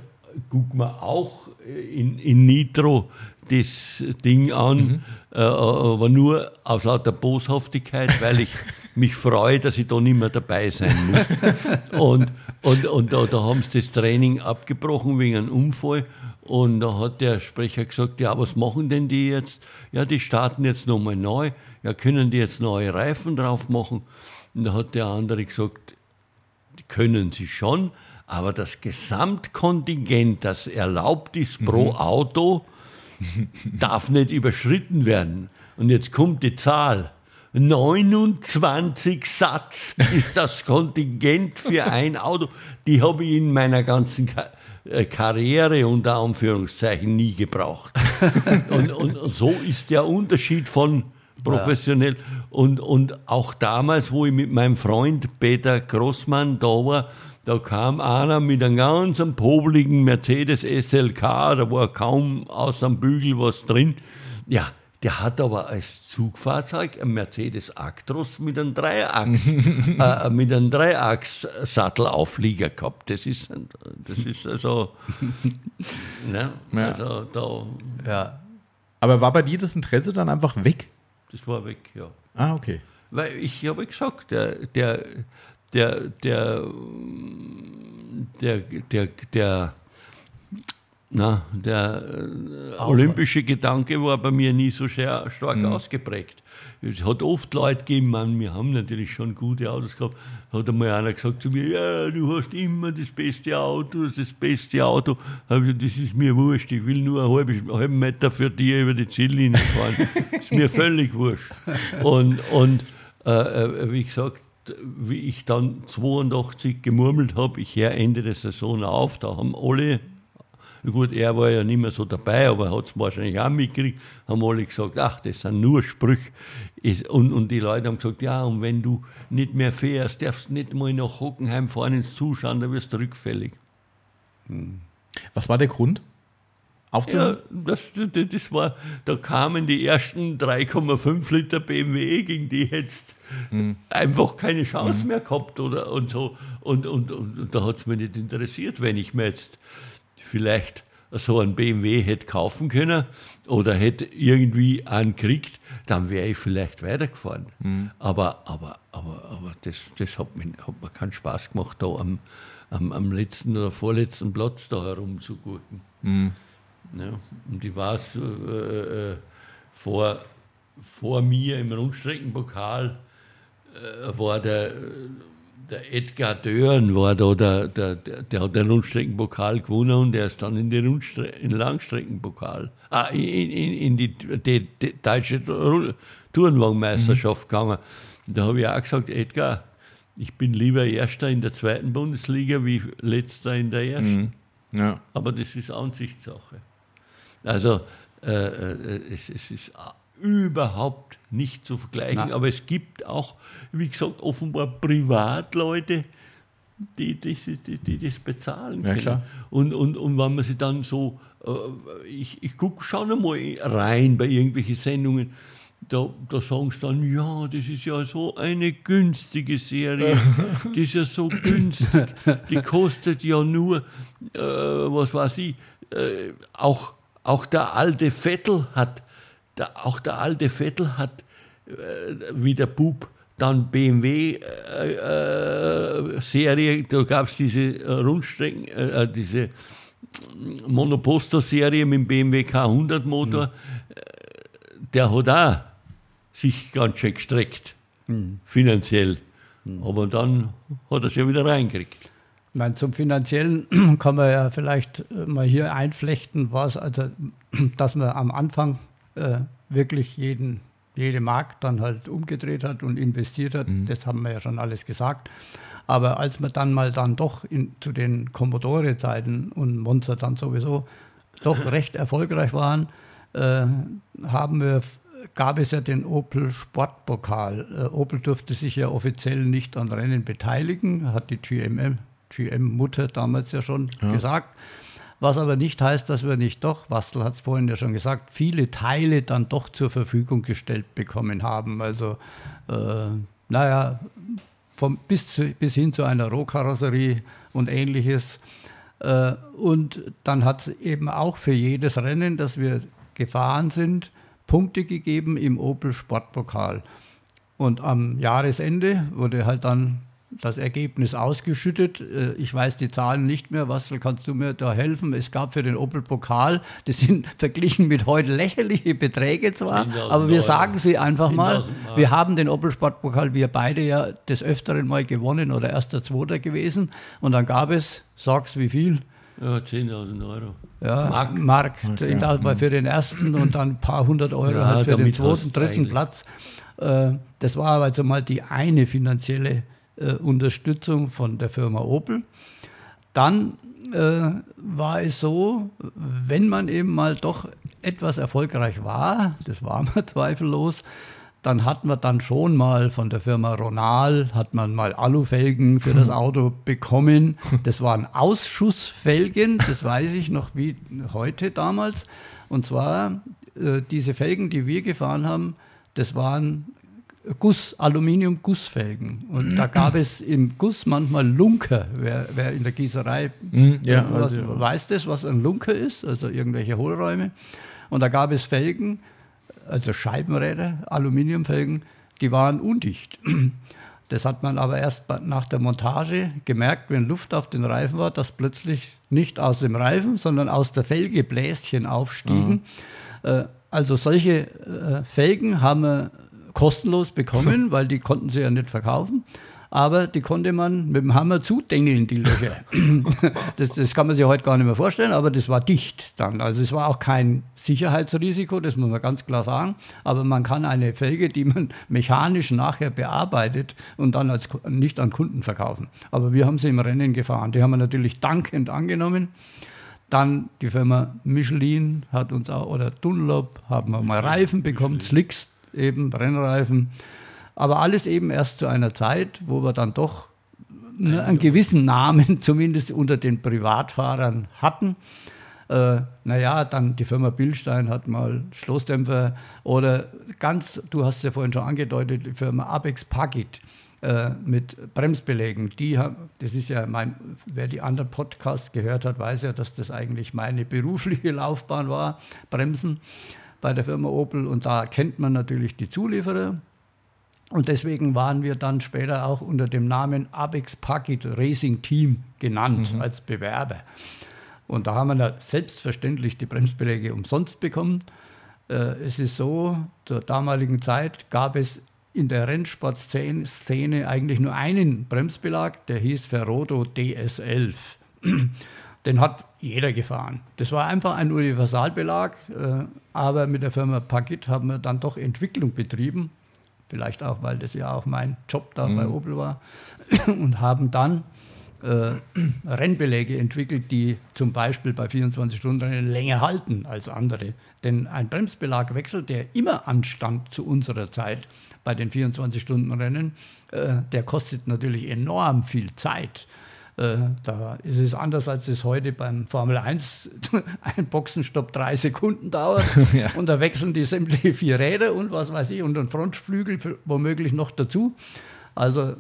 gucke mir auch in, in Nitro das Ding an, mhm. Äh, aber nur aus lauter Boshaftigkeit, weil ich *laughs* mich freue, dass ich da nicht mehr dabei sein muss. und und, und da, da haben sie das Training abgebrochen wegen einem Unfall. Und da hat der Sprecher gesagt, ja, was machen denn die jetzt? Ja, die starten jetzt nochmal neu. Ja, können die jetzt neue Reifen drauf machen? Und da hat der andere gesagt, können sie schon, aber das Gesamtkontingent, das erlaubt ist pro mhm. Auto, darf nicht überschritten werden. Und jetzt kommt die Zahl. 29 Satz ist das Kontingent für ein Auto. Die habe ich in meiner ganzen äh, Karriere unter Anführungszeichen nie gebraucht. und, und, und, so ist der Unterschied von professionell. Ja. Und, und auch damals, wo ich mit meinem Freund Peter Grossmann da war, da kam einer mit einem ganz pobligen Mercedes SLK, da war kaum außer dem Bügel was drin. Ja, der hat aber als Zugfahrzeug ein Mercedes Actros mit einem Dreiachs, *laughs* äh, mit einem Dreiachs-Sattelauflieger gehabt. Das ist, das ist also, *laughs* ne, ja. also da. Ja. Aber war bei dir das Interesse dann einfach weg? Das war weg, ja. Ah, okay. weil ich habe gesagt, der, der, der, der, der, der, der, na, der äh, olympische Gedanke war bei mir nie so sehr stark Mhm. ausgeprägt. Es hat oft Leute gegeben, man, wir haben natürlich schon gute Autos gehabt, hat einmal einer gesagt zu mir, ja, du hast immer das beste Auto, das beste Auto. Gesagt, das ist mir wurscht, ich will nur einen halben, halben Meter für dir über die Ziellinie fahren. *laughs* ist mir völlig wurscht. Und, und äh, äh, wie gesagt, wie ich dann 82 gemurmelt habe, ich höre Ende der Saison auf, da haben alle Gut, er war ja nicht mehr so dabei, aber er hat es wahrscheinlich auch mitgekriegt, haben alle gesagt, ach, das sind nur Sprüche. Und, und die Leute haben gesagt, ja, und wenn du nicht mehr fährst, darfst nicht mal nach Hockenheim fahren ins Zuschauen, da wirst du rückfällig. Was war der Grund? Ja, Aufzuhören? das, das, das war, da kamen die ersten 3,5 Liter BMW, gegen die hättest einfach keine Chance mehr gehabt oder und so. Und, und, und, und da hat es mich nicht interessiert, wenn ich mir jetzt vielleicht so einen BMW hätte kaufen können oder hätte irgendwie einen gekriegt, dann wäre ich vielleicht weitergefahren. Aber, aber, aber, aber das, das hat, mir, hat mir keinen Spaß gemacht, da am, am, am letzten oder vorletzten Platz da herumzugurken. Ja, und ich weiß, äh, äh, vor, vor mir im Rundstreckenpokal äh, war der, der Edgar Dörn, war da, der, der, der, der hat den Rundstreckenpokal gewonnen und der ist dann in den Rundstre in den Langstreckenpokal, ah, in, in, in die, die, die deutsche Tourenwagenmeisterschaft gegangen. Und da habe ich auch gesagt, Edgar, ich bin lieber Erster in der zweiten Bundesliga wie Letzter in der ersten. Ja. Aber das ist Ansichtssache. Also äh, äh, es, es ist überhaupt nicht zu vergleichen. Nein. Aber es gibt auch, wie gesagt, offenbar Privatleute, die, die, die, die das bezahlen Ja, können. klar. Und, und, und wenn man sich dann so, äh, ich, ich gucke schon einmal rein bei irgendwelchen Sendungen, da, da sagen sie dann, ja, das ist ja so eine günstige Serie, *laughs* die ist ja so günstig, die kostet ja nur, äh, was weiß ich, äh, auch, auch der alte Vettel hat, der, auch der alte Vettel hat, äh, wie der Bub, dann BMW-Serie, da gab es diese äh, Rundstrecken, äh, äh, diese Monoposto-Serie mit dem BMW K100-Motor, der hat auch sich ganz schön gestreckt, finanziell. Aber dann hat er es ja wieder reingekriegt. Ich meine, zum Finanziellen *clears throat* kann man ja vielleicht äh, mal hier einflechten, was, also, *clears throat* dass man am Anfang äh, wirklich jeden, jede Mark dann halt umgedreht hat und investiert hat. Das haben wir ja schon alles gesagt. Aber als wir dann mal dann doch in, zu den Commodore-Zeiten und Monster dann sowieso doch *clears throat* recht erfolgreich waren, äh, haben wir, gab es ja den Opel Sportpokal. Äh, Opel durfte sich ja offiziell nicht an Rennen beteiligen, hat die GMM, GM-Mutter damals ja schon gesagt. Was aber nicht heißt, dass wir nicht doch, Wastel hat es vorhin ja schon gesagt, viele Teile dann doch zur Verfügung gestellt bekommen haben. Also, äh, naja, vom, bis, zu, bis hin zu einer Rohkarosserie und ähnliches. Äh, und dann hat es eben auch für jedes Rennen, das wir gefahren sind, Punkte gegeben im Opel Sportpokal. Und am Jahresende wurde halt dann das Ergebnis ausgeschüttet. Äh, Ich weiß die Zahlen nicht mehr. Wastel, kannst du mir da helfen? Es gab für den Opel Pokal, das sind *laughs* verglichen mit heute lächerliche Beträge zwar, 10.000 aber wir Euro. sagen sie einfach mal. 10.000 Mark. Wir haben den Opel Sportpokal, wir beide ja des Öfteren mal gewonnen oder erster, zweiter gewesen. Und dann gab es, sag's wie viel? Ja, 10.000 Euro. Ja, Mark. Mark, der mal für den ersten und dann ein paar hundert Euro Ja, halt für den zweiten, dritten eigentlich- Platz. Äh, Das war also mal die eine finanzielle äh, Unterstützung von der Firma Opel. Dann äh, war es so, wenn man eben mal doch etwas erfolgreich war, das war *laughs* man zweifellos, dann hat man dann schon mal von der Firma Ronal, hat man mal Alufelgen für das *laughs* Auto bekommen. Das waren Ausschussfelgen, das weiß ich noch wie heute damals. Und zwar äh, diese Felgen, die wir gefahren haben, das waren Guss, Aluminium-Gussfelgen. Und da gab es im Guss manchmal Lunker. Wer, wer in der Gießerei Mhm, ja, was, weiß ich. weiß das, was ein Lunker ist, also irgendwelche Hohlräume. Und da gab es Felgen, also Scheibenräder, Aluminiumfelgen, die waren undicht. Das hat man aber erst nach der Montage gemerkt, wenn Luft auf den Reifen war, dass plötzlich nicht aus dem Reifen, sondern aus der Felge Bläschen aufstiegen. Mhm. Also solche äh, Felgen haben wir kostenlos bekommen, *laughs* weil die konnten sie ja nicht verkaufen aber die konnte man mit dem Hammer zudengeln, die Löcher. *laughs* das, das kann man sich heute gar nicht mehr vorstellen, aber das war dicht dann. Also es war auch kein Sicherheitsrisiko, das muss man ganz klar sagen, aber man kann eine Felge, die man mechanisch nachher bearbeitet und dann als, nicht an Kunden verkaufen. Aber wir haben sie im Rennen gefahren. Die haben wir natürlich dankend angenommen. Dann die Firma Michelin hat uns auch, oder Dunlop, haben wir mal Reifen bekommen, Slicks eben, Rennreifen. Aber alles eben erst zu einer Zeit, wo wir dann doch ne, einen gewissen Namen *laughs* zumindest unter den Privatfahrern hatten. Äh, naja, dann die Firma Billstein hat mal Schlossdämpfer oder ganz, du hast es ja vorhin schon angedeutet, die Firma Abex Pagit äh, mit Bremsbelägen. Die haben, das ist ja mein, wer die anderen Podcasts gehört hat, weiß ja, dass das eigentlich meine berufliche *laughs* Laufbahn war, Bremsen bei der Firma Opel. Und da kennt man natürlich die Zulieferer, und deswegen waren wir dann später auch unter dem Namen Abex Packet Racing Team genannt mhm. als Bewerber. Und da haben wir da selbstverständlich die Bremsbeläge umsonst bekommen. Äh, es ist so, zur damaligen Zeit gab es in der Rennsportszene eigentlich nur einen Bremsbelag, der hieß Ferrodo DS11. Den hat jeder gefahren. Das war einfach ein Universalbelag, äh, aber mit der Firma Packet haben wir dann doch Entwicklung betrieben vielleicht auch, weil das ja auch mein Job da mhm. bei Opel war, *clears throat* und haben dann äh, Rennbeläge entwickelt, die zum Beispiel bei 24 Stunden länger halten als andere. Denn ein Bremsbelagwechsel, der immer anstand zu unserer Zeit bei den 24-Stunden-Rennen, äh, der kostet natürlich enorm viel Zeit. Äh, da ist es anders, als es heute beim Formel 1 *laughs* ein Boxenstopp drei Sekunden dauert *laughs* ja. und da wechseln die sämtliche vier Räder und was weiß ich und ein Frontflügel womöglich noch dazu. Also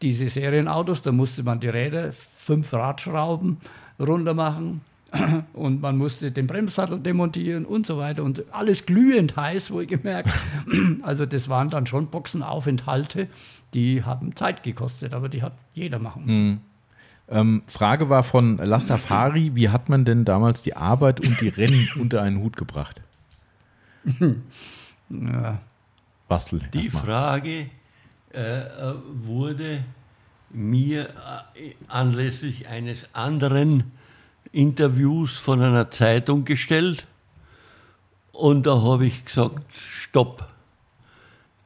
diese Serienautos, da musste man die Räder fünf Radschrauben runter machen *clears throat* und man musste den Bremssattel demontieren und so weiter und alles glühend heiß, wo ich gemerkt. *clears throat* Also das waren dann schon Boxenaufenthalte, die haben Zeit gekostet, aber die hat jeder machen. Mhm. Ähm, Frage war von Lastafari, wie hat man denn damals die Arbeit und die Rennen *laughs* unter einen Hut gebracht? *laughs* Ja. Bastel. Die Frage äh, wurde mir äh, anlässlich eines anderen Interviews von einer Zeitung gestellt und da habe ich gesagt, stopp.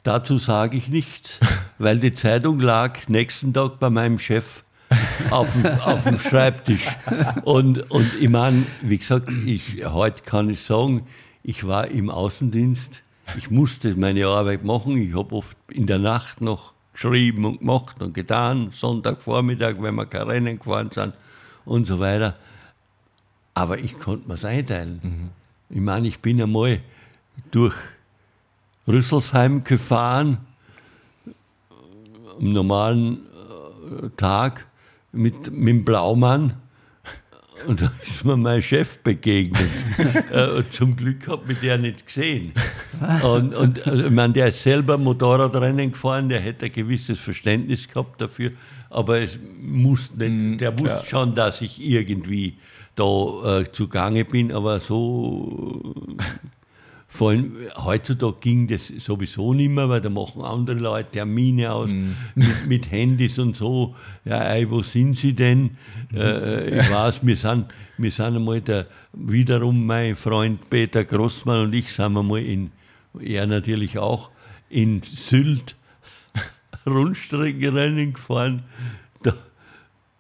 Dazu sage ich nichts, *laughs* weil die Zeitung lag nächsten Tag bei meinem Chef auf, dem, auf dem Schreibtisch. Und, und ich meine, wie gesagt, ich, heute kann ich sagen, ich war im Außendienst, ich musste meine Arbeit machen, ich habe oft in der Nacht noch geschrieben und gemacht und getan, Sonntagvormittag, wenn wir kein Rennen gefahren sind und so weiter. Aber ich konnte mir es einteilen. Mhm. Ich meine, ich bin einmal durch Rüsselsheim gefahren, am normalen äh, Tag mit, mit dem Blaumann. Und da ist mir mein Chef begegnet. *laughs* äh, zum Glück hat mich der nicht gesehen. Und, und äh, ich meine, der ist selber Motorradrennen gefahren, der hätte ein gewisses Verständnis gehabt dafür, aber es muss nicht, mhm, der wusste schon, dass ich irgendwie da äh, zugange bin, aber so vor allem heutzutage ging das sowieso nicht mehr, weil da machen andere Leute Termine aus mhm. mit, mit, Handys und so. Ja, ey, wo sind sie denn? Mhm. Äh, ich weiß, wir sind, wir sind einmal der, wiederum mein Freund Peter Grossmann und ich sind einmal in, er natürlich auch, in Sylt *laughs* Rundstreckenrennen gefahren. Da,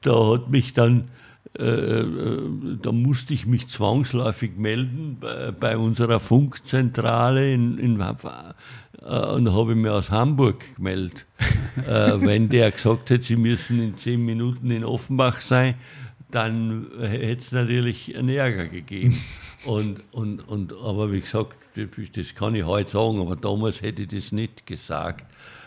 da hat mich dann äh, äh, da musste ich mich zwangsläufig melden bei, bei unserer Funkzentrale in, in äh, und habe mich aus Hamburg gemeldet. *laughs* äh, wenn der gesagt hätte, sie müssen in zehn Minuten in Offenbach sein, dann hätte es natürlich einen Ärger gegeben. *laughs* Und, und, und, aber wie gesagt, das kann ich heute sagen, aber damals hätte ich das nicht gesagt.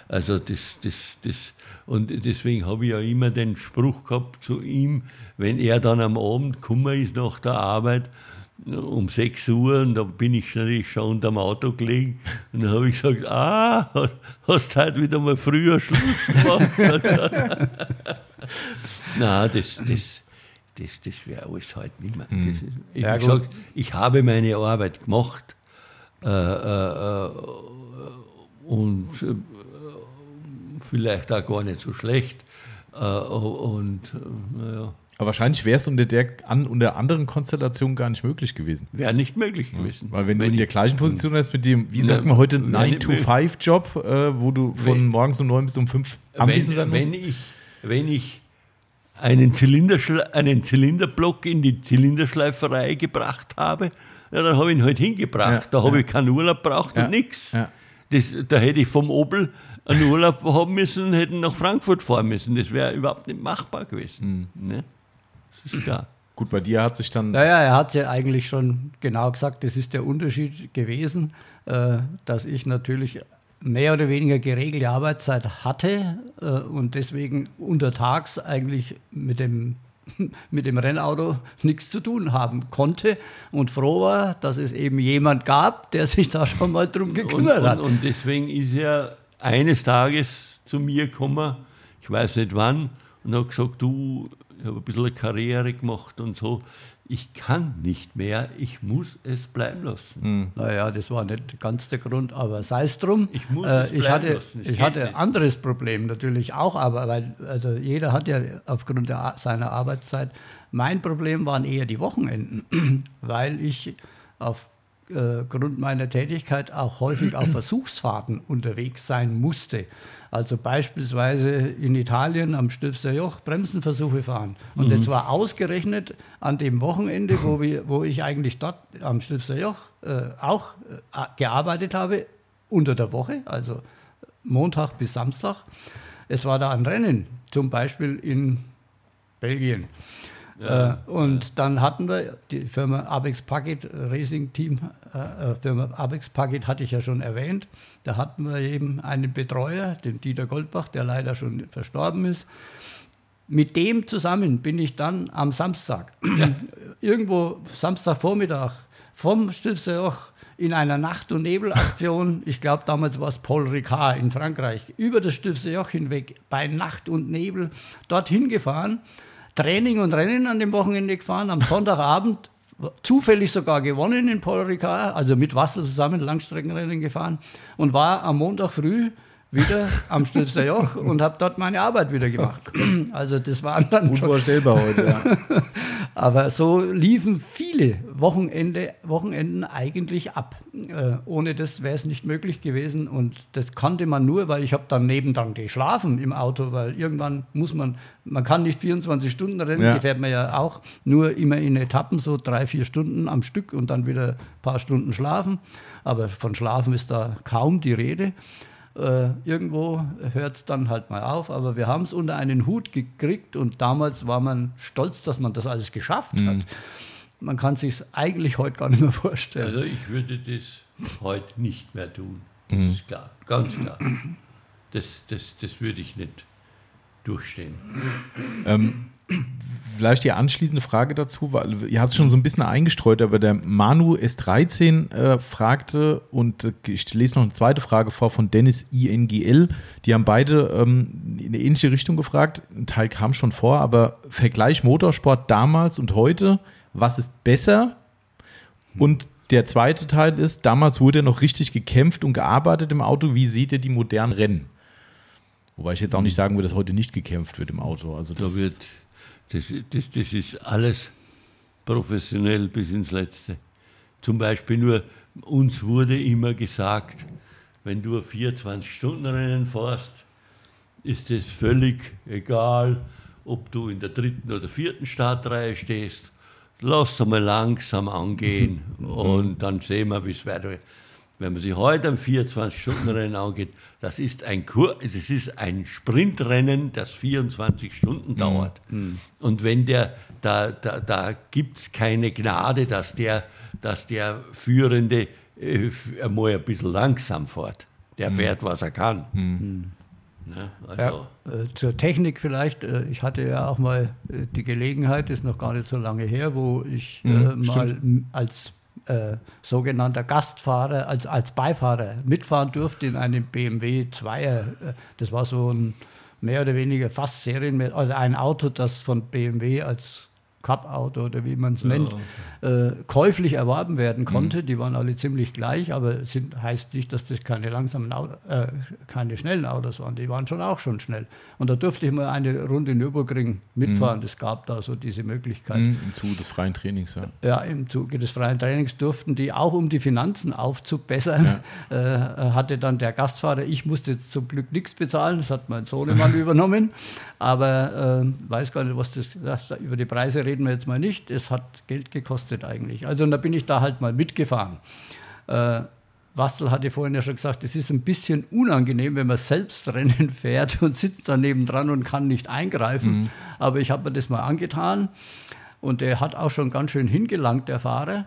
Also das, das, das, und deswegen habe ich ja immer den Spruch gehabt zu ihm, wenn er dann am Abend gekommen ist nach der Arbeit, um 6 Uhr und da bin ich natürlich schon unterm Auto gelegen und dann habe ich gesagt, ah, hast heute wieder mal früher Schluss gemacht. *laughs* Nein, das, das, das, das wäre alles halt nicht mehr. Das ist, ich, Ja, gesagt, ich habe meine Arbeit gemacht äh, äh, äh, und äh, vielleicht auch gar nicht so schlecht. Äh, und äh, naja, Aber wahrscheinlich wäre es unter der an, unter anderen Konstellationen gar nicht möglich gewesen. wäre nicht möglich gewesen. Weil wenn, du in der gleichen Position wärst mit dem, wie sagt man heute, wenn ich- 9-to-5-Job, äh, wo du von Wenn- morgens um 9 bis um 5 anwesend sein wenn, musst. wenn ich, wenn ich einen, Zylinderschle einen Zylinderblock in die Zylinderschleiferei gebracht habe, ja, dann habe ich ihn halt hingebracht. Ja, da habe ja. ich keinen Urlaub braucht Ja, und nichts. ja. Da hätte ich vom Opel einen Urlaub haben müssen und hätten nach Frankfurt fahren müssen. Das wäre überhaupt nicht machbar gewesen. Hm. Ne? Das ist klar. Gut, bei dir hat sich dann. Naja, er hat ja eigentlich schon genau gesagt, das ist der Unterschied gewesen, äh, dass ich natürlich mehr oder weniger geregelte Arbeitszeit hatte äh, und deswegen untertags eigentlich mit dem, mit dem Rennauto nichts zu tun haben konnte und froh war, dass es eben jemand gab, der sich da schon mal drum Und, gekümmert und, hat. und deswegen ist er eines Tages zu mir gekommen, ich weiß nicht wann, und hat gesagt, du, ich habe ein bisschen eine Karriere gemacht und so, ich kann nicht mehr, ich muss es bleiben lassen. Naja, das war nicht ganz der Grund, aber sei es drum. Ich muss äh, es ich bleiben hatte, lassen, es ich hatte nicht. ein anderes Problem natürlich auch, aber weil also jeder hat ja aufgrund der, seiner Arbeitszeit. Mein Problem waren eher die Wochenenden, *clears throat* weil ich aufgrund meiner Tätigkeit auch häufig auf Versuchsfahrten unterwegs sein musste. Also beispielsweise in Italien am Stilfser Joch Bremsenversuche fahren. Und Mhm. das war ausgerechnet an dem Wochenende, wo, wir, wo ich eigentlich dort am Stilfser Joch äh, auch äh, gearbeitet habe, unter der Woche, also Montag bis Samstag. Es war da ein Rennen, zum Beispiel in Belgien. Äh, und dann hatten wir die Firma Abex Packet Racing Team, äh, äh, Firma Abex Packet hatte ich ja schon erwähnt. Da hatten wir eben einen Betreuer, den Dieter Goldbach, der leider schon verstorben ist. Mit dem zusammen bin ich dann am Samstag, *clears throat* irgendwo Samstagvormittag, vom Stilfserjoch in einer Nacht- und Nebelaktion, *laughs* ich glaube damals war es Paul Ricard in Frankreich, über das Stilfserjoch hinweg, bei Nacht und Nebel, dorthin gefahren, Training und Rennen an dem Wochenende gefahren, am Sonntagabend zufällig sogar gewonnen in Paul Ricard, also mit Wassel zusammen Langstreckenrennen gefahren und war am Montag früh wieder am Stilfser Joch und habe dort meine Arbeit wieder gemacht. Also das waren dann Unvorstellbar heute, ja. *laughs* aber so liefen viele Wochenende, Wochenenden eigentlich ab. Äh, ohne das wäre es nicht möglich gewesen. Und das konnte man nur, weil ich habe dann nebendran geschlafen im Auto, weil irgendwann muss man, man kann nicht 24 Stunden rennen, Ja. die fährt man ja auch nur immer in Etappen, so drei, vier Stunden am Stück und dann wieder ein paar Stunden schlafen. Aber von Schlafen ist da kaum die Rede. Äh, irgendwo hört es dann halt mal auf, aber wir haben es unter einen Hut gekriegt und damals war man stolz, dass man das alles geschafft hat. Man kann sich eigentlich heute gar nicht mehr vorstellen. Also ich würde das heute nicht mehr tun. Das ist klar, ganz klar. Das, das, das würde ich nicht durchstehen. Ähm, vielleicht die anschließende Frage dazu, weil ihr habt es schon so ein bisschen eingestreut, aber der Manu S13 äh, fragte, und äh, ich lese noch eine zweite Frage vor von Dennis INGL. Die haben beide ähm, in eine ähnliche Richtung gefragt. Ein Teil kam schon vor, aber Vergleich Motorsport damals und heute, was ist besser? Und der zweite Teil ist, damals wurde noch richtig gekämpft und gearbeitet im Auto. Wie seht ihr die modernen Rennen? Wobei ich jetzt auch nicht sagen würde, dass heute nicht gekämpft wird im Auto. Also Da das, wird, das, das, das ist alles professionell bis ins Letzte. Zum Beispiel nur, uns wurde immer gesagt, wenn du ein 24-Stunden-Rennen fährst, ist es völlig egal, ob du in der dritten oder vierten Startreihe stehst. Lass es mal langsam angehen *laughs* und dann sehen wir, wie es weitergeht. Wenn man sich heute ein 24-Stunden-Rennen angeht, das ist ein Kur es ist ein Sprintrennen, das 24 Stunden dauert. Und wenn der, da, da, da gibt es keine Gnade, dass der, dass der Führende äh, einmal ein bisschen langsam fährt. Der fährt, was er kann. Ne? Also. Ja, äh, zur Technik vielleicht. Äh, ich hatte ja auch mal äh, die Gelegenheit, ist noch gar nicht so lange her, wo ich mhm, mal als äh, sogenannter Gastfahrer, als, als Beifahrer mitfahren durfte in einem BMW 2er. Das war so ein mehr oder weniger fast Serien, also ein Auto, das von BMW als Cup-Auto oder wie man es nennt, ja. äh, käuflich erworben werden konnte. Mhm. Die waren alle ziemlich gleich, aber sind, heißt nicht, dass das keine langsamen, äh, keine schnellen Autos waren. Die waren schon auch schon schnell. Und da durfte ich mal eine Runde Nürburgring mitfahren. Es mhm. gab da so diese Möglichkeit. Mhm, Im Zuge des freien Trainings, ja. Ja, im Zuge des freien Trainings durften die auch, um die Finanzen aufzubessern, ja. *laughs* äh, hatte dann der Gastfahrer, ich musste zum Glück nichts bezahlen, das hat mein Sohnemann *laughs* übernommen, aber äh, weiß gar nicht, was das, das über die Preise reden reden wir jetzt mal nicht. Es hat Geld gekostet eigentlich. Also da bin ich da halt mal mitgefahren. Äh, Wastel hatte vorhin ja schon gesagt, es ist ein bisschen unangenehm, wenn man selbst *laughs* Rennen fährt und sitzt daneben dran und kann nicht eingreifen. Mhm. Aber ich habe mir das mal angetan und der hat auch schon ganz schön hingelangt, der Fahrer.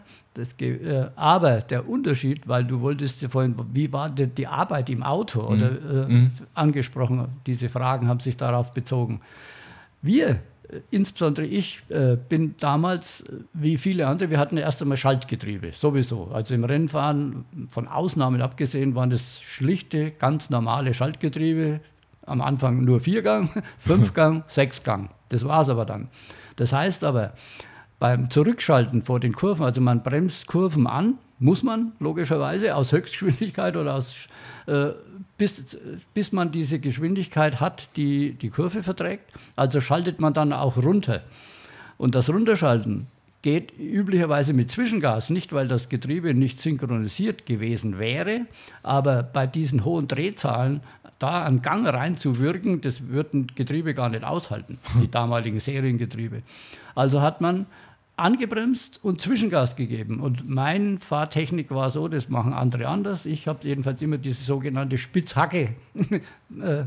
Äh, aber der Unterschied, weil du wolltest ja vorhin, wie war die, die Arbeit im Auto mhm. oder äh, mhm. angesprochen, diese Fragen haben sich darauf bezogen. Wir insbesondere ich äh, bin damals, äh, wie viele andere, wir hatten erst einmal Schaltgetriebe, sowieso. Also im Rennfahren, von Ausnahmen abgesehen, waren das schlichte, ganz normale Schaltgetriebe. Am Anfang nur Viergang, *laughs* Fünfgang, *laughs* Sechsgang. Das war es aber dann. Das heißt aber, beim Zurückschalten vor den Kurven, also man bremst Kurven an, muss man logischerweise aus Höchstgeschwindigkeit oder aus äh, bis, bis man diese Geschwindigkeit hat, die die Kurve verträgt. Also schaltet man dann auch runter. Und das Runterschalten geht üblicherweise mit Zwischengas, nicht weil das Getriebe nicht synchronisiert gewesen wäre, aber bei diesen hohen Drehzahlen da einen Gang reinzuwirken, das würden Getriebe gar nicht aushalten, die *laughs* damaligen Seriengetriebe. Also hat man angebremst und Zwischengas gegeben. Und meine Fahrtechnik war so, das machen andere anders. Ich habe jedenfalls immer diese sogenannte Spitzhacke, *laughs* äh,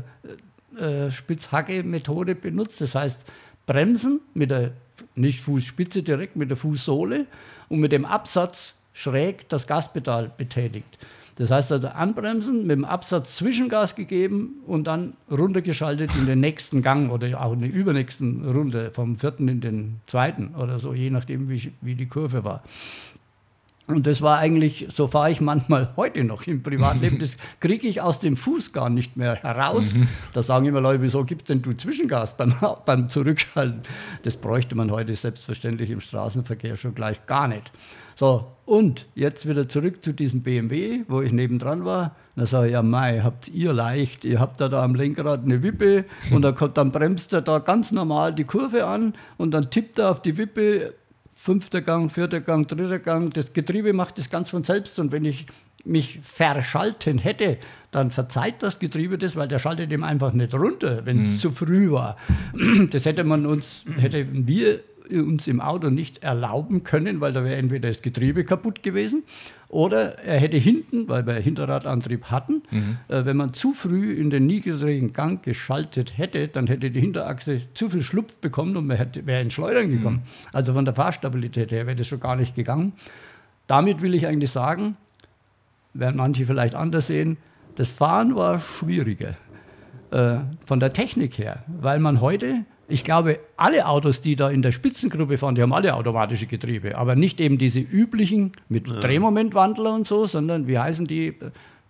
äh, Spitzhacke-Methode benutzt. Das heißt, bremsen mit der, nicht Fußspitze direkt, mit der Fußsohle und mit dem Absatz schräg das Gaspedal betätigt. Das heißt also anbremsen, mit dem Absatz Zwischengas gegeben und dann runtergeschaltet in den nächsten Gang oder auch in der übernächsten Runde, vom vierten in den zweiten oder so, je nachdem, wie, wie die Kurve war. Und das war eigentlich, so fahre ich manchmal *laughs* heute noch im Privatleben, das kriege ich aus dem Fuß gar nicht mehr heraus. Mhm. Da sagen immer Leute, wieso gibt es denn du Zwischengas beim, *laughs* beim Zurückschalten? Das bräuchte man heute selbstverständlich im Straßenverkehr schon gleich gar nicht. So, und jetzt wieder zurück zu diesem BMW, wo ich nebendran war. Da sage ich, ja, Mai, habt ihr leicht, ihr habt da, da am Lenkrad eine Wippe und dann, kommt, dann bremst er da ganz normal die Kurve an und dann tippt er auf die Wippe, fünfter Gang, vierter Gang, dritter Gang. Das Getriebe macht das ganz von selbst und wenn ich mich verschalten hätte, dann verzeiht das Getriebe das, weil der schaltet ihm einfach nicht runter, wenn es mhm. zu früh war. *clears throat* Das hätte man uns, hätten wir uns im Auto nicht erlauben können, weil da wäre entweder das Getriebe kaputt gewesen oder er hätte hinten, weil wir Hinterradantrieb hatten, mhm. äh, wenn man zu früh in den niedrigen Gang geschaltet hätte, dann hätte die Hinterachse zu viel Schlupf bekommen und man wäre ins Schleudern mhm. gekommen. Mhm. Also von der Fahrstabilität her wäre das schon gar nicht gegangen. Damit will ich eigentlich sagen, werden manche vielleicht anders sehen, das Fahren war schwieriger äh, von der Technik her, weil man heute ich glaube, alle Autos, die da in der Spitzengruppe fahren, die haben alle automatische Getriebe, aber nicht eben diese üblichen mit ja. Drehmomentwandler und so, sondern wie heißen die?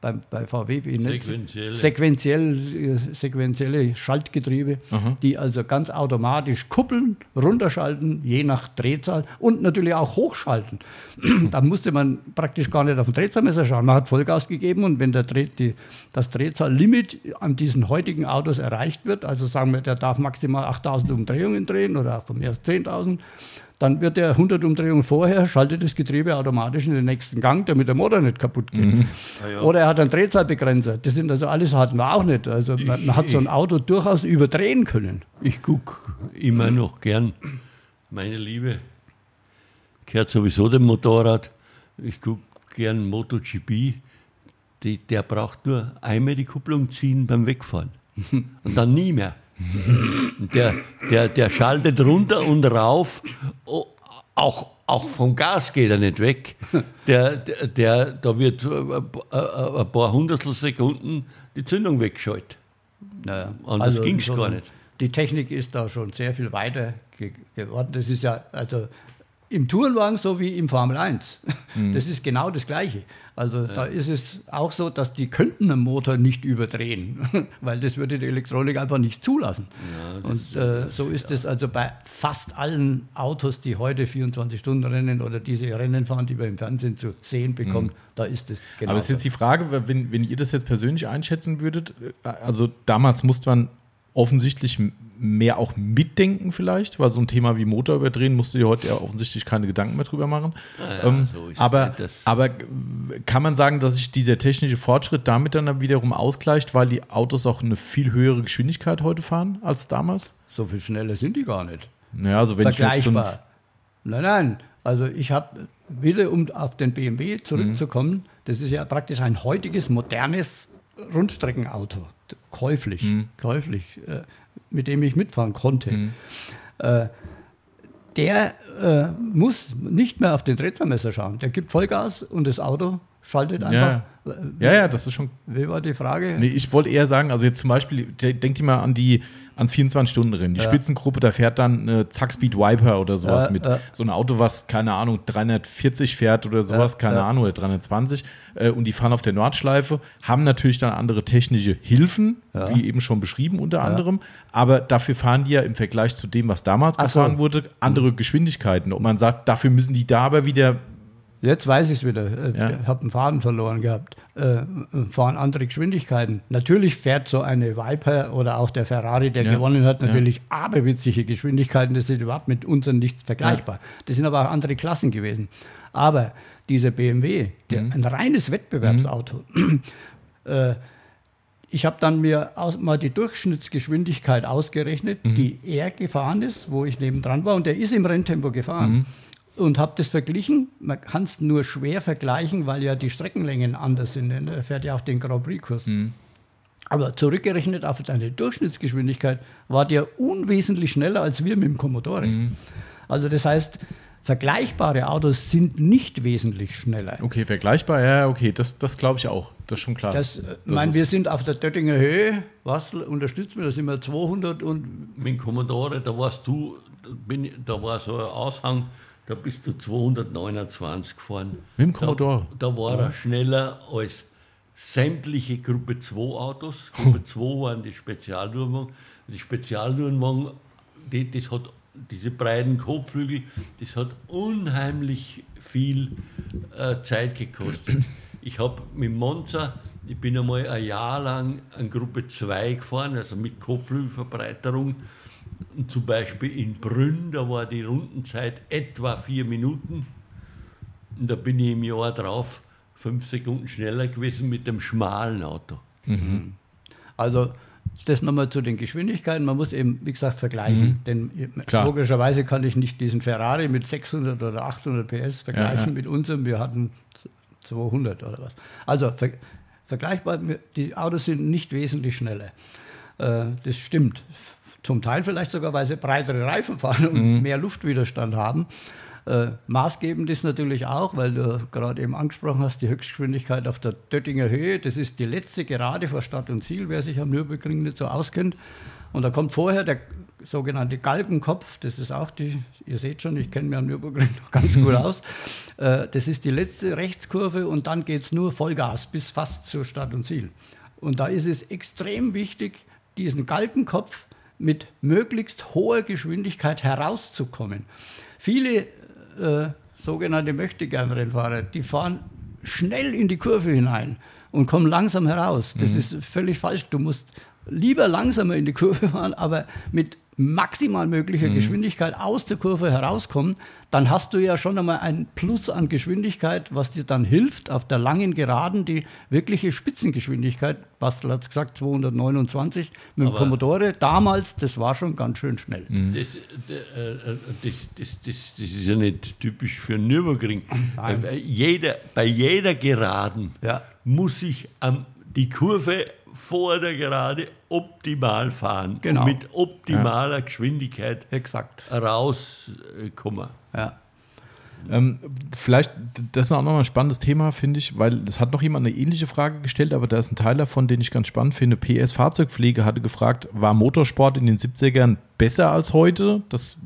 Bei, bei VW wie nicht, sequenziell, äh, sequenzielle Schaltgetriebe, Aha. die also ganz automatisch kuppeln, runterschalten, je nach Drehzahl und natürlich auch hochschalten. *clears throat* da musste man praktisch gar nicht auf den Drehzahlmesser schauen. Man hat Vollgas gegeben und wenn der Dreh, die, das Drehzahllimit an diesen heutigen Autos erreicht wird, also sagen wir, der darf maximal 8000 Umdrehungen drehen oder von mir aus 10.000, dann wird er 100 Umdrehungen vorher, schaltet das Getriebe automatisch in den nächsten Gang, damit der Motor nicht kaputt geht. Mhm. Ja, ja. Oder er hat einen Drehzahlbegrenzer. Das sind also alles hatten wir auch nicht. Also man, ich, man hat so ein Auto durchaus überdrehen können. Ich gucke immer noch gern, meine Liebe, gehört sowieso dem Motorrad. Ich gucke gern MotoGP. Die, der braucht nur einmal die Kupplung ziehen beim Wegfahren. *laughs* Und dann nie mehr. Der, der, der schaltet runter und rauf. Auch, auch vom Gas geht er nicht weg. Der, der, der da wird äh, äh, ein paar Hundertstel Sekunden die Zündung weggeschaltet. Naja, Anders also ging's so- gar nicht. Die Technik ist da schon sehr viel weiter ge geworden. Das ist ja, also im Tourenwagen so wie im Formel 1. Mhm. Das ist genau das Gleiche. Also da ist es auch so, dass die könnten einen Motor nicht überdrehen, *laughs* weil das würde die Elektronik einfach nicht zulassen. Und äh, so ist es also bei fast allen Autos, die heute 24 Stunden rennen oder diese Rennen fahren, die wir im Fernsehen zu sehen bekommen, da ist es genau. Mhm. Aber es ist jetzt die Frage, wenn, wenn ihr das jetzt persönlich einschätzen würdet, äh, also damals musste man offensichtlich mehr auch mitdenken vielleicht, weil so ein Thema wie Motor überdrehen musst du dir heute ja offensichtlich keine Gedanken mehr drüber machen. ja, ähm, so aber, das. aber kann man sagen, dass sich dieser technische Fortschritt damit dann wiederum ausgleicht, weil die Autos auch eine viel höhere Geschwindigkeit heute fahren als damals? so viel schneller sind die gar nicht. Naja, also wenn ich jetzt vergleichbar. nein, nein. Also ich habe wieder, um auf den BMW zurückzukommen, das ist ja praktisch ein heutiges, modernes Rundstreckenauto. Käuflich, käuflich, äh, mit dem ich mitfahren konnte. Äh, der äh, muss nicht mehr auf den Drehzahlmesser schauen. Der gibt Vollgas und das Auto schaltet einfach. ja, ja, das ist schon Wie war die Frage? Nee, ich wollte eher sagen, also jetzt zum Beispiel, de- denkt ihr mal an die ans 24-Stunden-Rennen. Die Spitzengruppe, da fährt dann eine Zackspeed Viper oder sowas Ja, mit. ja. So ein Auto, was, keine Ahnung, 340 fährt oder sowas, Ja, keine ja. Ahnung, oder 320. Äh, und die fahren auf der Nordschleife, haben natürlich dann andere technische Hilfen, Ja. wie eben schon beschrieben unter anderem. Aber dafür fahren die ja im Vergleich zu dem, was damals Ach so. gefahren wurde, andere Geschwindigkeiten. Und man sagt, dafür müssen die da aber wieder Jetzt weiß ich es wieder. Äh, Ja. Ich habe einen Faden verloren gehabt. Äh, fahren andere Geschwindigkeiten. Natürlich fährt so eine Viper oder auch der Ferrari, der Ja. gewonnen hat, Ja. natürlich aberwitzige Geschwindigkeiten. Das sind überhaupt mit unseren nicht vergleichbar. Das sind aber auch andere Klassen gewesen. Aber dieser BMW, der, Mhm. ein reines Wettbewerbsauto, *clears throat* äh, ich habe dann mir aus, mal die Durchschnittsgeschwindigkeit ausgerechnet, Mhm. die er gefahren ist, wo ich nebendran war. Und der ist im Renntempo gefahren. Und habe das verglichen. Man kann es nur schwer vergleichen, weil ja die Streckenlängen anders sind. Er fährt ja auch den Grand Prix-Kurs. Mhm. Aber zurückgerechnet auf seine Durchschnittsgeschwindigkeit war der unwesentlich schneller als wir mit dem Commodore. Mhm. Also das heißt, vergleichbare Autos sind nicht wesentlich schneller. Okay, vergleichbar, ja, okay, das, das glaube ich auch. Das ist schon klar. Das, äh, mein, ist- wir sind auf der Döttinger Höhe. Was unterstützt mir? Da sind wir 200 und Mit dem Commodore, da warst du, bin, ich- da war so ein Aushang, da bist du 229 gefahren. Mit dem Commodore? Da, da war er schneller als sämtliche Gruppe 2 Autos. *laughs* Gruppe 2 waren die Spezialtourenwagen. Die Spezialtourenwagen, die, das hat diese breiten Kotflügel, das hat unheimlich viel äh, Zeit gekostet. *laughs* Ich habe mit Monza, ich bin einmal ein Jahr lang an Gruppe 2 gefahren, also mit Kotflügelverbreiterung. Und zum Beispiel in Brünn, da war die Rundenzeit etwa vier Minuten. Und da bin ich im Jahr drauf fünf Sekunden schneller gewesen mit dem schmalen Auto. Also das nochmal zu den Geschwindigkeiten. Man muss eben, wie gesagt, vergleichen. Denn Mhm. Klar. logischerweise kann ich nicht diesen Ferrari mit 600 oder 800 PS vergleichen Ja, ja. mit unserem. Wir hatten 200 oder was. Also ver vergleichbar, die Autos sind nicht wesentlich schneller. Äh, das stimmt. Zum Teil vielleicht sogar, weil sie breitere Reifen fahren und Mhm. mehr Luftwiderstand haben. Äh, maßgebend ist natürlich auch, weil du gerade eben angesprochen hast, die Höchstgeschwindigkeit auf der Döttinger Höhe. Das ist die letzte Gerade vor Stadt und Ziel, wer sich am Nürburgring nicht so auskennt. Und da kommt vorher der sogenannte Galgenkopf. Das ist auch die, ihr seht schon, ich kenne mich am Nürburgring *laughs* noch ganz gut *laughs* aus. Äh, das ist die letzte Rechtskurve und dann geht es nur Vollgas bis fast zur Stadt und Ziel. Und da ist es extrem wichtig, diesen Galgenkopf mit möglichst hoher Geschwindigkeit herauszukommen. Viele äh, sogenannte Möchtegern-Rennfahrer, die fahren schnell in die Kurve hinein und kommen langsam heraus. Das ist völlig falsch. Du musst lieber langsamer in die Kurve fahren, aber mit maximal möglicher Geschwindigkeit aus der Kurve herauskommen, dann hast du ja schon einmal ein Plus an Geschwindigkeit, was dir dann hilft, auf der langen Geraden die wirkliche Spitzengeschwindigkeit, Bastel hat es gesagt, 229 mit dem Aber- Commodore, damals, das war schon ganz schön schnell. Das, äh, äh, das, das, das, das ist ja nicht typisch für Nürburgring. Nein. Äh, Jeder, bei jeder Geraden Ja. muss ich am, die Kurve vor der Gerade optimal fahren. Genau. Und mit optimaler Geschwindigkeit Exakt. rauskommen. Ja. Ähm, vielleicht, das ist auch nochmal ein spannendes Thema, finde ich, weil es hat noch jemand eine ähnliche Frage gestellt, aber da ist ein Teil davon, den ich ganz spannend finde. PS Fahrzeugpflege hatte gefragt, war Motorsport in den 70ern besser als heute? Das,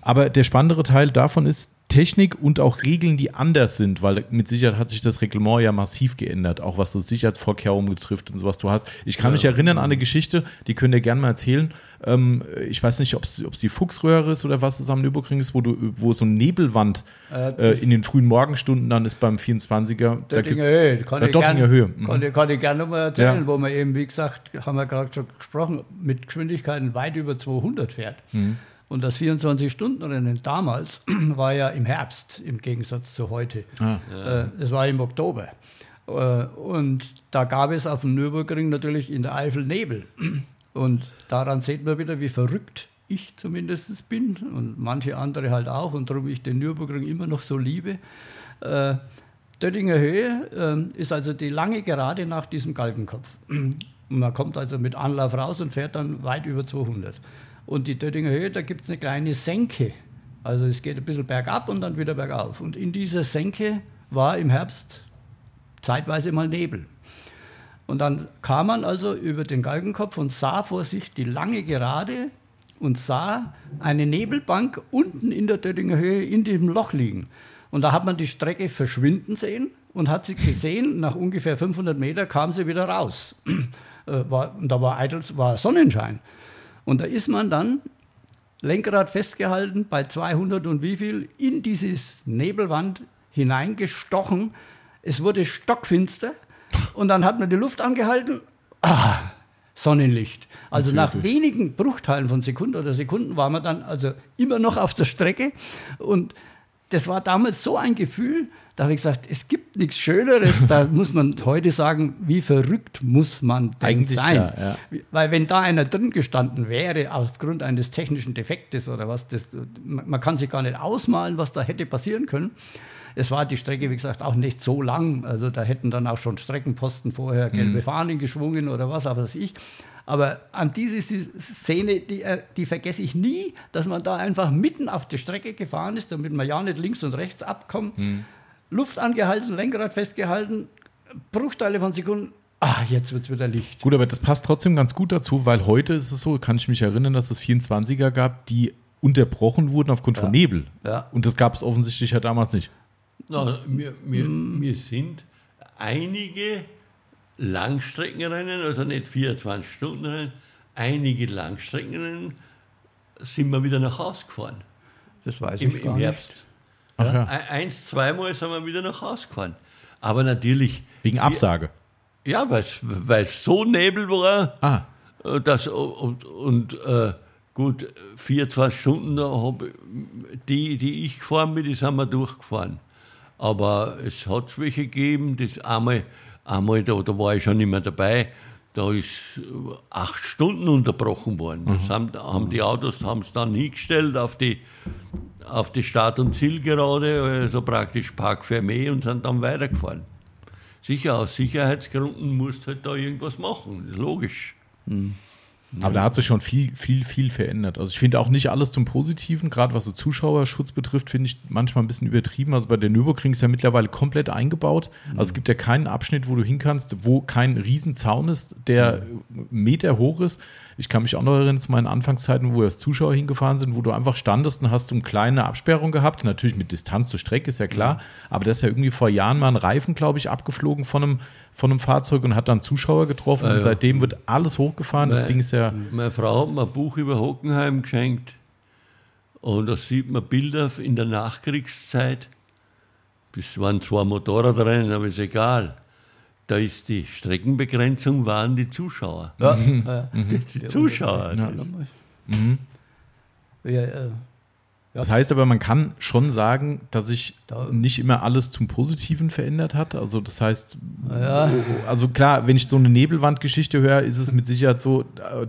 Aber der spannendere Teil davon ist, Technik und auch Regeln, die anders sind, weil mit Sicherheit hat sich das Reglement ja massiv geändert, auch was so Sicherheitsvorkehrungen betrifft und sowas du hast. Ich kann mich erinnern an eine Geschichte, die könnt ihr gerne mal erzählen. Ähm, ich weiß nicht, ob es die Fuchsröhre ist oder was es am Nürburgring ist, wo, du, wo so eine Nebelwand äh, in den frühen Morgenstunden dann ist beim 24er. Da gibt's- Höhe, kann Äh, Dottinger gern- Höhe. Mhm. Kann, ich- kann ich gerne nochmal erzählen, Ja. wo man eben, wie gesagt, haben wir gerade schon gesprochen, mit Geschwindigkeiten weit über 200 fährt. Mhm. Und das 24-Stunden-Rennen damals *clears throat* war ja im Herbst im Gegensatz zu heute. Ah. Äh, Es war im Oktober. Äh, Und da gab es auf dem Nürburgring natürlich in der Eifel Nebel. *clears throat* Und daran sieht man wieder, wie verrückt ich zumindest bin und manche andere halt auch und darum ich den Nürburgring immer noch so liebe. Äh, Döttinger Höhe äh, ist also die lange Gerade nach diesem Galgenkopf. Und *clears throat* man kommt also mit Anlauf raus und fährt dann weit über 200. Und die Döttinger Höhe, da gibt es eine kleine Senke. Also es geht ein bisschen bergab und dann wieder bergauf. Und in dieser Senke war im Herbst zeitweise mal Nebel. Und dann kam man also über den Galgenkopf und sah vor sich die lange Gerade und sah eine Nebelbank unten in der Döttinger Höhe in diesem Loch liegen. Und da hat man die Strecke verschwinden sehen und hat sie gesehen, nach ungefähr 500 Meter kam sie wieder raus. Äh, und da war, eitel, war Sonnenschein. Und da ist man dann Lenkrad festgehalten bei 200 und wie viel in dieses Nebelwand hineingestochen. Es wurde stockfinster und dann hat man die Luft angehalten. Ah, Sonnenlicht. Also nach wenigen Bruchteilen von Sekunden oder Sekunden war man dann also immer noch auf der Strecke und das war damals so ein Gefühl, da habe ich gesagt, es gibt nichts Schöneres. Da *laughs* muss man heute sagen, wie verrückt muss man denn Eigentlich sein? ja, ja. Weil wenn da einer drin gestanden wäre, aufgrund eines technischen Defektes oder was, das, man kann sich gar nicht ausmalen, was da hätte passieren können. Es war die Strecke, wie gesagt, auch nicht so lang. Also da hätten dann auch schon Streckenposten vorher gelbe Fahnen geschwungen oder was, aber weiß ich. Aber an diese Szene, die, äh, die vergesse ich nie, dass man da einfach mitten auf die Strecke gefahren ist, damit man ja nicht links und rechts abkommt. Luft angehalten, Lenkrad festgehalten, Bruchteile von Sekunden. Ah, jetzt wird es wieder Licht. Gut, aber das passt trotzdem ganz gut dazu, weil heute ist es so, kann ich mich erinnern, dass es 24er gab, die unterbrochen wurden aufgrund von Nebel. Ja. Und das gab es offensichtlich ja damals nicht. Na, mir, mir, mir sind einige Langstreckenrennen, also nicht 24-Stunden-Rennen, einige Langstreckenrennen sind wir wieder nach Hause gefahren. Das weiß Im, ich im gar Herbst. nicht. Ja. Ein- Eins, zweimal sind wir wieder nach Hause gefahren. Aber natürlich. Wegen Absage. Ja, weil es so Nebel war, Ah, äh, das, und, und äh, gut, 24 Stunden da hab, ich- die, die ich gefahren bin, die sind wir durchgefahren. Aber es hat welche gegeben, das einmal, einmal da, da war ich schon nicht mehr dabei, da ist äh, acht Stunden unterbrochen worden. Das haben, haben die Autos haben es dann hingestellt auf die, auf die Start- und Zielgerade, also praktisch Park Fermé und sind dann weitergefahren. Sicher, aus Sicherheitsgründen musst du halt da irgendwas machen, logisch. Aber da hat sich schon viel, viel, viel verändert. Also ich finde auch nicht alles zum Positiven, gerade was so Zuschauerschutz betrifft, finde ich manchmal ein bisschen übertrieben. Also bei der Nürburgring ist ja mittlerweile komplett eingebaut. Also es gibt ja keinen Abschnitt, wo du hin kannst, wo kein Riesenzaun ist, der Meter hoch ist. Ich kann mich auch noch erinnern zu meinen Anfangszeiten, wo wir als Zuschauer hingefahren sind, wo du einfach standest und hast so eine kleine Absperrung gehabt. Natürlich mit Distanz zur Strecke, ist ja klar. Aber da ist ja irgendwie vor Jahren mal ein Reifen, glaube ich, abgeflogen von einem, von einem Fahrzeug und hat dann Zuschauer getroffen. Ah, und ja. seitdem wird alles hochgefahren. Das Weil- Ding ist ja. Meine Frau hat mir ein Buch über Hockenheim geschenkt und da sieht man Bilder in der Nachkriegszeit. Das waren zwar Motorradrennen, aber ist egal. Da ist die Streckenbegrenzung, waren die Zuschauer. Ja, ja. Die Zuschauer. Ja. das- Ja, äh, Das heißt aber, man kann schon sagen, dass sich Da- nicht immer alles zum Positiven verändert hat. Also das heißt, ja. also klar, wenn ich so eine Nebelwandgeschichte höre, ist es mit Sicherheit so,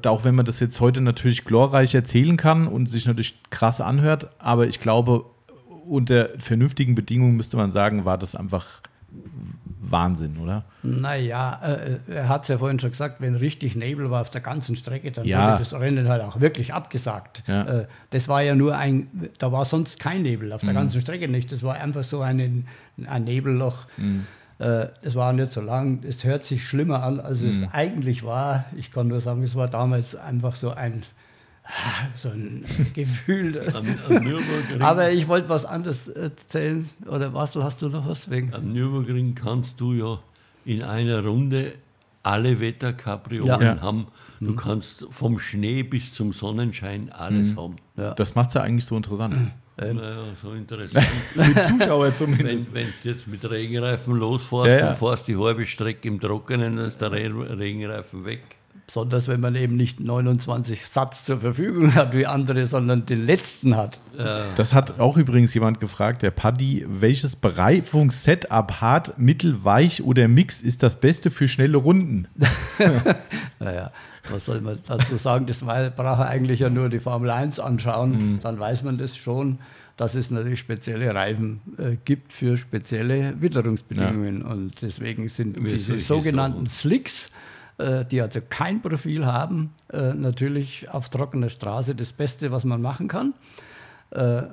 auch wenn man das jetzt heute natürlich glorreich erzählen kann und sich natürlich krass anhört, aber ich glaube, unter vernünftigen Bedingungen müsste man sagen, war das einfach Wahnsinn, oder? Naja, äh, er hat es ja vorhin schon gesagt, wenn richtig Nebel war auf der ganzen Strecke, dann Ja. wurde das Rennen halt auch wirklich abgesagt. Ja. Äh, das war ja nur ein, da war sonst kein Nebel, auf der ganzen Strecke nicht. Das war einfach so ein, ein Nebelloch. Äh, Das war nicht so lang, es hört sich schlimmer an, als es eigentlich war. Ich kann nur sagen, es war damals einfach so ein, *laughs* so ein Gefühl. Am, am, Nürburgring, Aber ich wollte was anderes erzählen. Oder was, hast du noch was wegen? am Nürburgring kannst du ja in einer Runde alle Wetterkapriolen Ja. Haben. Du kannst vom Schnee bis zum Sonnenschein alles haben. Ja. Das macht es ja eigentlich so interessant. Naja, so interessant. *laughs* Für Zuschauer zumindest. wenn wenn du jetzt mit Regenreifen losfährst Ja, ja. und fährst die halbe Strecke im Trockenen, dann ist der Re Regenreifen weg. Besonders wenn man eben nicht 29 Satz zur Verfügung hat wie andere, sondern den letzten hat. Das hat auch übrigens jemand gefragt, der Paddy, welches Bereifungssetup hart, mittel, weich oder Mix ist das Beste für schnelle Runden? *laughs* Naja, was soll man dazu sagen? Das braucht eigentlich ja nur die Formel 1 anschauen, dann weiß man das schon, dass es natürlich spezielle Reifen äh, gibt für spezielle Witterungsbedingungen. Und deswegen sind diese sogenannten Sachen. Slicks, äh, die also kein Profil haben, äh, natürlich auf trockener Straße das Beste, was man machen kann. Äh,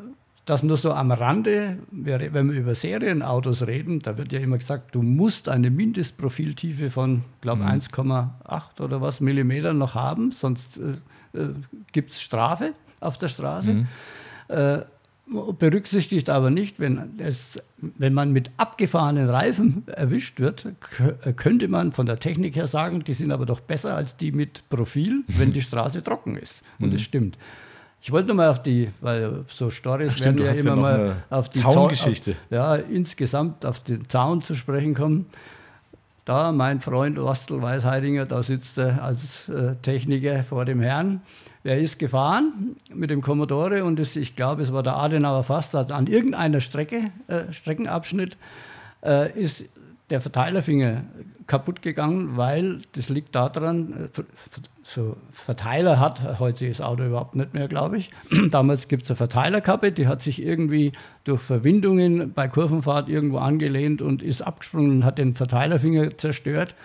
das nur so am Rande, wenn wir über Serienautos reden, da wird ja immer gesagt, du musst eine Mindestprofiltiefe von, glaube 1,8 oder was Millimeter noch haben, sonst äh, äh, gibt es Strafe auf der Straße. Äh, berücksichtigt aber nicht, wenn, es, wenn man mit abgefahrenen Reifen erwischt wird, kö- könnte man von der Technik her sagen, die sind aber doch besser als die mit Profil, wenn die Straße trocken ist. Und das stimmt. Ich wollte nur mal auf die, weil so Stories Ach stimmt, werden ja ja immer noch mal auf die Zaungeschichte. Auf, ja, insgesamt auf den Zaun zu sprechen kommen. Da, mein Freund Wastel Weisheidinger, da sitzt er als äh, Techniker vor dem Herrn. Er ist gefahren mit dem Commodore und es, ich glaube, es war der Adenauer Fastart. An irgendeiner Strecke, äh, Streckenabschnitt äh, ist der Verteilerfinger kaputt gegangen, weil das liegt daran, äh, so Verteiler hat heute das Auto überhaupt nicht mehr, glaube ich. *clears throat* Damals gibt es eine Verteilerkappe, die hat sich irgendwie durch Verwindungen bei Kurvenfahrt irgendwo angelehnt und ist abgesprungen und hat den Verteilerfinger zerstört.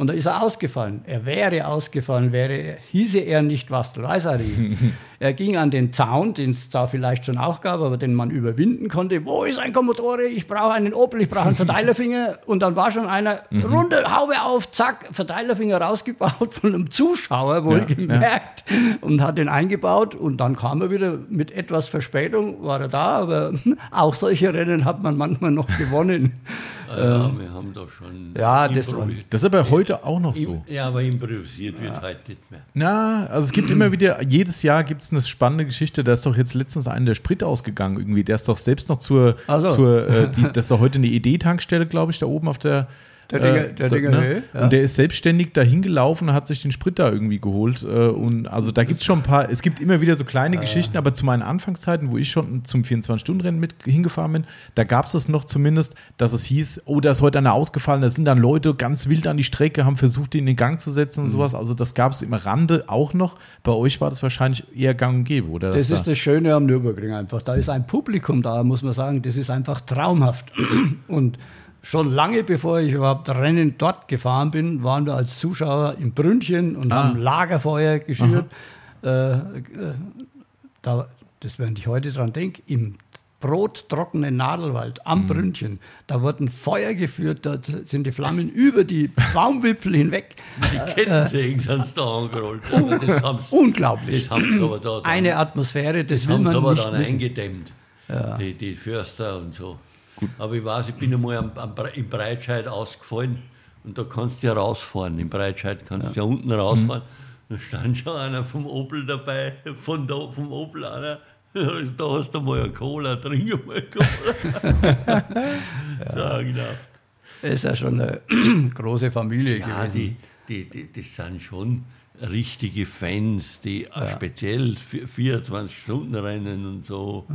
Und da ist er ausgefallen. Er wäre ausgefallen, wäre, hieße er nicht Weisheidinger. *laughs* er ging an den Zaun, den es da vielleicht schon auch gab, aber den man überwinden konnte. Wo ist ein Commodore? Ich brauche einen Opel, ich brauche einen *laughs* Verteilerfinger. Und dann war schon einer, Runde, Haube auf, zack, Verteilerfinger rausgebaut von einem Zuschauer, wohlgemerkt, und hat den eingebaut. Und dann kam er wieder mit etwas Verspätung, war er da, aber *laughs* auch solche Rennen hat man manchmal noch gewonnen. Ah ja, wir haben da schon. Ja, das. Das ist aber heute auch noch so. Ja, aber improvisiert wird heute nicht mehr. Na, also es gibt immer wieder, jedes Jahr gibt es eine spannende Geschichte. Da ist doch jetzt letztens einer der Sprit ausgegangen irgendwie. Der ist doch selbst noch zur, so. zur äh, die, *laughs* das ist doch heute eine ED-Tankstelle, glaube ich, da oben auf der. Der Dinger- der da- Dinger Höhe, ja. Und der ist selbstständig dahin gelaufen und hat sich den Sprit da irgendwie geholt. Äh, und also da gibt es schon ein paar, es gibt immer wieder so kleine Geschichten, aber zu meinen Anfangszeiten, wo ich schon zum 24-Stunden-Rennen mit hingefahren bin, da gab es es noch zumindest, dass es hieß, oh, da ist heute einer ausgefallen, da sind dann Leute ganz wild an die Strecke, haben versucht, ihn in den Gang zu setzen und Mhm. sowas. Also das gab es im Rande auch noch. Bei euch war das wahrscheinlich eher gang und gäbe, oder? Das Dass ist da- das Schöne am Nürburgring einfach. Da ist ein Publikum da, muss man sagen. Das ist einfach traumhaft. *clears throat* Und schon lange bevor ich überhaupt Rennen dort gefahren bin, waren wir als Zuschauer im Brünnchen und Ah. haben Lagerfeuer geschürt. Äh, äh, da, das, wenn ich heute dran denke, im brottrockenen Nadelwald Mhm. am Brünnchen, da wurden Feuer geführt, da sind die Flammen *laughs* über die Baumwipfel hinweg. Die Kettensägen sind sie da angerollt. *laughs* Das Unglaublich. das haben sie aber da dann, Eine Atmosphäre, das, das will haben sie man aber nicht dann wissen. eingedämmt. Die, die Förster und so. Aber ich weiß, ich bin einmal am, am, im Breitscheid ausgefallen und da kannst du ja rausfahren. Im Breitscheid kannst du ja unten rausfahren. Da stand schon einer vom Opel dabei, von da, vom Opel einer. *laughs* Da hast du mal eine Cola, trink *laughs* mal Cola. *laughs* ja. Das ist ja schon eine *clears throat* große Familie Ja, gewesen. die, die, die, das sind schon richtige Fans, die auch speziell 24-Stunden-Rennen und so,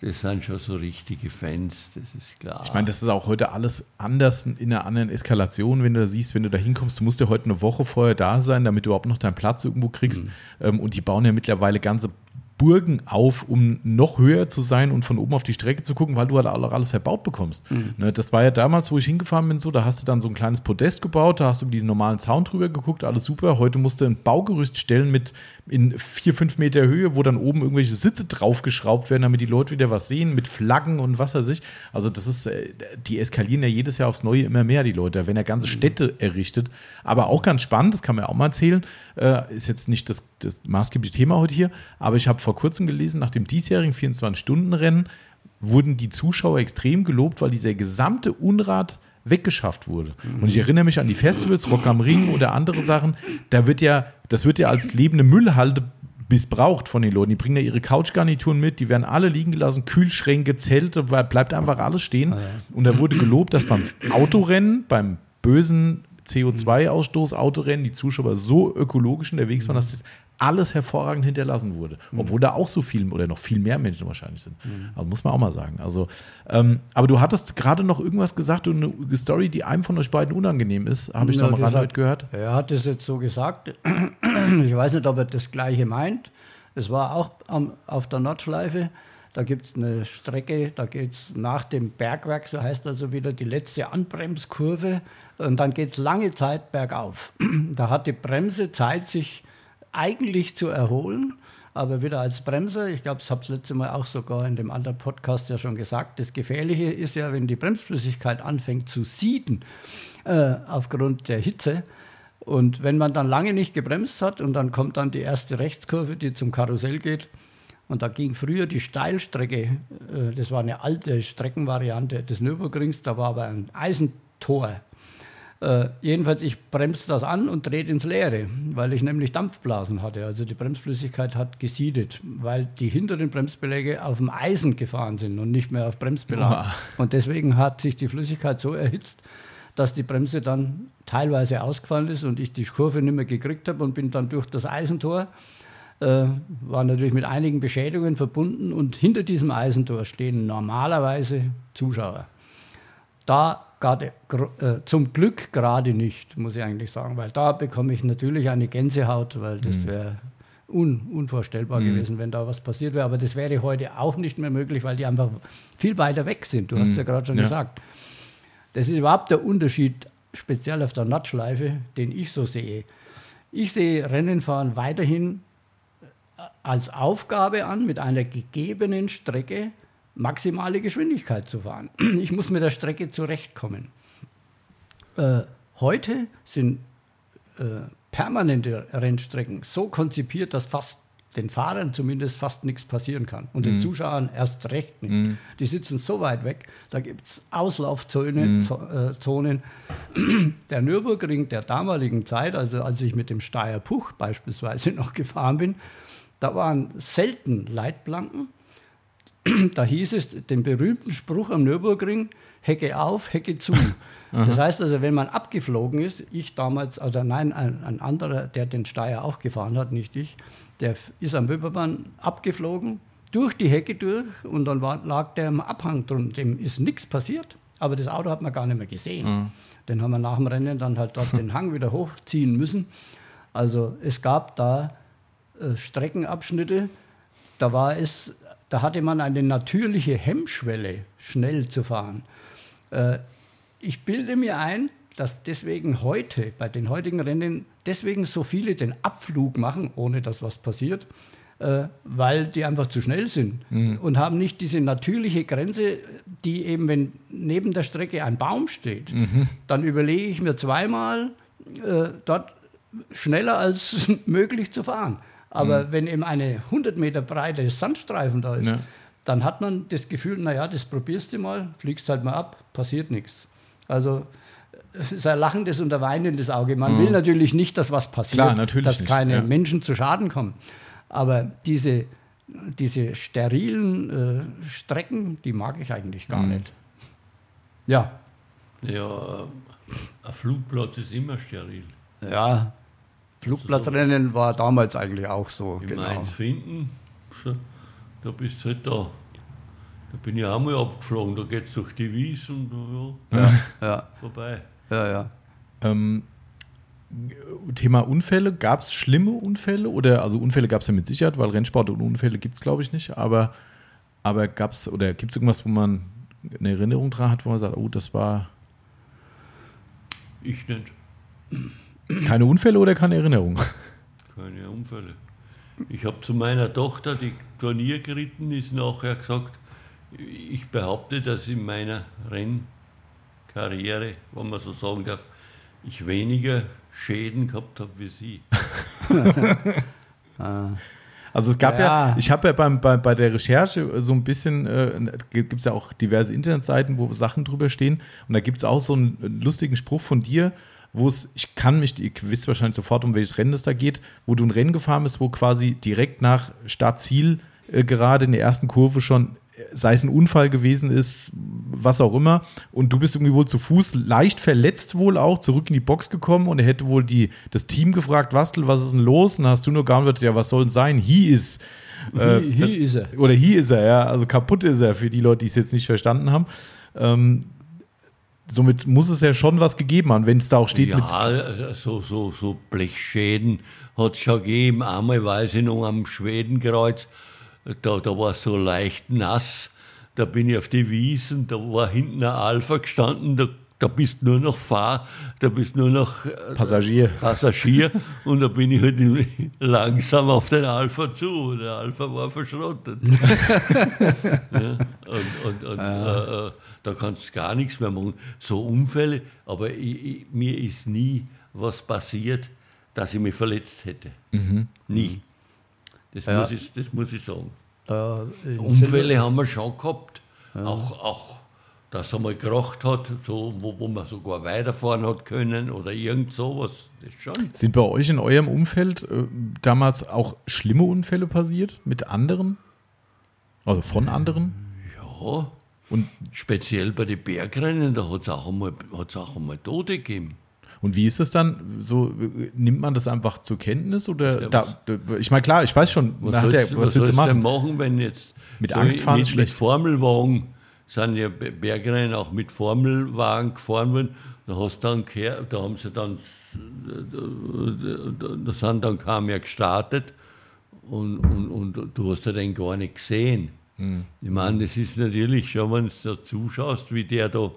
das sind schon so richtige Fans, das ist klar. Ich meine, das ist auch heute alles anders in einer anderen Eskalation, wenn du da siehst, wenn du da hinkommst, du musst ja heute eine Woche vorher da sein, damit du überhaupt noch deinen Platz irgendwo kriegst. Mhm. Ähm, und die bauen ja mittlerweile ganze Burgen auf, um noch höher zu sein und von oben auf die Strecke zu gucken, weil du halt alles verbaut bekommst. Mhm. Ne, das war ja damals, wo ich hingefahren bin, so, da hast du dann so ein kleines Podest gebaut, da hast du über diesen normalen Zaun drüber geguckt, alles super. Heute musst du ein Baugerüst stellen mit in vier, fünf Meter Höhe, wo dann oben irgendwelche Sitze draufgeschraubt werden, damit die Leute wieder was sehen, mit Flaggen und was weiß ich. Also das ist, äh, die eskalieren ja jedes Jahr aufs Neue immer mehr, die Leute, wenn er ganze mhm. Städte errichtet. Aber auch ganz spannend, das kann man ja auch mal erzählen, äh, ist jetzt nicht das, das maßgebliche Thema heute hier, aber ich habe vor kurzem gelesen, nach dem diesjährigen 24-Stunden-Rennen wurden die Zuschauer extrem gelobt, weil dieser gesamte Unrat weggeschafft wurde. Und ich erinnere mich an die Festivals, Rock am Ring oder andere Sachen, da wird ja, das wird ja als lebende Müllhalde missbraucht von den Leuten. Die bringen ja ihre Couchgarnituren mit, die werden alle liegen gelassen, Kühlschränke, Zelte, bleibt einfach alles stehen. Ah, Und da wurde gelobt, dass beim Autorennen, beim bösen CO2-Ausstoß, Autorennen, die Zuschauer so ökologisch unterwegs waren, dass das alles hervorragend hinterlassen wurde. Mhm. Obwohl da auch so viel oder noch viel mehr Menschen wahrscheinlich sind. Mhm. Also muss man auch mal sagen. Also, ähm, aber du hattest gerade noch irgendwas gesagt und eine Story, die einem von euch beiden unangenehm ist, habe ich ja, noch mal gerade gehört. Er hat es jetzt so gesagt. *clears throat* Ich weiß nicht, ob er das Gleiche meint. Es war auch am, auf der Nordschleife. Da gibt es eine Strecke, da geht es nach dem Bergwerk, so heißt also wieder die letzte Anbremskurve. Und dann geht es lange Zeit bergauf. *clears throat* Da hat die Bremse Zeit, sich eigentlich zu erholen, aber wieder als Bremse. Ich glaube, das habe ich das letzte Mal auch sogar in dem anderen Podcast ja schon gesagt. Das Gefährliche ist ja, wenn die Bremsflüssigkeit anfängt zu sieden äh, aufgrund der Hitze. Und wenn man dann lange nicht gebremst hat und dann kommt dann die erste Rechtskurve, die zum Karussell geht, und da ging früher die Steilstrecke, äh, das war eine alte Streckenvariante des Nürburgrings, da war aber ein Eisentor äh, jedenfalls, ich bremse das an und drehe ins Leere, weil ich nämlich Dampfblasen hatte. Also die Bremsflüssigkeit hat gesiedet, weil die hinteren Bremsbeläge auf dem Eisen gefahren sind und nicht mehr auf Bremsbelag. Oh. Und deswegen hat sich die Flüssigkeit so erhitzt, dass die Bremse dann teilweise ausgefallen ist und ich die Kurve nicht mehr gekriegt habe und bin dann durch das Eisentor. Äh, war natürlich mit einigen Beschädigungen verbunden und hinter diesem Eisentor stehen normalerweise Zuschauer. Da grade, äh, zum Glück gerade nicht, muss ich eigentlich sagen, weil da bekomme ich natürlich eine Gänsehaut, weil das mhm. wäre un, unvorstellbar mhm. gewesen, wenn da was passiert wäre. Aber das wäre heute auch nicht mehr möglich, weil die einfach viel weiter weg sind. Du mhm. hast es ja gerade schon ja. gesagt. Das ist überhaupt der Unterschied, speziell auf der Nordschleife, den ich so sehe. Ich sehe Rennenfahren weiterhin äh, als Aufgabe an, mit einer gegebenen Strecke maximale Geschwindigkeit zu fahren. *clears throat* Ich muss mit der Strecke zurechtkommen. Äh, heute sind äh, permanente Rennstrecken so konzipiert, dass fast den Fahrern zumindest fast nichts passieren kann. Und mhm. den Zuschauern erst recht nicht. Mhm. Die sitzen so weit weg, da gibt es Auslaufzonen. Mhm. Äh, Zonen. *clears throat* Der Nürburgring der damaligen Zeit, also als ich mit dem Steyr Puch beispielsweise *laughs* noch gefahren bin, da waren selten Leitplanken, *clears throat* da hieß es den berühmten Spruch am Nürburgring, Hecke auf, Hecke zu. *laughs* das heißt also, wenn man abgeflogen ist, ich damals, also nein, ein, ein, anderer, der den Steier auch gefahren hat, nicht ich, der ist am Wipperbahn abgeflogen, durch die Hecke durch und dann war, lag der im Abhang drin. Dem ist nichts passiert, aber das Auto hat man gar nicht mehr gesehen. Mhm. Den haben wir nach dem Rennen dann halt dort *laughs* den Hang wieder hochziehen müssen. Also es gab da äh, Streckenabschnitte, da war es da hatte man eine natürliche Hemmschwelle, schnell zu fahren. Äh, ich bilde mir ein, dass deswegen heute, bei den heutigen Rennen, deswegen so viele den Abflug machen, ohne dass was passiert, äh, weil die einfach zu schnell sind mhm. und haben nicht diese natürliche Grenze, die eben, wenn neben der Strecke ein Baum steht, mhm. dann überlege ich mir zweimal, äh, dort schneller als *laughs* möglich zu fahren. Aber mhm. wenn eben eine 100 Meter breite Sandstreifen da ist, ja. dann hat man das Gefühl, naja, das probierst du mal, fliegst halt mal ab, passiert nichts. Also es ist ein lachendes und ein weinendes Auge. Man mhm. will natürlich nicht, dass was passiert, Klar, dass nicht. keine ja. Menschen zu Schaden kommen. Aber diese, diese sterilen äh, Strecken, die mag ich eigentlich gar mhm. nicht. Ja. Ja, ein Flugplatz ist immer steril. Ja, Flugplatzrennen war damals eigentlich auch so. In genau. Mainz finden, da bist du halt da. Da bin ich auch mal abgeflogen, da geht es durch die Wies und ja, ja, ja. vorbei. Ja, ja. Ähm, Thema Unfälle, gab es schlimme Unfälle? Oder, also Unfälle gab es ja mit Sicherheit, weil Rennsport und Unfälle gibt es, glaube ich, nicht. Aber, aber gab es, oder gibt es irgendwas, wo man eine Erinnerung dran hat, wo man sagt, oh, das war. Ich nicht. Keine Unfälle oder keine Erinnerung? Keine Unfälle. Ich habe zu meiner Tochter, die Turnier geritten ist, nachher gesagt, ich behaupte, dass in meiner Rennkarriere, wenn man so sagen darf, ich weniger Schäden gehabt habe wie sie. *laughs* Also es gab ja, ja ich habe ja beim, bei, bei der Recherche so ein bisschen, äh, gibt es ja auch diverse Internetseiten, wo Sachen drüber stehen. Und da gibt es auch so einen lustigen Spruch von dir, wo es, ich kann mich, ihr wisst wahrscheinlich sofort, um welches Rennen es da geht, wo du ein Rennen gefahren bist, wo quasi direkt nach Startziel äh, gerade in der ersten Kurve schon sei es ein Unfall gewesen ist, was auch immer. Und du bist irgendwie wohl zu Fuß leicht verletzt wohl auch zurück in die Box gekommen und er hätte wohl die, das Team gefragt, Wastel, was ist denn los? Und dann hast du nur geantwortet, ja, was soll denn sein? He is. Äh, he, is er. Oder he is er, ja. Also kaputt ist er für die Leute, die es jetzt nicht verstanden haben. Ähm, somit muss es ja schon was gegeben haben, wenn es da auch steht. Ja, so, so, so Blechschäden hat es schon gegeben. Einmal weiß ich noch am Schwedenkreuz, da, da war es so leicht nass. Da bin ich auf die Wiesen, da war hinten ein Alpha gestanden, da, da bist nur noch Fahr, da bist nur noch äh, Passagier. Passagier *laughs* und da bin ich halt *laughs* langsam auf den Alpha zu der Alpha war verschrottet. *laughs* ja, und, und, und ja. äh, da kannst du gar nichts mehr machen. So Unfälle, aber ich, ich, mir ist nie was passiert, dass ich mich verletzt hätte. Mhm. Nie. Das, ja. muss ich, das muss ich sagen. Äh, Unfälle haben wir schon gehabt. Ja. Auch, auch, dass er mal geracht hat, so, wo, wo man sogar weiterfahren hat können oder irgend sowas. Das schon. Sind bei euch in eurem Umfeld äh, damals auch schlimme Unfälle passiert mit anderen? Also von anderen? Ja. Und speziell bei den Bergrennen, da hat es auch, einmal, auch einmal Tote gegeben. Und wie ist es dann? So nimmt man das einfach zur Kenntnis oder ja, da, ich meine klar, ich weiß schon, was, soll's, ja, was, was willst du machen? machen, wenn jetzt mit so Angst fahren mit, mit Formelwagen sind ja Bergrennen auch mit Formelwagen gefahren worden. Da hast dann da haben sie dann da sind dann kaum mehr gestartet und, und, und du hast ja den gar nicht gesehen. Hm. Ich meine, das ist natürlich schon, wenn du da zuschaust, wie der da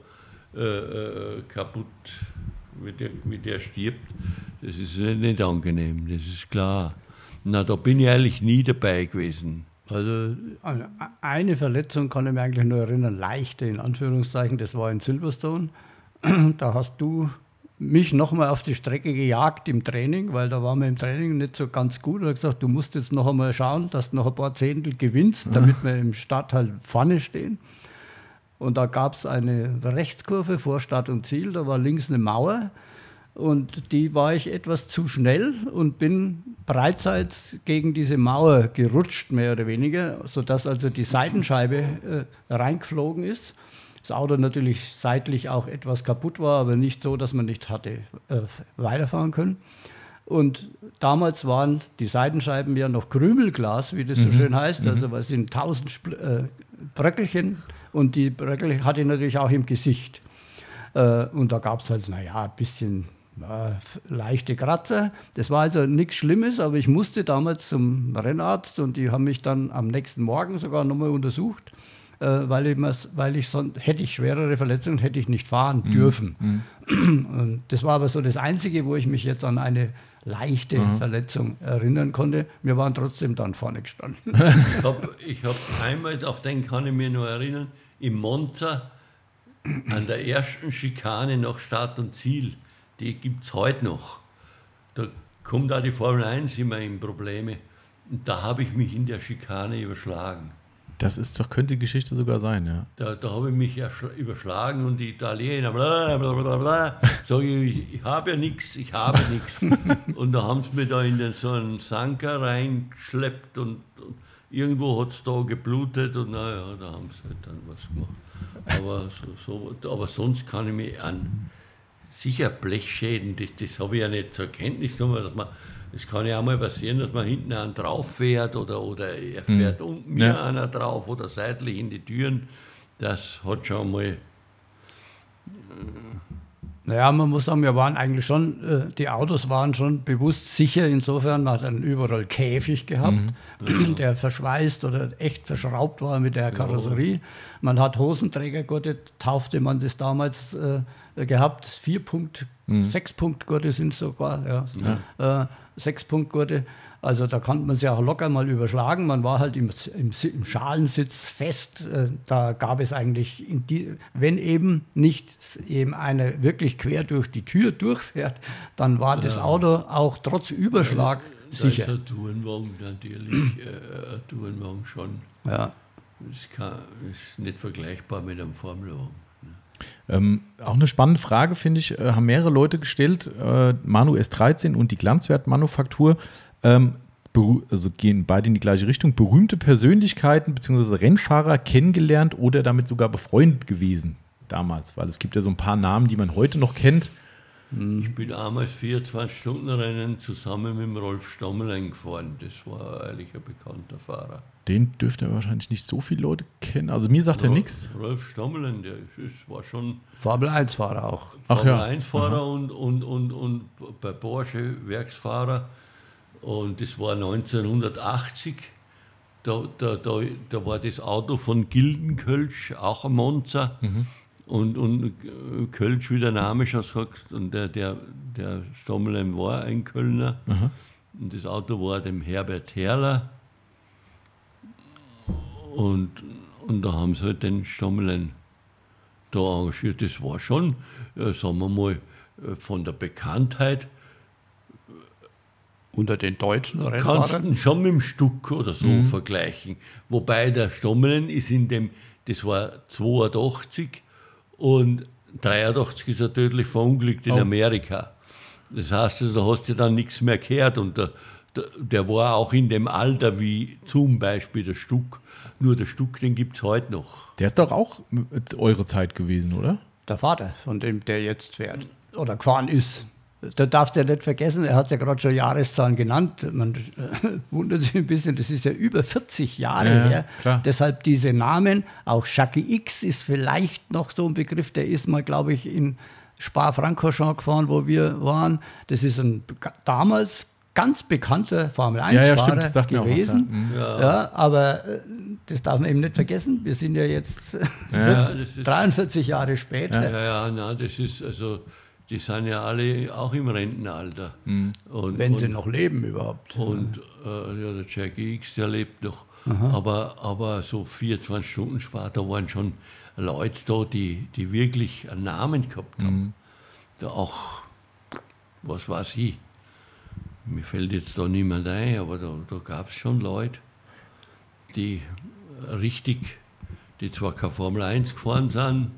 äh, äh kaputt wie der, wie der stirbt, das ist nicht angenehm, das ist klar. Na, da bin ich eigentlich nie dabei gewesen. Also eine Verletzung kann ich mir eigentlich nur erinnern, leichte in Anführungszeichen, das war in Silverstone. *clears throat* Da hast du mich nochmal auf die Strecke gejagt im Training, weil da waren wir im Training nicht so ganz gut. Er hat gesagt, du musst jetzt noch einmal schauen, dass du noch ein paar Zehntel gewinnst, damit wir im Start halt vorne stehen. Und da gab es eine Rechtskurve vor Start und Ziel, da war links eine Mauer. Und die war ich etwas zu schnell und bin breitseits gegen diese Mauer gerutscht, mehr oder weniger, sodass also die Seitenscheibe äh, reingeflogen ist. Das Auto natürlich seitlich auch etwas kaputt war, aber nicht so, dass man nicht hatte äh, weiterfahren können. Und damals waren die Seitenscheiben ja noch Krümelglas, wie das so mhm. schön heißt. Also mhm. was sind tausend Spl äh, Bröckelchen und die Bröckel hatte ich natürlich auch im Gesicht. Äh, und da gab es halt, naja, ein bisschen äh, leichte Kratzer. Das war also nichts Schlimmes, aber ich musste damals zum Rennarzt und die haben mich dann am nächsten Morgen sogar nochmal untersucht, äh, weil ich, weil ich sonst, hätte ich schwerere Verletzungen, hätte ich nicht fahren mhm. dürfen. Mhm. *clears throat* Und das war aber so das Einzige, wo ich mich jetzt an eine leichte mhm. Verletzung erinnern konnte. Wir waren trotzdem dann vorne gestanden. *laughs* ich habe hab einmal, auf den kann ich mich noch erinnern, im Monza an der ersten Schikane nach Start und Ziel. Die gibt es heute noch. Da kommt auch die Formel 1 immer in Probleme. Und da habe ich mich in der Schikane überschlagen. Das ist doch, könnte die Geschichte sogar sein, ja. Da, da habe ich mich überschlagen und die Italiener, bla bla bla bla, sage ich, ich habe ja nichts, ich habe nichts. *laughs* Und da haben sie mich da in den, so einen Sanker reingeschleppt und, und irgendwo hat es da geblutet und naja, da haben sie halt dann was gemacht. Aber, so, so, aber sonst kann ich mich an sicher Blechschäden, das, das habe ich ja nicht zur Kenntnis genommen, dass man es kann ja auch mal passieren, dass man hinten einen drauf fährt oder, oder er hm. fährt mhm. unten mir ja. einer drauf oder seitlich in die Türen. Das hat schon mal. Äh, Naja, man muss sagen, wir waren eigentlich schon, äh, die Autos waren schon bewusst sicher. Insofern, man hat dann überall Käfig gehabt, Mhm. der verschweißt oder echt verschraubt war mit der Karosserie. Man hat Hosenträgergurte, taufte man das damals äh, gehabt. Vier-Punkt, Sechs-Punkt-Gurte sind sogar, ja. Äh, Sechs-Punkt-Gurte. Also da konnte man sich auch locker mal überschlagen. Man war halt im, im, im Schalensitz fest. Äh, Da gab es eigentlich, die, wenn eben nicht eben einer wirklich quer durch die Tür durchfährt, dann war das Auto auch trotz Überschlag Da sicher. ist ein Tourenwagen natürlich, äh, ein Tourenwagen schon. Ja. Das kann, ist nicht vergleichbar mit einem Formelwagen. Ähm, auch eine spannende Frage, finde ich, äh, haben mehrere Leute gestellt. Äh, Manu S13 und die Glanzwertmanufaktur ähm, also gehen beide in die gleiche Richtung. Berühmte Persönlichkeiten bzw. Rennfahrer kennengelernt oder damit sogar befreundet gewesen damals, weil es gibt ja so ein paar Namen, die man heute noch kennt. Ich bin damals 24-Stunden-Rennen zusammen mit dem Rolf Stommelein gefahren. Das war eigentlich ein bekannter Fahrer. Den dürften wahrscheinlich nicht so viele Leute kennen. Also mir sagt er Ro- nichts. Rolf Stommelein, der ist, war schon Formel 1-Fahrer auch. Ach Formel ja. 1-Fahrer und, und, und, und bei Porsche Werksfahrer. Und das war 1980. Da, da, da, da war das Auto von Gildenkölsch, auch ein Monza. Und, und äh, Kölsch, wie der Name schon sagt, und der, der, der Stommelein war ein Kölner. Und das Auto war dem Herbert Herrler. Und, und da haben sie halt den Stommelein da engagiert. Das war schon, äh, sagen wir mal, äh, von der Bekanntheit Unter den deutschen kannst du Rennfahrern. schon mit dem Stuck oder so vergleichen. Wobei der Stommelen ist in dem, das war 82 und 83 ist er tödlich verunglückt in Oh. Amerika. Das heißt, also, da hast du dann nichts mehr gehört und der, der, der war auch in dem Alter wie zum Beispiel der Stuck. Nur der Stuck, den gibt es heute noch. Der ist doch auch eure Zeit gewesen, oder? Der Vater, von dem der jetzt fährt oder gefahren ist. Da darfst du ja nicht vergessen, er hat ja gerade schon Jahreszahlen genannt. Man äh, *laughs* wundert sich ein bisschen, das ist ja über 40 Jahre Ja, her. klar. Deshalb diese Namen. Auch Jackie X ist vielleicht noch so ein Begriff, der ist mal, glaube ich, in Spa-Francorchamps gefahren, wo wir waren. Das ist ein damals ganz bekannter Formel 1-Fahrer Ja, ja, stimmt, das sagt mir auch was, ja. gewesen. Mhm. Ja. aber äh, das darf man eben nicht vergessen. Wir sind ja jetzt äh, Ja, *laughs* 40, das ist- 43 Jahre später. Ja, ja, na, das ist also, die sind ja alle auch im Rentenalter. Und, Wenn und, sie noch leben überhaupt. Und äh, ja, der Jackie X, der lebt noch. Aber, aber so 24 Stunden später waren schon Leute da, die, die wirklich einen Namen gehabt haben. Da auch, was weiß ich, mir fällt jetzt da niemand ein, aber da, da gab es schon Leute, die richtig, die zwar keine Formel 1 gefahren sind,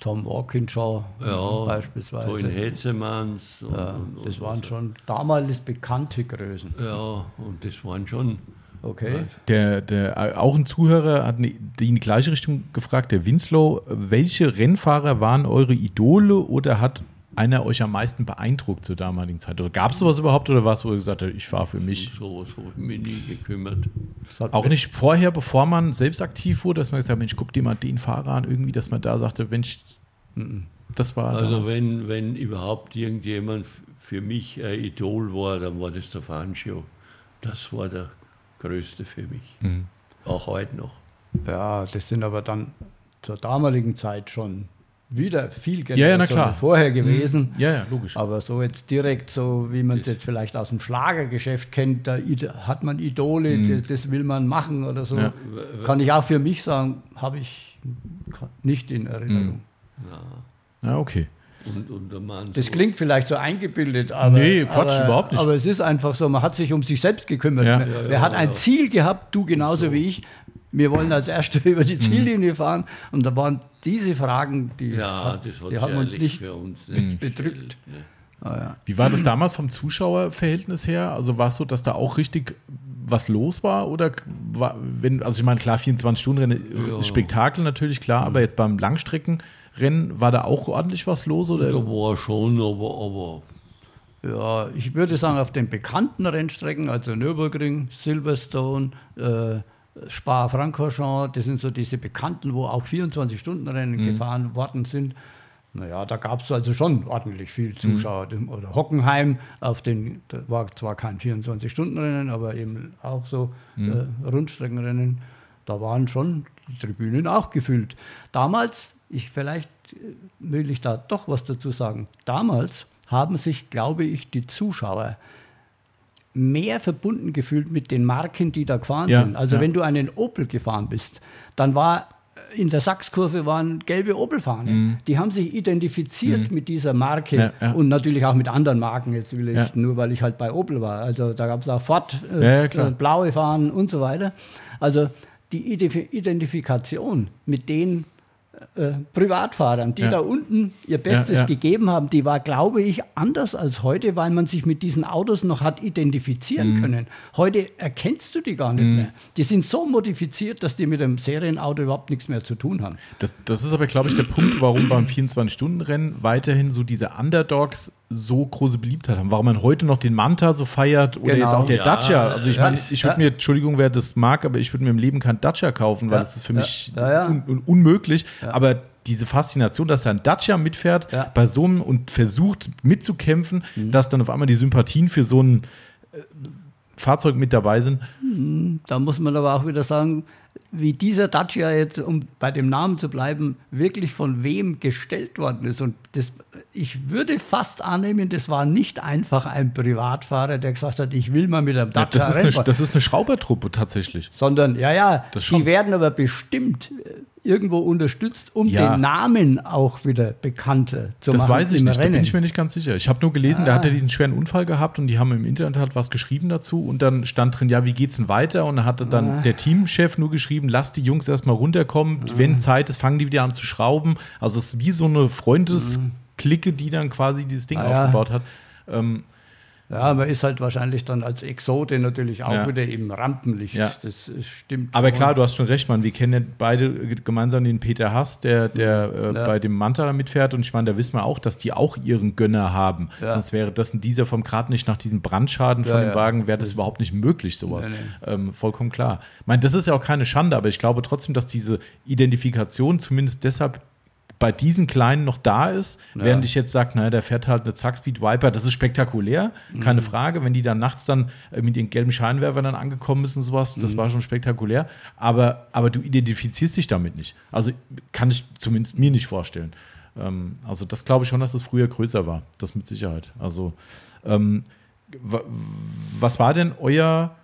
Tom Walkinshaw ja, beispielsweise. Toin Hetzemanns. Und, Ja, und, das und, waren schon damals bekannte Größen. Ja, und das waren schon. Okay. Der, der, auch ein Zuhörer hat die in die gleiche Richtung gefragt, der Winslow. Welche Rennfahrer waren eure Idole oder hat einer euch am meisten beeindruckt zur damaligen Zeit? Oder gab es sowas überhaupt oder war es, wo ihr gesagt habt, ich fahre für mich? Habe ich mich nie gekümmert. Auch nicht vorher, bevor man selbst aktiv wurde, dass man gesagt hat, Mensch, guck dir mal den Fahrer an, irgendwie, dass man da sagte, Mensch, das war. Also da. wenn, wenn überhaupt irgendjemand für mich ein Idol war, dann war das der Fangio. Das war der größte für mich. Mhm. Auch heute noch. Ja, das sind aber dann zur damaligen Zeit schon wieder viel Ja, ja, na Generationen klar. vorher gewesen. Ja, ja, logisch. Aber so jetzt direkt, so wie man es jetzt vielleicht aus dem Schlagergeschäft kennt, da hat man Idole, das, das will man machen oder so. Mhm. Ja. Kann ich auch für mich sagen, habe ich nicht in Erinnerung. Ja, okay. Und, und Das so- klingt vielleicht so eingebildet, aber, Nee, Quatsch, aber, überhaupt nicht. aber es ist einfach so, man hat sich um sich selbst gekümmert. Ja. Wer, Ja, ja, wer hat ein ja. Ziel gehabt, du genauso wie ich. Wir wollen als Erster *laughs* über Mhm. die Ziellinie fahren und da waren diese Fragen, die, Ja, die haben uns nicht für uns Mhm. nicht bedrückt. ne. Ah, ja. Wie war das damals vom Zuschauerverhältnis her? Also war es so, dass da auch richtig was los war? Oder war, wenn, also ich meine, klar, 24-Stunden-Rennen, äh, Ja. Spektakel natürlich, klar, aber jetzt beim Langstreckenrennen war da auch ordentlich was los? Oder? Da war schon, aber, aber Ja, ich würde sagen, auf den bekannten Rennstrecken, also Nürburgring, Silverstone, äh, Spa-Francorchamps, das sind so diese bekannten, wo auch 24-Stunden-Rennen Mhm. gefahren worden sind. Naja, da gab es also schon ordentlich viel Zuschauer. Mhm. Oder Hockenheim, auf den, da war zwar kein 24-Stunden-Rennen, aber eben auch so mhm. äh, Rundstreckenrennen. Da waren schon die Tribünen auch gefüllt. Damals, ich vielleicht äh, will ich da doch was dazu sagen. Damals haben sich, glaube ich, die Zuschauer mehr verbunden gefühlt mit den Marken, die da gefahren ja, sind. Also ja. wenn du einen Opel gefahren bist, dann war in der Sachskurve waren gelbe Opel-Fahnen. Mhm. Die haben sich identifiziert mhm. mit dieser Marke ja, und natürlich auch mit anderen Marken. Jetzt will ich nur, weil ich halt bei Opel war. Also da gab es auch Ford, äh, äh, blaue Fahnen und so weiter. Also die Identifikation mit den äh, Privatfahrern, die ja. da unten ihr Bestes ja, ja. gegeben haben, die war, glaube ich, anders als heute, weil man sich mit diesen Autos noch hat identifizieren mhm. können. Heute erkennst du die gar nicht mhm. mehr. Die sind so modifiziert, dass die mit dem Serienauto überhaupt nichts mehr zu tun haben. Das, das ist aber, glaube ich, der Punkt, warum beim *clears throat* 24-Stunden-Rennen weiterhin so diese Underdogs so große Beliebtheit haben. Warum man heute noch den Manta so feiert oder genau. jetzt auch der ja. Dacia. Also ich meine, ich würde mir, Entschuldigung, wer das mag, aber ich würde mir im Leben kein Dacia kaufen, weil das ist für mich un un unmöglich. Aber diese Faszination, dass er ein Dacia mitfährt ja. bei so einem und versucht mitzukämpfen, mhm. dass dann auf einmal die Sympathien für so ein äh, Fahrzeug mit dabei sind. Mhm. Da muss man aber auch wieder sagen, wie dieser Dacia jetzt, um bei dem Namen zu bleiben, wirklich von wem gestellt worden ist. Und das, ich würde fast annehmen, das war nicht einfach ein Privatfahrer, der gesagt hat, ich will mal mit einem Dacia ja, das, ist eine, das ist eine Schraubertruppe tatsächlich. Sondern, ja, ja, die werden aber bestimmt irgendwo unterstützt, um ja. den Namen auch wieder bekannter zu das machen. Das weiß ich nicht, Rennen. da bin ich mir nicht ganz sicher. Ich habe nur gelesen, ah. der hatte diesen schweren Unfall gehabt und die haben im Internet halt was geschrieben dazu und dann stand drin, ja, wie geht's denn weiter? Und da hatte dann ah. der Teamchef nur geschrieben, lass die Jungs erstmal runterkommen, ah. wenn Zeit ist, fangen die wieder an zu schrauben. Also es ist wie so eine Freundesklicke, die dann quasi dieses Ding ah, aufgebaut hat. Ähm, ja, man ist halt wahrscheinlich dann als Exote natürlich auch ja. wieder im Rampenlicht. Ja. Das stimmt. Aber schon. klar, du hast schon recht, man. Wir kennen ja beide gemeinsam den Peter Hass, der, der äh, ja. bei dem Manta mitfährt. Und ich meine, da wissen wir auch, dass die auch ihren Gönner haben. Sonst wäre das in dieser vom Grad nicht nach diesem Brandschaden von dem Wagen, wäre das überhaupt nicht möglich, sowas. Nee, nee. Ähm, vollkommen klar. Ich meine, das ist ja auch keine Schande, aber ich glaube trotzdem, dass diese Identifikation zumindest deshalb bei diesen Kleinen noch da ist, ja. während ich jetzt sage, naja, der fährt halt eine Zackspeed Viper, das ist spektakulär, keine mhm. Frage, wenn die dann nachts dann äh, mit den gelben Scheinwerfern dann angekommen ist und sowas, das mhm. war schon spektakulär, aber, aber du identifizierst dich damit nicht. Also kann ich zumindest mir nicht vorstellen. Ähm, also das glaube ich schon, dass das früher größer war, das mit Sicherheit. Also ähm, was war denn euer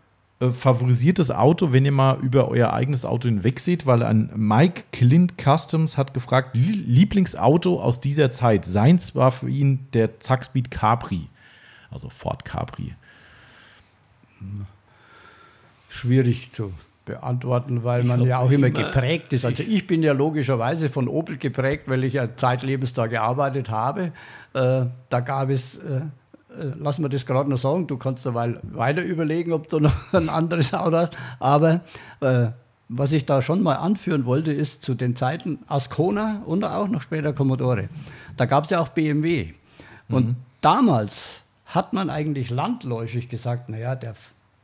äh, favorisiertes Auto, wenn ihr mal über euer eigenes Auto hinweg seht, weil ein Mike Clint Customs hat gefragt, Lieblingsauto aus dieser Zeit. Seins war für ihn der Zackspeed Capri, also Ford Capri. Schwierig zu beantworten, weil ich man ja auch immer, immer geprägt ist. Also ich bin ja logischerweise von Opel geprägt, weil ich ja zeitlebens da gearbeitet habe. Äh, da gab es äh, äh, lass mir das gerade noch sagen, du kannst dabei weiter überlegen, ob du noch *laughs* ein anderes Auto hast. Aber äh, was ich da schon mal anführen wollte, ist zu den Zeiten Ascona und auch noch später Commodore. Da gab es ja auch BMW. Und mhm. damals hat man eigentlich landläufig gesagt, naja, der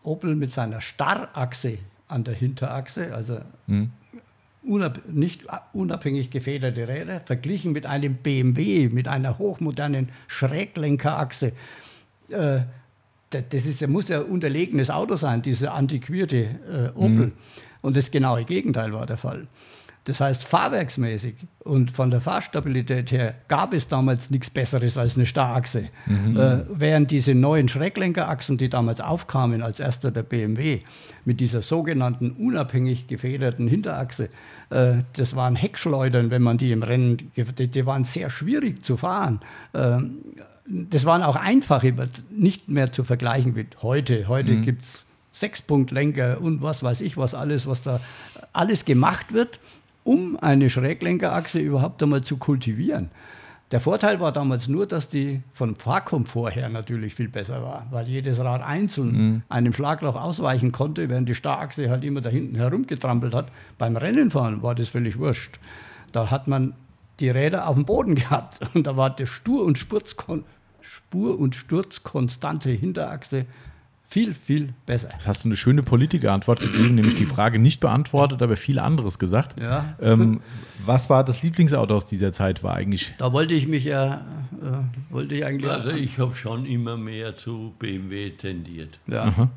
Opel mit seiner Starrachse an der Hinterachse, also mhm unab nicht unabhängig gefederte Räder, verglichen mit einem BMW, mit einer hochmodernen Schräglenkerachse. Äh, das ist, muss ja ein unterlegenes Auto sein, diese antiquierte äh, Opel. Mhm. Und das genaue Gegenteil war der Fall. Das heißt, fahrwerksmäßig und von der Fahrstabilität her gab es damals nichts Besseres als eine Starrachse. Mhm. Äh, während diese neuen Schräglenkerachsen, die damals aufkamen, als erster der BMW, mit dieser sogenannten unabhängig gefederten Hinterachse, äh, das waren Heckschleudern, wenn man die im Rennen, die, die waren sehr schwierig zu fahren. Äh, das waren auch einfache, nicht mehr zu vergleichen mit heute. Heute mhm. gibt es Sechspunktlenker und was weiß ich, was alles, was da alles gemacht wird um eine Schräglenkerachse überhaupt einmal zu kultivieren. Der Vorteil war damals nur, dass die vom Fahrkomfort her natürlich viel besser war, weil jedes Rad einzeln mhm. einem Schlagloch ausweichen konnte, während die Starrachse halt immer da hinten herumgetrampelt hat. Beim Rennenfahren war das völlig wurscht. Da hat man die Räder auf dem Boden *laughs* gehabt und da war der Stur- und, Spur- und Sturzkonstante Hinterachse Viel, viel besser. Das hast du eine schöne Politikerantwort gegeben, nämlich die Frage nicht beantwortet, aber viel anderes gesagt. Ja. Ähm, was war das Lieblingsauto aus dieser Zeit? War eigentlich. Da wollte ich mich ja, äh, wollte ich eigentlich. Also ich habe schon immer mehr zu BMW tendiert. ja.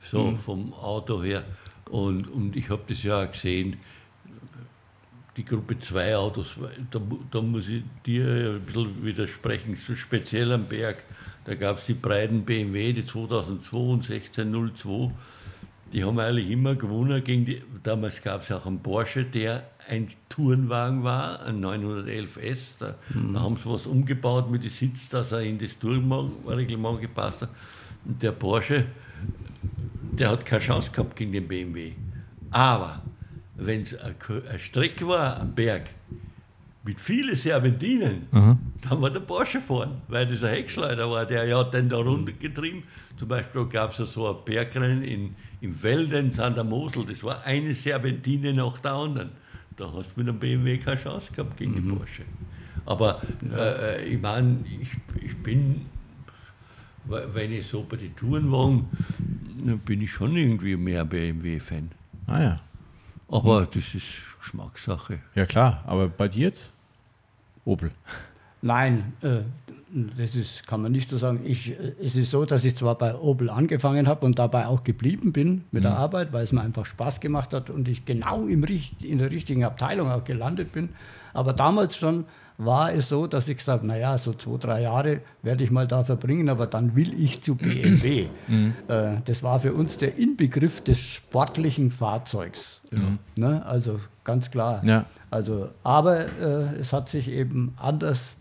so vom Auto her. Und, und ich habe das ja auch gesehen, die Gruppe 2 Autos, da, da muss ich dir ein bisschen widersprechen, so speziell am Berg. Da gab es die breiten BMW, die 2002 und 1602. Die haben eigentlich immer gewonnen gegen die. Damals gab es auch einen Porsche, der ein Tourenwagen war, ein 911S. Da, da haben sie was umgebaut mit dem Sitz, dass er in das Tourenreglement gepasst hat. Und der Porsche, der hat keine Chance gehabt gegen den BMW. Aber wenn es eine Strecke war am Berg mit vielen Serpentinen, dann war der Porsche vorn, weil das ein Heckschleuder war, der ja hat den da runtergetrieben. Zum Beispiel gab es ja so ein Bergrennen in, im Wäldens an der Mosel, das war eine Serpentine nach der anderen. Da hast du mit einem BMW keine Chance gehabt gegen den Porsche. Aber äh, ich meine, ich, ich bin wenn ich so bei den Tourenwagen, dann bin ich schon irgendwie mehr BMW-Fan. Ah ja. Aber das ist Geschmackssache. Ja klar, aber bei dir jetzt? Opel. Nein, äh, das ist, kann man nicht so sagen. Ich, äh, es ist so, dass ich zwar bei Opel angefangen habe und dabei auch geblieben bin mit der Arbeit, weil es mir einfach Spaß gemacht hat und ich genau im, Richt- in der richtigen Abteilung auch gelandet bin. Aber damals schon war es so, dass ich gesagt habe, naja, so zwei, drei Jahre werde ich mal da verbringen, aber dann will ich zu BMW. Äh, das war für uns der Inbegriff des sportlichen Fahrzeugs. Ne? Also ganz klar. Ja. Also, aber äh, es hat sich eben anders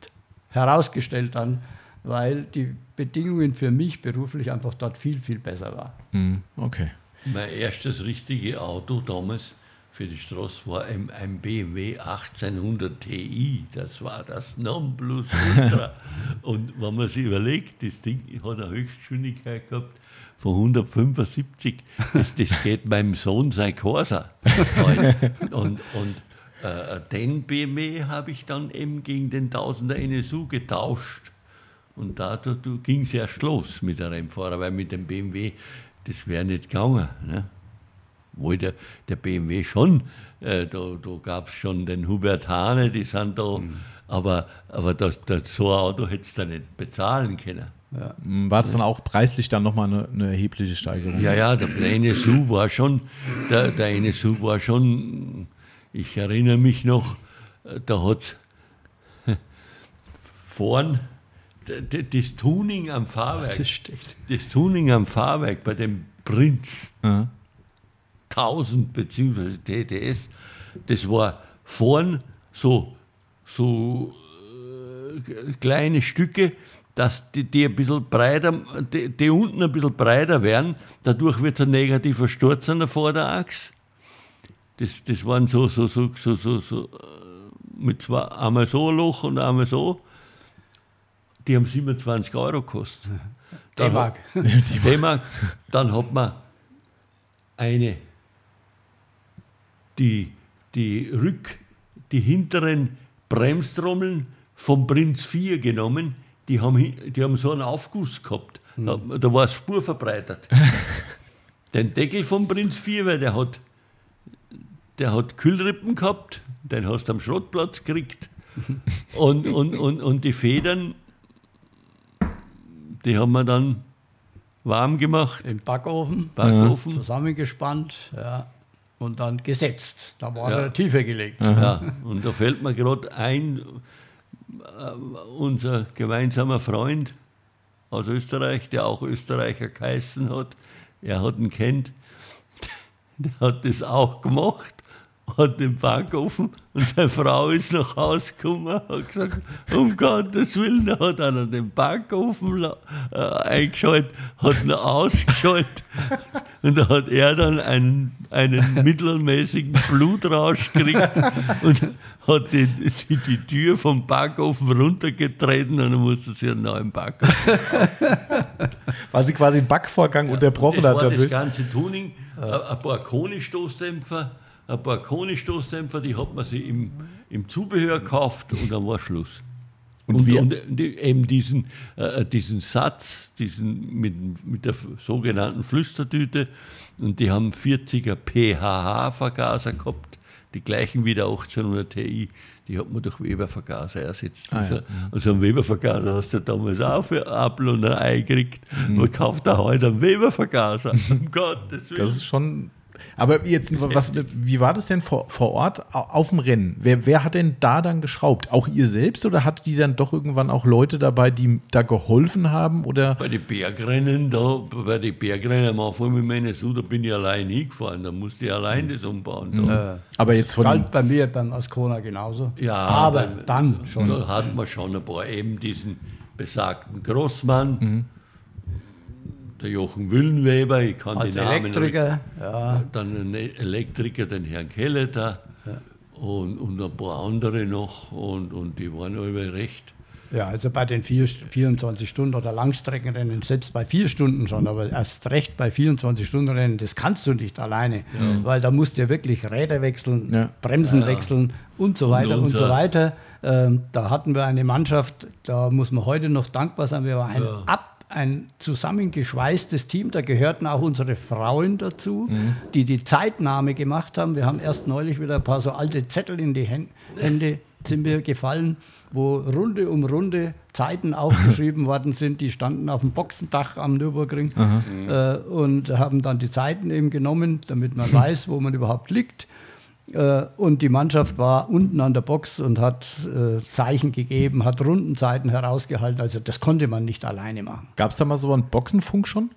herausgestellt dann, weil die Bedingungen für mich beruflich einfach dort viel, viel besser waren. Hm, okay. Mein erstes richtige Auto damals für die Straße war ein, ein BMW 1800 Ti. Das war das Nonplusultra. *laughs* Und wenn man sich überlegt, das Ding hat eine Höchstgeschwindigkeit gehabt von 175. Das, das geht meinem Sohn sein Corsa. *laughs* und und äh, den BMW habe ich dann eben gegen den 1000er NSU getauscht. Und da, da, da ging es erst los mit der Rennfahrer, weil mit dem BMW, das wäre nicht gegangen. Ne? Wohl der, der BMW schon, äh, da, da gab es schon den Hubert Hane, die sind da, aber, aber das, das, so ein Auto hättest du nicht bezahlen können. Hm, War das dann auch preislich dann nochmal eine, eine erhebliche Steigerung? Ja, ja, der, der NSU war schon, der, der NSU war schon, ich erinnere mich noch, äh, da hat *laughs* vorn das Tuning am Fahrwerk, das Tuning am Fahrwerk bei dem Prinz Ja. 1000 bzw. TTS, das war vorn so, so äh, kleine Stücke, dass die, die ein bisschen breiter, die, die unten ein bisschen breiter werden, dadurch wird es ein negativer Sturz an der Vorderachse. Das, das waren so, so, so, so, so, so äh, mit zwei, einmal so ein Loch und einmal so. Die haben 27 Euro gekostet. D-Mark. *laughs* D-Mark. Dann hat man eine, die, die Rück, die hinteren Bremstrommeln vom Prinz 4 genommen, die haben, die haben so einen Aufguss gehabt. Da, da war es spurverbreitert. *laughs* Den Deckel vom Prinz 4, weil der hat, der hat Kühlrippen gehabt, den hast du am Schrottplatz gekriegt. *laughs* Und, und, und, und die Federn, die haben wir dann warm gemacht, Im Backofen, Backofen. zusammengespannt ja, und dann gesetzt. Da war Ja. er tiefer gelegt. Ja, und da fällt mir gerade ein, äh, unser gemeinsamer Freund aus Österreich, der auch Österreicher geheißen hat, er hat ihn kennt, *laughs* der hat das auch gemacht, hat den Backofen und seine Frau ist nach Hause gekommen, hat gesagt, um Gottes Willen, da hat einer den Backofen äh, eingeschaltet, hat ihn ausgeschaltet. Und da hat er dann einen, einen mittelmäßigen Blutrausch gekriegt und hat die, die, die Tür vom Backofen runtergetreten und dann musste sie einen neuen Backofen Weil sie quasi den Backvorgang unterbrochen das hat war das ganze Tuning. Ein ein paar Koni-Stoßdämpfer, ein paar Koni-Stoßdämpfer, die hat man sich im, im Zubehör gekauft und dann war Schluss. Und, Und wir- und, eben diesen, äh, diesen Satz, diesen mit, mit der sogenannten Flüstertüte, und die haben 40er PHH-Vergaser gehabt, die gleichen wie der 1800 Ti, die hat man durch Weber-Vergaser ersetzt. Ah, ja. also, also einen Weber-Vergaser hast du damals auch für Apfel und ein Ei gekriegt. Man kauft da heute einen Weber-Vergaser. um *laughs* Gottes Willen. Das ist schon. Aber jetzt, was, wie war das denn vor, vor Ort au- auf dem Rennen? Wer, wer hat denn da dann geschraubt? Auch ihr selbst oder hattet die dann doch irgendwann auch Leute dabei, die da geholfen haben? Oder Bei den Bergrennen, da, bei den Bergrennen am Anfang mit meiner Su, da bin ich allein hingefahren, da musste ich allein das umbauen. Da. aber jetzt von Galt bei mir beim Ascona genauso. Ja, aber beim- dann schon. Da hatten wir schon ein paar, eben diesen besagten Grossmann, Mhm. Der Jochen Wüllenweber, ich kann Als die Namen Elektriker, ja. nicht. Dann einen Elektriker, den Herrn Kelleter und, und ein paar andere noch und, und die waren alle recht. Ja, also bei den vier, 24 Stunden oder Langstreckenrennen, selbst bei vier Stunden schon, aber erst recht bei 24 Stunden Rennen, das kannst du nicht alleine, weil da musst du ja wirklich Räder wechseln, Ja. Bremsen wechseln und so weiter und, so unser- weiter. Ähm, da hatten wir eine Mannschaft, da muss man heute noch dankbar sein, wir waren ein ab ein zusammengeschweißtes Team, da gehörten auch unsere Frauen dazu, die die Zeitnahme gemacht haben. Wir haben erst neulich wieder ein paar so alte Zettel in die Hän- Hände sind mir gefallen, wo Runde um Runde Zeiten aufgeschrieben *laughs* worden sind. Die standen auf dem Boxendach am Nürburgring äh, und haben dann die Zeiten eben genommen, damit man *laughs* weiß, wo man überhaupt liegt. Äh, und die Mannschaft war unten an der Box und hat äh, Zeichen gegeben, hat Rundenzeiten herausgehalten. Also das konnte man nicht alleine machen. gab es da mal so einen Boxenfunk schon?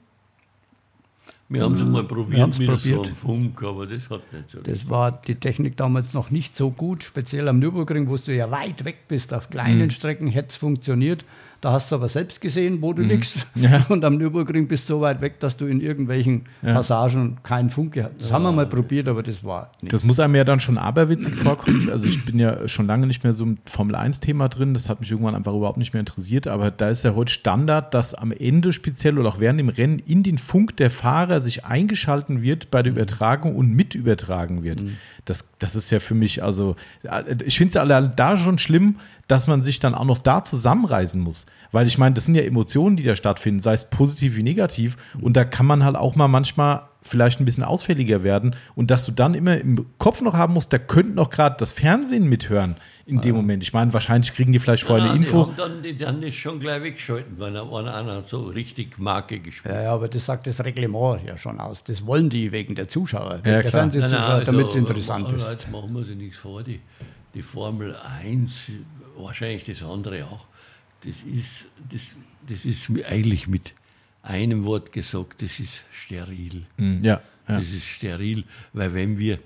Wir haben es mal haben's probiert mit so probiert. einem Funk, aber das hat nicht so. Das war die Technik damals noch nicht so gut, speziell am Nürburgring, wo du ja weit weg bist. Auf kleinen Strecken hätte es funktioniert. Da hast du aber selbst gesehen, wo du liegst. *laughs* Und am Nürburgring bist du so weit weg, dass du in irgendwelchen Passagen keinen Funk gehabt hast. Das haben wir mal probiert, aber das war nicht. Das muss einem ja dann schon aberwitzig vorkommen. Also ich bin ja schon lange nicht mehr so im Formel-1-Thema drin. Das hat mich irgendwann einfach überhaupt nicht mehr interessiert. Aber da ist ja heute Standard, dass am Ende speziell oder auch während dem Rennen in den Funk der Fahrer sich eingeschalten wird bei der Übertragung und mit übertragen wird. Das, das ist ja für mich, also äh, ich finde es alle da schon schlimm, dass man sich dann auch noch da zusammenreißen muss. Weil ich meine, das sind ja Emotionen, die da stattfinden, sei es positiv wie negativ. Und da kann man halt auch mal manchmal vielleicht ein bisschen ausfälliger werden. Und dass du dann immer im Kopf noch haben musst, da könnte noch gerade das Fernsehen mithören in dem Moment. Ich meine, wahrscheinlich kriegen die vielleicht vorher eine Info. Die dann, die dann das schon gleich weggeschalten, weil einer, einer hat so richtig Marke gespielt. Ja, ja, aber das sagt das Reglement ja schon aus. Das wollen die wegen der Zuschauer, wegen Ja, der klar. Fernsehzuschauer, damit es also, interessant aber ist. Jetzt machen wir sich nichts vor. Die, die Formel 1, wahrscheinlich das andere auch, das ist, das, das ist eigentlich mit einem Wort gesagt, das ist steril. Hm, Ja, ja. Das ist steril, weil wenn wir,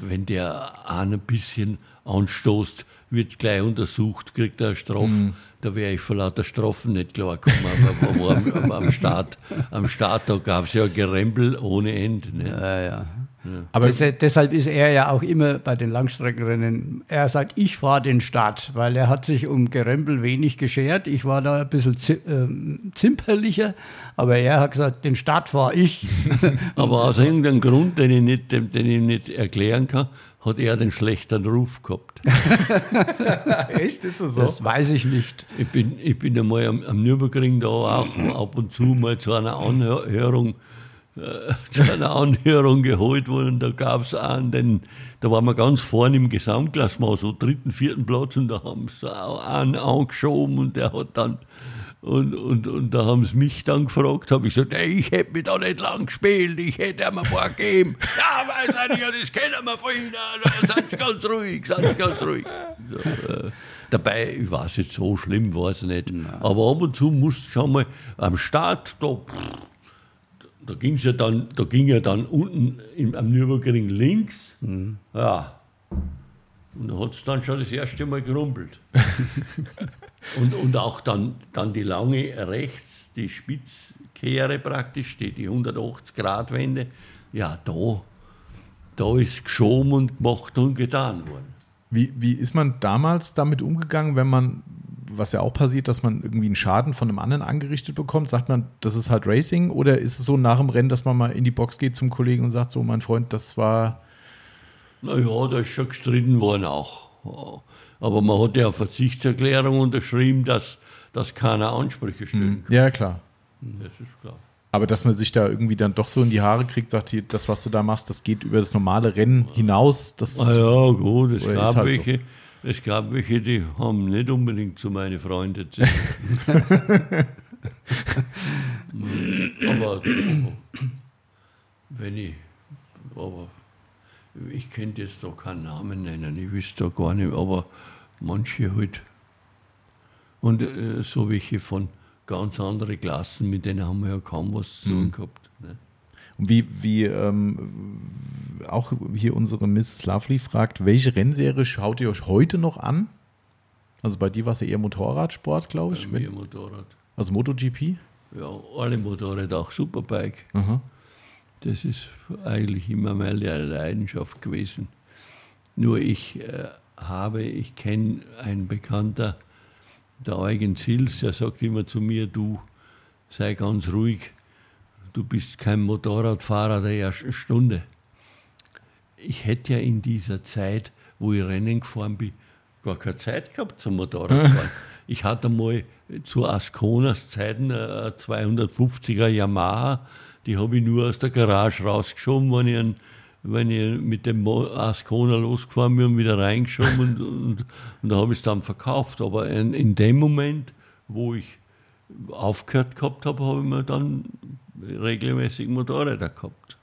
wenn der einen ein bisschen anstoßt, wird gleich untersucht, kriegt er eine Strafe. Mhm. Da wäre ich vor lauter Strafen nicht klargekommen. Aber, aber am, am, am Start, am Start da gab es ja ein Gerempel ohne Ende. Ne? Ja, ja. Aber Das, deshalb ist er ja auch immer bei den Langstreckenrennen, er sagt, ich fahre den Start, weil er hat sich um Gerempel wenig geschert. Ich war da ein bisschen ähm, zimperlicher, aber er hat gesagt, den Start fahre ich. *laughs* Aber aus irgendeinem Grund, den ich, nicht, den, den ich nicht erklären kann, hat er den schlechteren Ruf gehabt. echt *laughs* ist das Das weiß ich nicht. Ich bin, ich bin einmal am, am Nürburgring da auch ab und zu mal zu einer Anhörung, äh, *laughs* zu einer Anhörung geholt worden. Da gab es einen, den, da waren wir ganz vorne im Gesamtklassement, so dritten, vierten Platz, und da haben sie einen angeschoben und der hat dann. Und, und, und da haben sie mich dann gefragt, habe ich gesagt, ey, ich hätte mich da nicht lang gespielt, ich hätte ihm ein paar gegeben. *laughs* ja, weiß ich ja, das kennen wir von Ihnen, da sind Sie ganz ruhig, Sie ganz ruhig. So, äh, dabei, ich weiß jetzt, so schlimm war es nicht. Aber ab und zu musst du schon mal am Start, da, da ging ja dann, da ging ja dann unten im, am Nürburgring links, ja, und da hat es dann schon das erste Mal gerumpelt. *laughs* und, und auch dann, dann die lange rechts, die Spitzkehre praktisch, die, die 180-Grad-Wende, ja, da, da ist geschoben und gemacht und getan worden. Wie, wie ist man damals damit umgegangen, wenn man, was ja auch passiert, dass man irgendwie einen Schaden von einem anderen angerichtet bekommt? Sagt man, das ist halt Racing? Oder ist es so nach dem Rennen, dass man mal in die Box geht zum Kollegen und sagt, so mein Freund, das war. Naja, da ist schon gestritten worden auch. Aber man hat ja eine Verzichtserklärung unterschrieben, dass, dass keiner Ansprüche stellen kann. Ja, klar. Das ist klar. Aber dass man sich da irgendwie dann doch so in die Haare kriegt, sagt, hier, das, was du da machst, das geht über das normale Rennen hinaus. Das Ah ja, gut, es gab, halt so. Es gab welche, die haben nicht unbedingt zu meinen Freunden erzählt. aber, *laughs* aber wenn ich, aber ich könnte jetzt da keinen Namen nennen, ich wüsste da gar nicht, aber manche halt. Und äh, so welche von ganz anderen Klassen, mit denen haben wir ja kaum was zu tun gehabt. Wie, wie ähm, auch hier unsere Mrs. Lovely fragt, welche Rennserie schaut ihr euch heute noch an? Also bei dir war es ja eher Motorradsport, glaube ich. Bei mir Motorrad. Also MotoGP? Ja, alle Motorräder, auch Superbike. Aha. Das ist eigentlich immer meine Leidenschaft gewesen. Nur ich äh, habe, ich kenne einen Bekannter, der Eugen Zils, der sagt immer zu mir, du sei ganz ruhig, du bist kein Motorradfahrer der ersten Stunde. Ich hätte ja in dieser Zeit, wo ich Rennen gefahren bin, gar keine Zeit gehabt zum Motorradfahren. *laughs* ich hatte mal zu Asconas Zeiten eine 250er Yamaha, die habe ich nur aus der Garage rausgeschoben, wenn ich, einen, wenn ich mit dem Ascona losgefahren bin und wieder reingeschoben und, *laughs* und, und da habe ich es dann verkauft. Aber in, in dem Moment, wo ich aufgehört gehabt habe, habe ich mir dann regelmäßig Motorräder gehabt.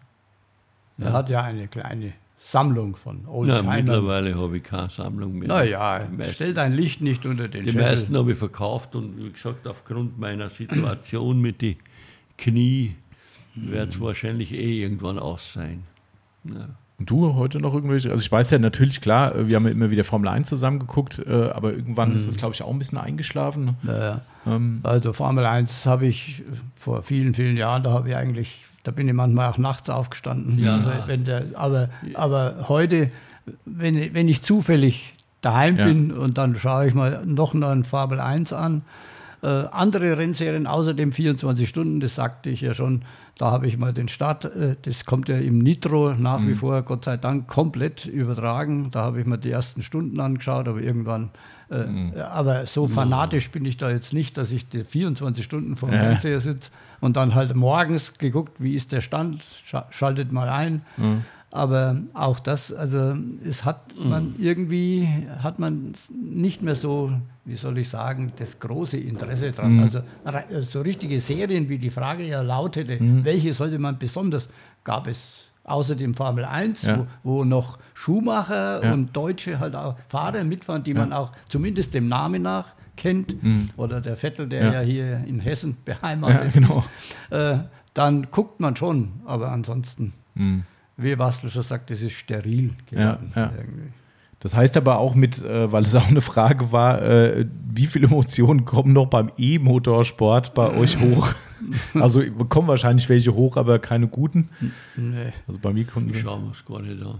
Er hat ja eine kleine Sammlung von Ja, Oldtimern. mittlerweile habe ich keine Sammlung mehr. Naja, stell dein Licht nicht unter den Die Scheffel. meisten habe ich verkauft und wie gesagt, aufgrund meiner Situation mit den Knie wird es wahrscheinlich eh irgendwann aus sein. Ja. Und du heute noch irgendwelche? Also ich weiß ja natürlich, klar, äh, wir haben ja immer wieder Formel 1 zusammen geguckt, äh, aber irgendwann ist das, glaube ich, auch ein bisschen eingeschlafen. Naja. Ähm, Also Formel 1 habe ich vor vielen, vielen Jahren, da habe ich eigentlich, da bin ich manchmal auch nachts aufgestanden. Ja. Wenn der, aber, aber heute, wenn, ich- wenn ich zufällig daheim Ja. bin und dann schaue ich mal noch einen Formel 1 an, äh, andere Rennserien außer dem 24 Stunden, das sagte ich ja schon, da habe ich mal den Start, äh, das kommt ja im Nitro nach Mhm. wie vor, Gott sei Dank, komplett übertragen. Da habe ich mir die ersten Stunden angeschaut, aber irgendwann, äh, Mhm. aber so fanatisch bin ich da jetzt nicht, dass ich die 24 Stunden vor dem Ja. Fernseher sitze und dann halt morgens geguckt, wie ist der Stand, scha schaltet mal ein. Mhm. Aber auch das, also es hat man irgendwie, hat man nicht mehr so, wie soll ich sagen, das große Interesse dran. Also rei- so richtige Serien, wie die Frage ja lautete, welche sollte man besonders, gab es außer dem Formel 1, Ja. wo, wo noch Schumacher Ja. und Deutsche halt auch Fahrer mitfahren, die man auch zumindest dem Namen nach kennt. Oder der Vettel, der Ja. ja, hier in Hessen beheimatet Ja, genau. ist. Äh, dann guckt man schon, aber ansonsten wie Wastel schon sagt, das ist steril geworden. Ja, ja. irgendwie. Das heißt aber auch mit, äh, weil es *laughs* auch eine Frage war, äh, wie viele Emotionen kommen noch beim E-Motorsport bei *laughs* euch hoch? Also kommen wahrscheinlich welche hoch, aber keine guten. Nee. Also bei mir. Schauen wir es gar nicht an.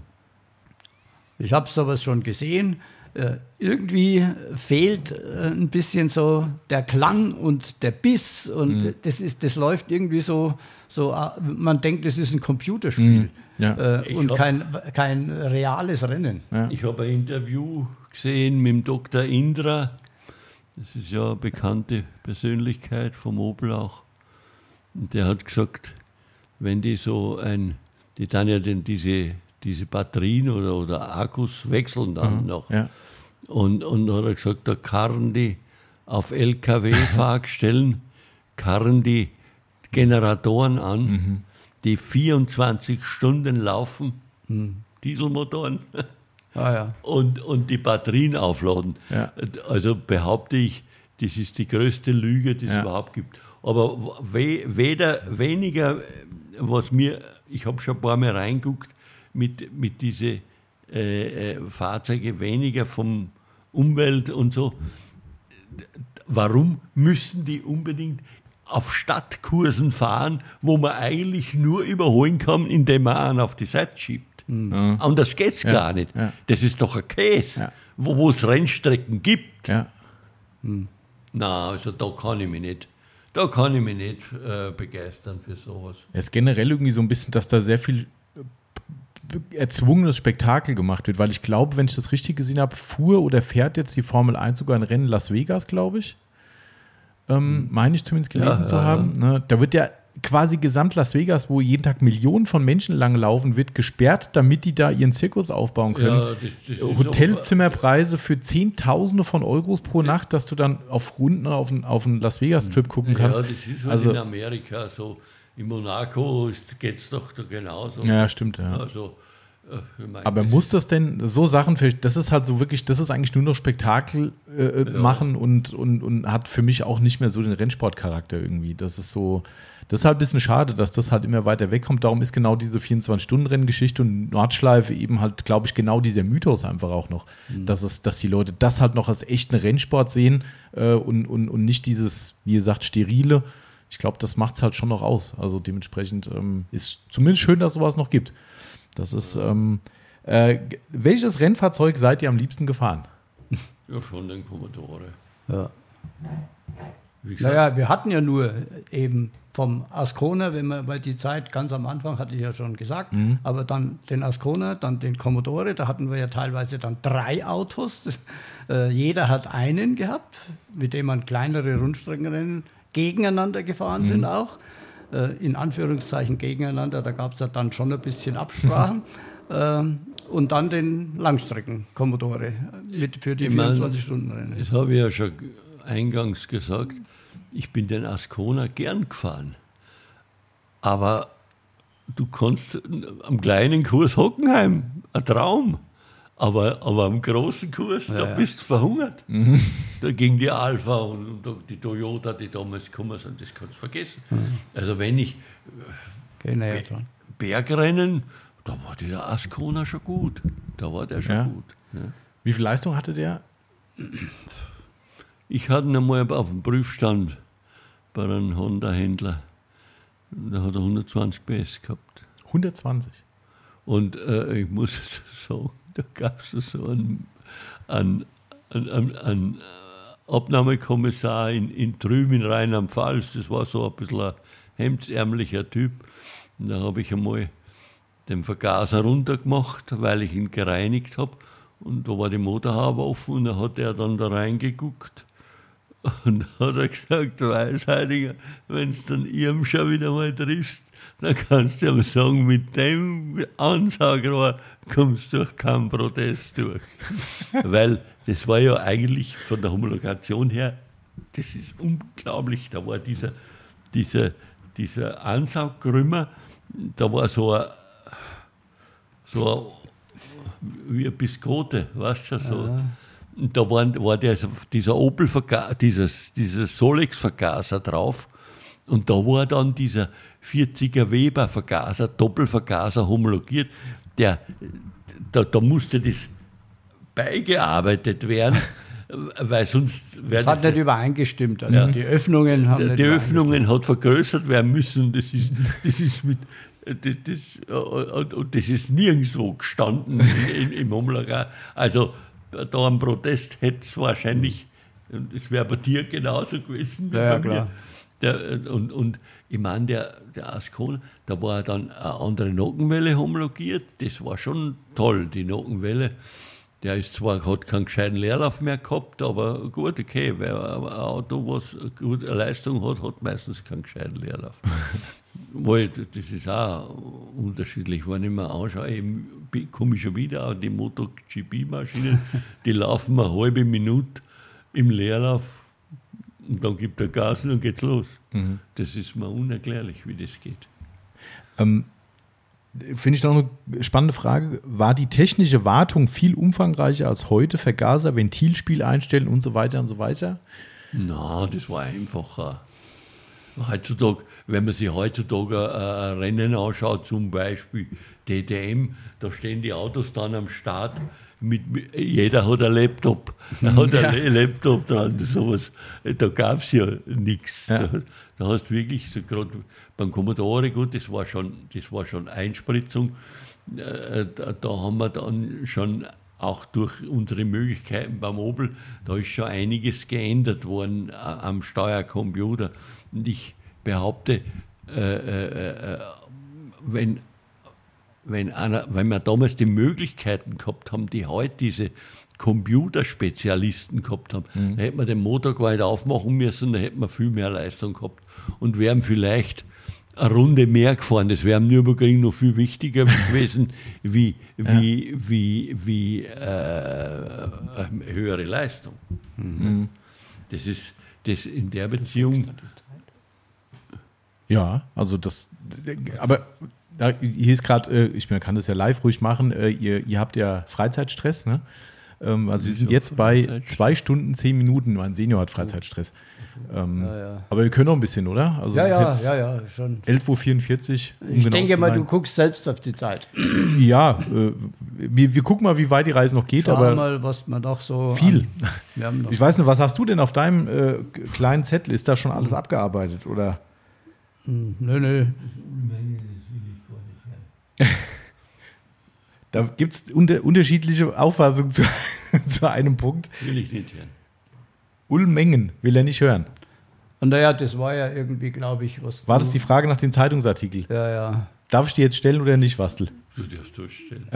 Ich habe sowas schon gesehen. Äh, irgendwie fehlt äh, ein bisschen so der Klang und der Biss und Mhm. das, ist, das läuft irgendwie so, so, äh, man denkt, das ist ein Computerspiel Mhm. Ja. äh, und hab- kein, kein reales Rennen. Ja. Ich habe ein Interview gesehen mit dem Dr. Indra. Das ist ja eine bekannte Persönlichkeit vom Opel auch. Und der hat gesagt, wenn die so ein, die dann ja den, diese, diese Batterien oder, oder Akkus wechseln dann noch. Ja. Und, und hat er gesagt, da karren die auf LKW-Fahrgestellen, karren die Generatoren an, die 24 Stunden laufen, Dieselmotoren, Ah, ja. und, und die Batterien aufladen. Ja. Also behaupte ich, das ist die größte Lüge, die es Ja. überhaupt gibt. Aber we, weder, weniger, was mir, ich habe schon ein paar Mal reinguckt, mit, mit diese äh, äh, Fahrzeuge weniger vom Umwelt und so. Warum müssen die unbedingt auf Stadtkursen fahren, wo man eigentlich nur überholen kann, indem man einen auf die Seite schiebt? Anders geht es Ja, gar nicht. ja. Das ist doch ein Käse, Ja. wo es Rennstrecken gibt. Ja. Na, also da kann ich mich nicht, da kann ich mich nicht äh, begeistern für sowas. Jetzt generell irgendwie so ein bisschen, dass da sehr viel äh, erzwungenes Spektakel gemacht wird, weil ich glaube, wenn ich das richtig gesehen habe, fuhr oder fährt jetzt die Formel 1 sogar ein Rennen in Las Vegas, glaube ich. Ähm, meine ich zumindest gelesen Ja, zu ja, haben. Ne? Da wird ja quasi gesamt Las Vegas, wo jeden Tag Millionen von Menschen lang laufen, wird gesperrt, damit die da ihren Zirkus aufbauen können. Ja, das- das Hotelzimmerpreise für Zehntausende von Euros pro Nacht, dass du dann auf Runden auf einen, auf einen Las Vegas-Trip gucken kannst. Ja, das ist halt also, in Amerika so. In Monaco geht es doch da genauso. ja, stimmt, ja. Also, Aber muss das denn so Sachen für, das ist halt so wirklich, das ist eigentlich nur noch Spektakel äh, machen und, und, und hat für mich auch nicht mehr so den Rennsportcharakter irgendwie. Das ist so, das ist halt ein bisschen schade, dass das halt immer weiter wegkommt. Darum ist genau diese 24-Stunden-Renngeschichte und Nordschleife eben halt, glaube ich, genau dieser Mythos einfach auch noch, dass, es, dass die Leute das halt noch als echten Rennsport sehen äh, und, und, und nicht dieses, wie gesagt, sterile. Ich glaube, das macht es halt schon noch aus. Also dementsprechend ähm, ist zumindest schön, dass sowas noch gibt. Das ist, ähm, äh, welches Rennfahrzeug seid ihr am liebsten gefahren? ja, schon den Commodore. Ja. Naja, wir hatten ja nur eben vom Ascona, wenn man bei die Zeit ganz am Anfang, hatte ich ja schon gesagt, Mhm. aber dann den Ascona, dann den Commodore, da hatten wir ja teilweise dann drei Autos. Das, äh, jeder hat einen gehabt, mit dem man kleinere Rundstreckenrennen gegeneinander gefahren Mhm. sind auch. Äh, in Anführungszeichen gegeneinander, da gab es ja dann schon ein bisschen Absprachen. *laughs* Ähm, und dann den Langstrecken-Commodore mit für die Ich mein, 24-Stunden-Rennen. Das habe ich ja schon eingangs gesagt. Ich bin den Ascona gern gefahren. Aber du kannst am kleinen Kurs Hockenheim, ein Traum. Aber, aber am großen Kurs, da ja. bist du verhungert. Da ging die Alpha und, die Toyota, die damals gekommen sind, das kannst du vergessen. Also wenn ich näher dran. Bergrennen, da war der Ascona schon gut. Da war der schon Ja. gut. Wie viel Leistung hatte der? Ich hatte ihn einmal auf dem Prüfstand bei einem Honda-Händler. Da hat er 120 PS gehabt. 120. Und äh, ich muss *laughs* sagen, da gab es so einen, einen, einen, einen, Abnahmekommissar in, in drüben in Rheinland-Pfalz. Das war so ein bisschen ein hemdsärmelicher Typ. Und da habe ich einmal den Vergaser runtergemacht, weil ich ihn gereinigt habe. Und da war die Motorhaube offen und da hat er dann da reingeguckt. Und da *laughs* hat er gesagt, Weißheiliger, wenn du dann ihm schon wieder mal triffst, dann kannst du ihm sagen, mit dem Ansagerohr kommst du durch keinen Protest durch. *laughs* Weil das war ja eigentlich von der Homologation her, das ist unglaublich. Da war dieser, dieser, dieser Ansaugkrümmer, da war so ein, so ein, wie ein Biskote, weißt du, so. Und da waren, war der, dieser Opel, dieses, dieses Solex-Vergaser drauf. Und da war dann dieser 40er Weber-Vergaser, Doppelvergaser homologiert. Der, da, da musste das beigearbeitet werden, *laughs* weil sonst Das hat nicht übereingestimmt. Also die Öffnungen haben die übereingestimmt. Öffnungen hat vergrößert werden müssen. Das ist, das ist mit das, das, und, und das ist nirgendwo gestanden im, im Umlager. Also da am Protest hätte es wahrscheinlich, das wäre bei dir genauso gewesen wie Ja, ja, bei klar. mir. Der, und, und ich meine, der, der Ascona, da war dann eine andere Nockenwelle homologiert. Das war schon toll, die Nockenwelle. Der ist zwar, hat keinen gescheiten Leerlauf mehr gehabt, aber gut, okay, weil ein Auto, was gute Leistung hat, hat meistens keinen gescheiten Leerlauf. *laughs* Weil das ist auch unterschiedlich. Wenn ich mir anschaue, eben komme ich schon wieder an die MotoGP-Maschinen, *laughs* die laufen eine halbe Minute im Leerlauf und dann gibt er Gas und dann geht's los. Das ist mir unerklärlich, wie das geht. Ähm, Finde ich noch eine spannende Frage. War die technische Wartung viel umfangreicher als heute? Vergaser, Ventilspiel einstellen und so weiter und so weiter? Na, das war einfacher. Heutzutage, wenn man sich heutzutage äh, Rennen anschaut, zum Beispiel DTM, da stehen die Autos dann am Start. Mit, mit, jeder hat einen Laptop. Er hat Ja. einen Laptop dran. Sowas. Da gab es ja nichts. Ja. Da, da hast du wirklich, so gerade beim Commodore, gut, das war schon, das war schon Einspritzung. Äh, da, da haben wir dann schon auch durch unsere Möglichkeiten beim Opel, da ist schon einiges geändert worden äh, am Steuercomputer. Und ich behaupte, äh, äh, äh, wenn wenn, einer, wenn wir damals die Möglichkeiten gehabt haben, die heute diese Computerspezialisten gehabt haben, mhm. dann hätten wir den Motor nicht aufmachen müssen, dann hätten wir viel mehr Leistung gehabt und wären vielleicht eine Runde mehr gefahren. Das wäre am Nürburgring noch viel wichtiger *laughs* gewesen, wie, wie, ja. wie, wie äh, höhere Leistung. Mhm. Das ist das in der Beziehung. Ja, also das, aber hier ist gerade, äh, ich kann das ja live ruhig machen, äh, ihr, ihr habt ja Freizeitstress, ne? Ähm, also wir sind jetzt bei zwei Stunden, zehn Minuten. Mein Senior hat Freizeitstress. Ähm, ja, ja. Aber wir können noch ein bisschen, oder? Also ja, ja, ja, ja, schon. 11.44 Uhr. Um ich genau denke mal, du guckst selbst auf die Zeit. Ja, äh, wir, wir gucken mal, wie weit die Reise noch geht. Schauen aber mal, was man doch so. Viel. ich weiß nicht, was hast du denn auf deinem äh, kleinen Zettel? Ist da schon alles hm. abgearbeitet, oder? Hm, nö, nö. *laughs* Da gibt es unter, unterschiedliche Auffassungen zu, *laughs* zu einem Punkt. Will ich nicht hören. Ulmengen will er nicht hören. Und naja, das war ja irgendwie, glaube ich, was. War das die Frage nach dem Zeitungsartikel? Ja, ja. Darf ich die jetzt stellen oder nicht, Wastel? Du darfst durchstellen.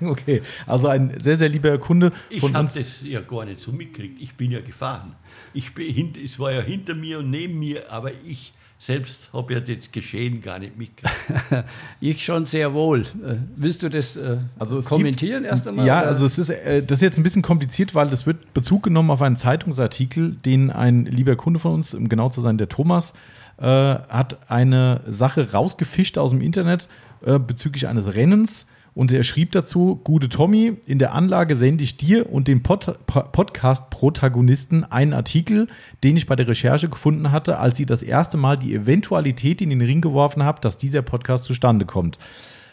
*laughs* okay, also ein sehr, sehr lieber Kunde. Ich habe das ja gar nicht so mitgekriegt. Ich bin ja gefahren. Ich bin, es war ja hinter mir und neben mir, aber ich selbst habe ja das Geschehen gar nicht mitgekriegt. *laughs* ich schon sehr wohl. Äh, willst du das äh, also kommentieren gibt, erst einmal? Ja, oder? also es ist, äh, das ist jetzt ein bisschen kompliziert, weil das wird Bezug genommen auf einen Zeitungsartikel, den ein lieber Kunde von uns, um genau zu sein, der Thomas, äh, hat eine Sache rausgefischt aus dem Internet äh, bezüglich eines Rennens und er schrieb dazu: Gute Tommy, in der Anlage sende ich dir und den Pod Podcast-Protagonisten einen Artikel, den ich bei der Recherche gefunden hatte, als sie das erste Mal die Eventualität in den Ring geworfen haben, dass dieser Podcast zustande kommt.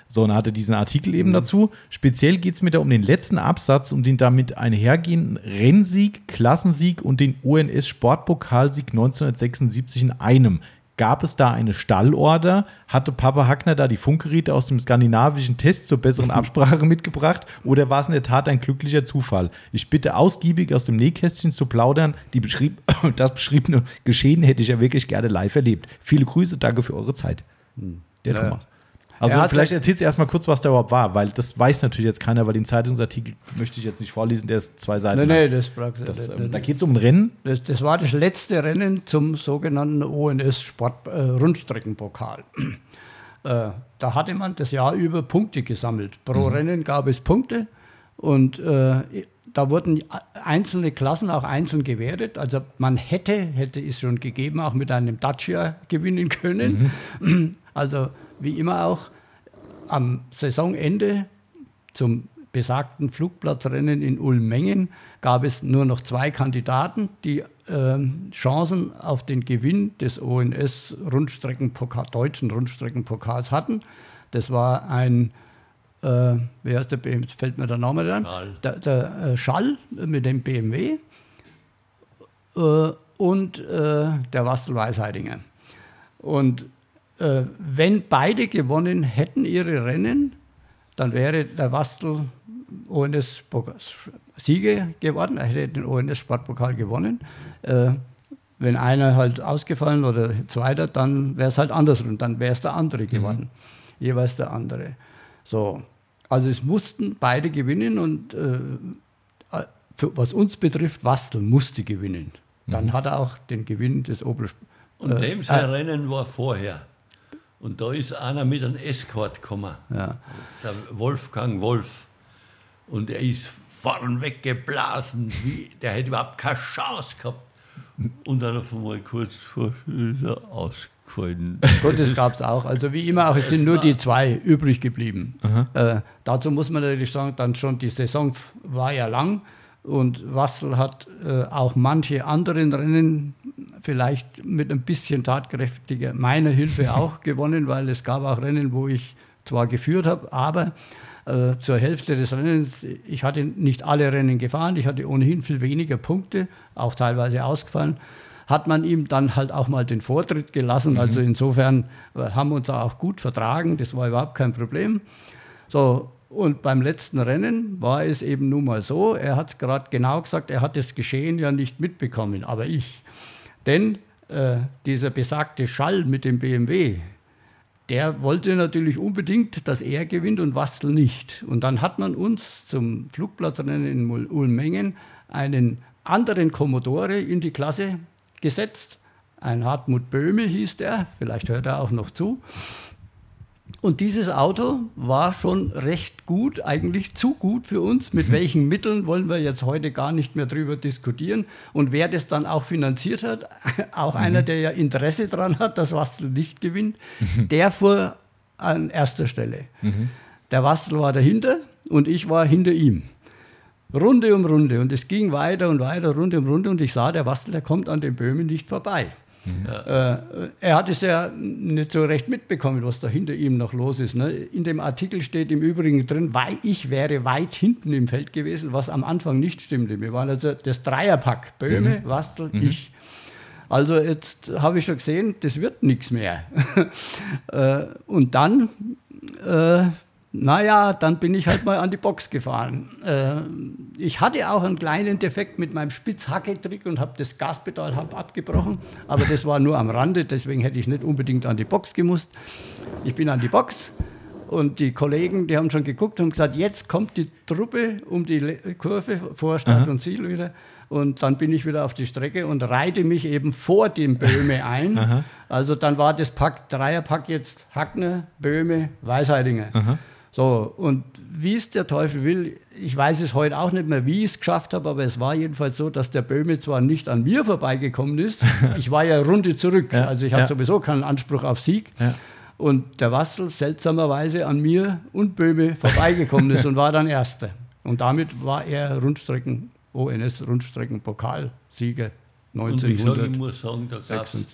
So, und er hatte diesen Artikel eben mhm. dazu. Speziell geht es mir da um den letzten Absatz, um den damit einhergehenden Rennsieg, Klassensieg und den ONS-Sportpokalsieg 1976 in einem. Gab es da eine Stallorder? Hatte Papa Hackner da die Funkgeräte aus dem skandinavischen Test zur besseren *laughs* Absprache mitgebracht? Oder war es in der Tat ein glücklicher Zufall? Ich bitte ausgiebig aus dem Nähkästchen zu plaudern. Die beschrieb, *coughs* das beschriebene Geschehen hätte ich ja wirklich gerne live erlebt. Viele Grüße, danke für eure Zeit. Hm. Der ja. Thomas. Also vielleicht erzählst du erstmal kurz, was da überhaupt war, weil das weiß natürlich jetzt keiner, weil den Zeitungsartikel möchte ich jetzt nicht vorlesen, der ist zwei Seiten. Nee, nee, das, das, ähm, Da geht es um ein Rennen. Das, das, war das letzte Rennen zum sogenannten ONS Sport äh, Rundstreckenpokal. äh, da hatte man das Jahr über Punkte gesammelt. Pro mhm. Rennen gab es Punkte und äh, da wurden einzelne Klassen auch einzeln gewertet. Also man hätte, hätte es schon gegeben, auch mit einem Dacia gewinnen können. Mhm. Also wie immer auch am Saisonende zum besagten Flugplatzrennen in Ulmengen gab es nur noch zwei Kandidaten, die äh, Chancen auf den Gewinn des ONS Rundstreckenpokal, deutschen Rundstreckenpokals hatten. Das war ein, äh, wie heißt der BMW, fällt mir der Name dann? Schall. Der, der äh, Schall mit dem BMW äh, und äh, der Wastel Weisheidinger. Und äh, wenn beide gewonnen hätten ihre Rennen, dann wäre der Wastel ONS Sieger geworden, er hätte den ONS Sportpokal gewonnen. Äh, wenn einer halt ausgefallen oder zweiter, dann wäre es halt andersrum, dann wäre es der andere mhm. geworden. Mhm. Jeweils der andere. So. Also es mussten beide gewinnen und äh, für, was uns betrifft, Wastel musste gewinnen. Dann mhm. hat er auch den Gewinn des Opel. Und äh, dem sein äh, Rennen war vorher. Und da ist einer mit einem Escort gekommen, ja. der Wolfgang Wolf. Und er ist vorn weggeblasen, wie, der hätte überhaupt keine Chance gehabt. Und dann auf einmal kurz vor ist er ausgefallen. *laughs* Gut, das gab es auch. Also wie immer auch, es sind nur die zwei übrig geblieben. Äh, dazu muss man natürlich sagen, dann schon die Saison war ja lang und Wassel hat äh, auch manche anderen Rennen vielleicht mit ein bisschen tatkräftiger meiner Hilfe *laughs* auch gewonnen, weil es gab auch Rennen, wo ich zwar geführt habe, aber äh, zur Hälfte des Rennens, ich hatte nicht alle Rennen gefahren, ich hatte ohnehin viel weniger Punkte, auch teilweise ausgefallen, hat man ihm dann halt auch mal den Vortritt gelassen. Mhm. Also insofern äh, haben wir uns auch gut vertragen, das war überhaupt kein Problem. So, und beim letzten Rennen war es eben nun mal so, er hat es gerade genau gesagt, er hat das Geschehen ja nicht mitbekommen, aber ich. Denn äh, dieser besagte Schall mit dem BMW, der wollte natürlich unbedingt, dass er gewinnt und Wastel nicht. Und dann hat man uns zum Flugplatzrennen in Ulmengen einen anderen Commodore in die Klasse gesetzt. Ein Hartmut Böhme hieß der, vielleicht hört er auch noch zu. Und dieses Auto war schon recht gut, eigentlich zu gut für uns. Mit welchen Mitteln wollen wir jetzt heute gar nicht mehr drüber diskutieren. Und wer das dann auch finanziert hat, *laughs* auch mhm. einer, der ja Interesse daran hat, dass Wastel nicht gewinnt, mhm. der fuhr an erster Stelle. Mhm. Der Wastel war dahinter und ich war hinter ihm. Runde um Runde. Und es ging weiter und weiter, Runde um Runde. Und ich sah, der Wastel, der kommt an den Böhmen nicht vorbei. Ja. Äh, er hat es ja nicht so recht mitbekommen, was da hinter ihm noch los ist. Ne? In dem Artikel steht im Übrigen drin, weil ich wäre weit hinten im Feld gewesen, was am Anfang nicht stimmte. Wir waren also das Dreierpack, Böhme, mhm. Wastel, mhm. ich. Also jetzt habe ich schon gesehen, das wird nichts mehr. *laughs* Äh, und dann äh, naja, dann bin ich halt mal an die Box gefahren. Äh, ich hatte auch einen kleinen Defekt mit meinem Spitzhacke-Trick und habe das Gaspedal hab abgebrochen, aber das war nur am Rande, deswegen hätte ich nicht unbedingt an die Box gemusst. Ich bin an die Box und die Kollegen, die haben schon geguckt und gesagt, jetzt kommt die Truppe um die Kurve, Vorstadt Aha. und Ziel wieder. Und dann bin ich wieder auf die Strecke und reite mich eben vor dem Böhme ein. Aha. Also dann war das Pack, Dreierpack jetzt Hackner, Böhme, Weisheidinger. Aha. So, und wie es der Teufel will, ich weiß es heute auch nicht mehr, wie ich es geschafft habe, aber es war jedenfalls so, dass der Böhme zwar nicht an mir vorbeigekommen ist, *laughs* ich war ja Runde zurück, ja, also ich hatte ja. sowieso keinen Anspruch auf Sieg. Ja. Und der Wastel seltsamerweise an mir und Böhme vorbeigekommen ist und war dann Erster. Und damit war er Rundstrecken, ONS Rundstreckenpokalsieger 1976. Und ich, muss sagen, da gab es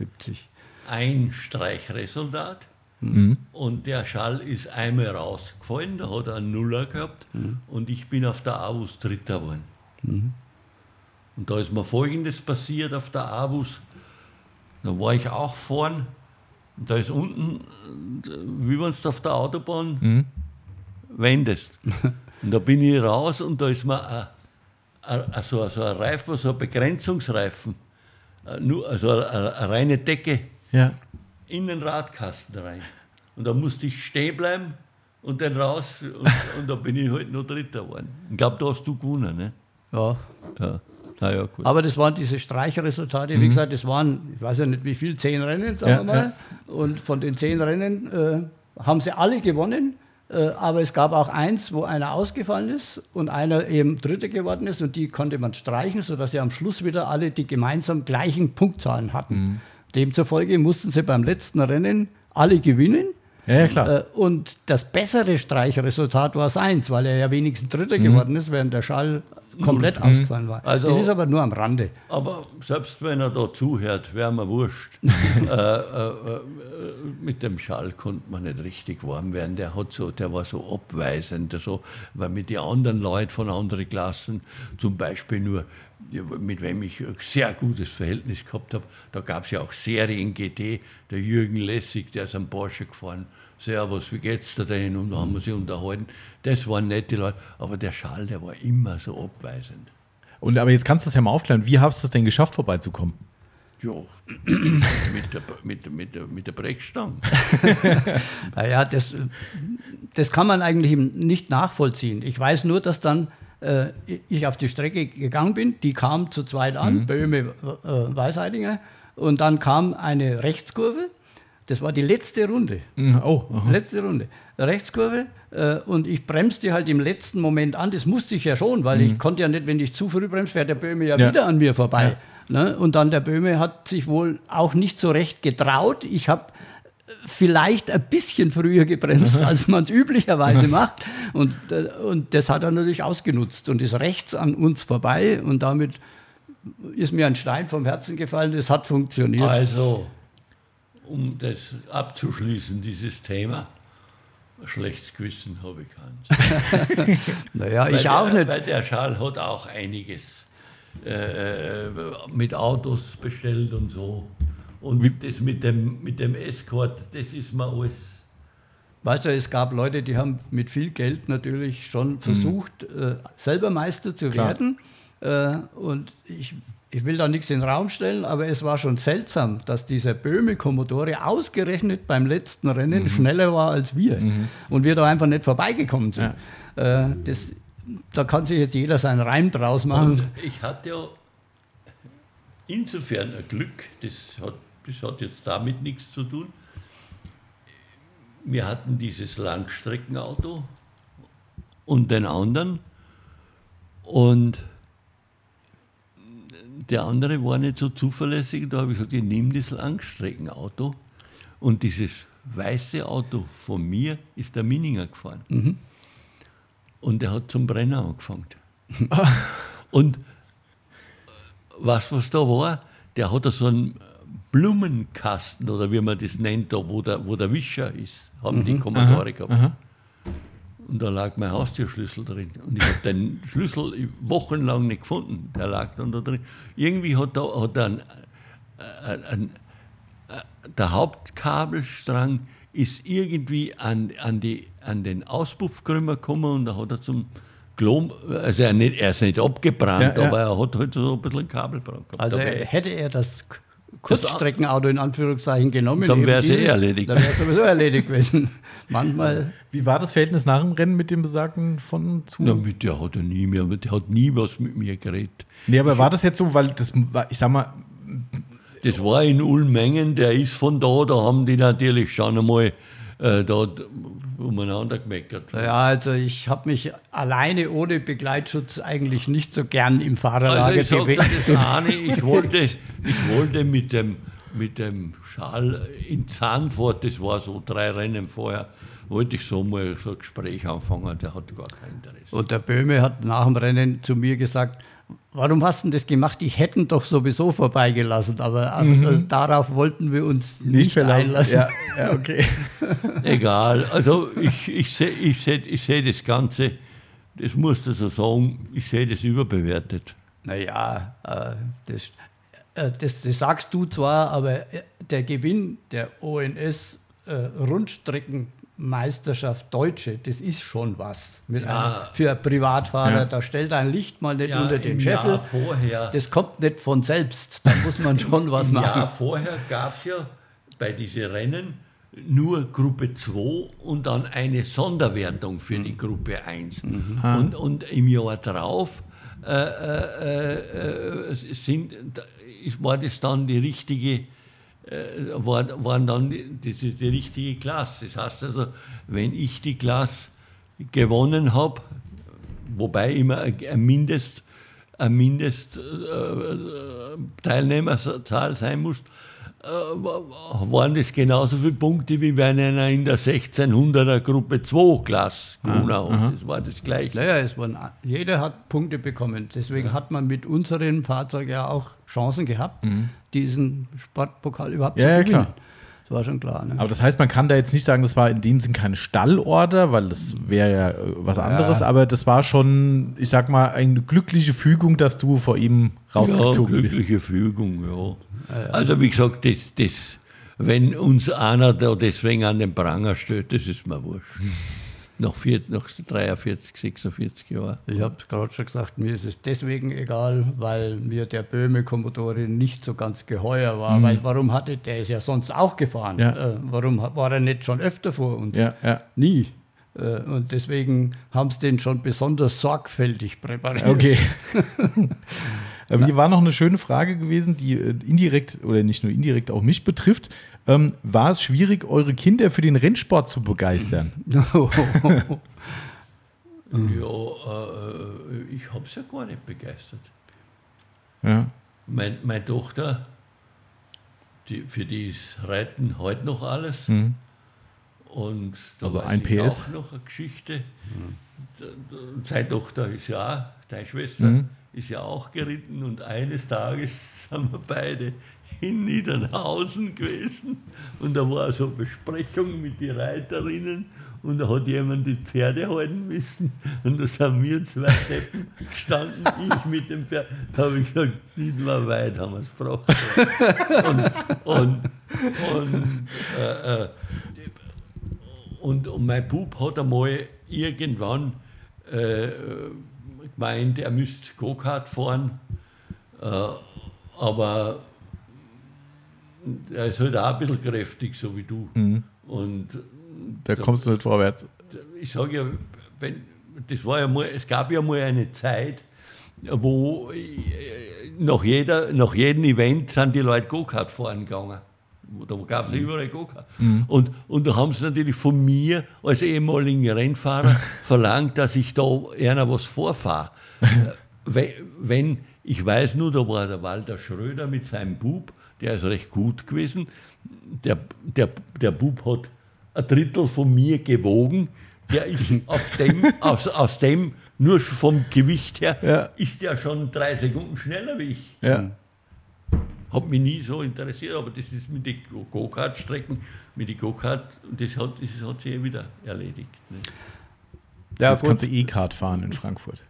ein Streichresultat Mhm. Und der Schall ist einmal rausgefallen, da hat er einen Nuller gehabt mhm. und ich bin auf der Avus Dritter geworden. Mhm. Und da ist mir Folgendes passiert auf der Avus. Da war ich auch vorn und da ist unten, wie wenn du auf der Autobahn mhm. wendest. *laughs* Und da bin ich raus und da ist mir so, so ein Reifen, so ein Begrenzungsreifen, nur, also eine, eine reine Decke. Ja in den Radkasten rein. Und da musste ich stehen bleiben und dann raus und, und da bin ich halt nur Dritter geworden. Ich glaube, da hast du gewonnen, ne? Ja. ja. Ja, Aber das waren diese Streichresultate, mhm. wie gesagt, das waren, ich weiß ja nicht wie viel, zehn Rennen, sagen ja, wir mal. Ja. Und von den zehn Rennen äh, haben sie alle gewonnen. Äh, aber es gab auch eins, wo einer ausgefallen ist und einer eben Dritter geworden ist und die konnte man streichen, sodass sie am Schluss wieder alle die gemeinsam gleichen Punktzahlen hatten. Mhm. Demzufolge mussten sie beim letzten Rennen alle gewinnen. Ja, ja, klar. Äh, und das bessere Streichresultat war seins, weil er ja wenigstens Dritter mhm. geworden ist, während der Schall komplett mhm. ausgefallen war. Also, das ist aber nur am Rande. Aber selbst wenn er da zuhört, wäre mir wurscht. *laughs* äh, äh, äh, mit dem Schall konnte man nicht richtig warm werden. Der, hat so, der war so abweisend, so, weil mit den anderen Leuten von anderen Klassen, zum Beispiel nur mit wem ich ein sehr gutes Verhältnis gehabt habe. Da gab es ja auch Serien GT, der Jürgen Lessig, der ist am Porsche gefahren. Servus, wie geht's da dahin? Und da haben wir sich unterhalten. Das waren nette Leute, aber der Schall, der war immer so abweisend. Und aber jetzt kannst du das ja mal aufklären. Wie hast du es denn geschafft, vorbeizukommen? Ja, *coughs* mit der, mit, mit, der, mit der Brechstange. *laughs* naja, das, das kann man eigentlich nicht nachvollziehen. Ich weiß nur, dass dann äh, ich auf die Strecke gegangen bin. Die kam zu zweit an, mhm. Böhme, äh, Weißheidinger. Und dann kam eine Rechtskurve. Das war die letzte Runde. Mhm. Oh, letzte Runde. Rechtskurve. Äh, und ich bremste halt im letzten Moment an. Das musste ich ja schon, weil mhm. ich konnte ja nicht, wenn ich zu früh bremse, fährt der Böhme ja, ja. wieder an mir vorbei. Ja. Ne? Und dann der Böhme hat sich wohl auch nicht so recht getraut. Ich habe vielleicht ein bisschen früher gebremst, *laughs* als man es üblicherweise macht. Und, äh, und das hat er natürlich ausgenutzt und ist rechts an uns vorbei und damit ist mir ein Stein vom Herzen gefallen. Es hat funktioniert. Also, um das abzuschließen, dieses Thema, schlechtes Gewissen habe ich ganz. *laughs* naja, ich auch der, nicht. Weil der Schal hat auch einiges äh, mit Autos bestellt und so. Und Wie? das mit dem, mit dem Escort, das ist mir alles. Weißt du, es gab Leute, die haben mit viel Geld natürlich schon mhm. versucht, mhm. äh, selber Meister zu Klar. werden. Äh, und ich, ich will da nichts in den Raum stellen, aber es war schon seltsam, dass dieser Böhme Commodore ausgerechnet beim letzten Rennen mhm. schneller war als wir mhm. und wir da einfach nicht vorbeigekommen sind. Ja. Äh, das, da kann sich jetzt jeder seinen Reim draus machen. Und ich hatte ja insofern ein Glück, das hat, das hat jetzt damit nichts zu tun. Wir hatten dieses Langstreckenauto und den anderen und der andere war nicht so zuverlässig. Da habe ich gesagt, ich nehme das Langstreckenauto. Und dieses weiße Auto von mir ist der Mininger gefahren. Mhm. Und der hat zum Brenner angefangen. *laughs* und was, was da war, der hat so einen Blumenkasten oder wie man das nennt, da, wo, der, wo der Wischer ist, haben mhm. die Kommodore gehabt. Aha. Und da lag mein Haustürschlüssel drin. Und ich habe den Schlüssel wochenlang nicht gefunden. Der lag dann da drin. Irgendwie hat, da, hat ein, ein, ein, der Hauptkabelstrang ist irgendwie an, an, die, an den Auspuffkrümmer gekommen und da hat er zum Glom, also er, nicht, er ist nicht abgebrannt, ja, ja. aber er hat halt so ein bisschen Kabelbrand gehabt. Also hätte er das Kurzstreckenauto in Anführungszeichen genommen. Dann wäre es eh erledigt. Dann wäre es sowieso erledigt gewesen. *laughs* Manchmal. Wie war das Verhältnis nach dem Rennen mit dem besagten von zu? Na, mit der hat er nie mehr, der hat nie was mit mir geredet. Nee, aber war das jetzt so, weil das ich sag mal. Das war in Ulmengen, der ist von da, da haben die natürlich schon einmal äh, dort umeinander gemeckert. Ja, also ich habe mich alleine ohne Begleitschutz eigentlich nicht so gern im Fahrerlager also ich eine, ich wollte, ich wollte mit dem, mit dem Schal in Zandvoort, das war so drei Rennen vorher, wollte ich so mal so ein Gespräch anfangen, der hat gar kein Interesse. Und der Böhme hat nach dem Rennen zu mir gesagt, warum hast du das gemacht? Ich hätten doch sowieso vorbeigelassen, aber mhm. also darauf wollten wir uns nicht, nicht einlassen. Ja, ja, okay. *laughs* Egal, also ich, ich sehe ich seh, ich seh das Ganze, das musst du so sagen, ich sehe das überbewertet. Naja, äh, das, äh, das, das sagst du zwar, aber äh, der Gewinn der ONS Rundstrecken Meisterschaft Deutsche, das ist schon was. Ja. Einem, für einen Privatfahrer, ja. da stellt ein Licht mal nicht ja, unter den Scheffel. vorher. Das kommt nicht von selbst. Da muss man schon was Im machen. Ja, vorher gab es ja bei diesen Rennen nur Gruppe 2 und dann eine Sonderwertung für die Gruppe 1. Mhm. Und, und im Jahr drauf äh, äh, äh, sind, war das dann die richtige äh, war, waren dann die, die, die, richtige Klasse. Das heißt also, wenn ich die Klasse gewonnen habe, wobei immer ein Mindest, eine Mindestteilnehmerzahl äh, sein muss, äh, waren das genauso viele Punkte, wie wenn einer in der 1600er Gruppe 2 Klasse gewonnen hat. Das war das Gleiche. Naja, es waren, jeder hat Punkte bekommen. Deswegen ja. hat man mit unserem Fahrzeug ja auch Chancen gehabt, mhm. Diesen Sportpokal überhaupt ja, zu gewinnen. Ja, klar. Das war schon klar. Ne? Aber das heißt, man kann da jetzt nicht sagen, das war in dem Sinn keine Stallorder, weil das wäre ja äh, was anderes, ja. aber das war schon, ich sag mal, eine glückliche Fügung, dass du vor ihm rausgezogen ja, glückliche bist. Fügung, ja. Also wie gesagt, das, das, wenn uns einer da deswegen an den Pranger stellt, das ist mir wurscht. *laughs* nach, vier, nach 43, 46 Jahren. Ich habe gerade schon gesagt, mir ist es deswegen egal, weil mir der Böhme Commodore nicht so ganz geheuer war. Mhm. Weil warum hatte der ist ja sonst auch gefahren? Ja. Äh, warum war er nicht schon öfter vor uns? Ja, ja. Nie. Äh, und deswegen haben sie den schon besonders sorgfältig präpariert. Okay. *laughs* Hier war noch eine schöne Frage gewesen, die äh, indirekt oder nicht nur indirekt auch mich betrifft. Ähm, war es schwierig, eure Kinder für den Rennsport zu begeistern? *laughs* ja, äh, ich habe es ja gar nicht begeistert. Ja. Mein, meine Tochter, die, für die ist Reiten heute noch alles. Mhm. Und da also ein PS. auch noch eine Geschichte. Mhm. Seine Tochter ist ja auch, deine Schwester, mhm. ist ja auch geritten und eines Tages *laughs* sind wir beide in Niedernhausen gewesen. Und da war so eine Besprechung mit den Reiterinnen. Und da hat jemand die Pferde halten müssen. Und da sind wir zwei Deppen gestanden, *laughs* ich mit dem Pferd. Da habe ich gesagt, nicht mehr weit haben wir es gebracht. Und, und, und, äh, äh, und, und, mein Bub hat einmal irgendwann äh, gemeint, er müsste Go-Kart fahren. Äh, aber er ist halt auch ein bisschen kräftig, so wie du. Mhm. Und Da kommst du nicht vorwärts. ich sage ja, wenn, das war ja mal, es gab ja mal eine Zeit, wo äh, nach, jeder, nach jedem Event sind die Leute Go-Kart fahren gegangen. Da gab es überall Go-Kart. Und, und da haben sie natürlich von mir als ehemaligen Rennfahrer *laughs* verlangt, dass ich da einer was vorfahre. *laughs* wenn, wenn, ich weiß nur, da war der Walter Schröder mit seinem Bub, der ist recht gut gewesen. Der, der, der Bub hat ein Drittel von mir gewogen. Der ist *laughs* auf dem, aus, aus dem, nur vom Gewicht her, Ja. ist der schon drei Sekunden schneller wie ich. Ja. Hat mich nie so interessiert, aber das ist mit den Go-Kart-Strecken, mit den Go-Kart, und das hat, das hat sich ja wieder erledigt. Ne? Ja, Jetzt kannst du E-Card fahren in Frankfurt.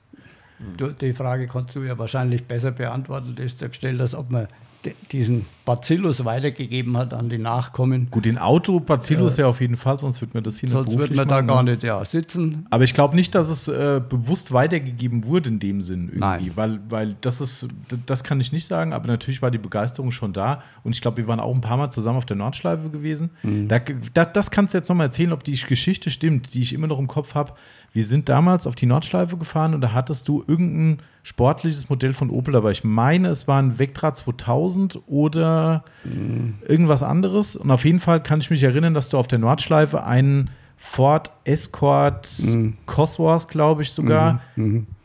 Du, die Frage kannst du ja wahrscheinlich besser beantworten. Du hast ja gestellt, dass ob man diesen Bacillus weitergegeben hat an die Nachkommen. Gut, den Auto Bacillus ja auf jeden Fall, sonst wird man das hier nicht Sonst beruflich man da machen, gar ne? nicht ja, sitzen. Aber ich glaube nicht, dass es äh, bewusst weitergegeben wurde in dem Sinn irgendwie, Nein. weil, weil das ist, das kann ich nicht sagen, aber natürlich war die Begeisterung schon da und ich glaube, wir waren auch ein paar Mal zusammen auf der Nordschleife gewesen. Mhm. Da, da, das kannst du jetzt nochmal erzählen, ob die Geschichte stimmt, die ich immer noch im Kopf habe. Wir sind damals auf die Nordschleife gefahren und da hattest du irgendein sportliches Modell von Opel dabei. Ich meine, es war ein Vectra 2000 oder irgendwas anderes. Und auf jeden Fall kann ich mich erinnern, dass du auf der Nordschleife einen Ford Escort Cosworth, glaube ich sogar,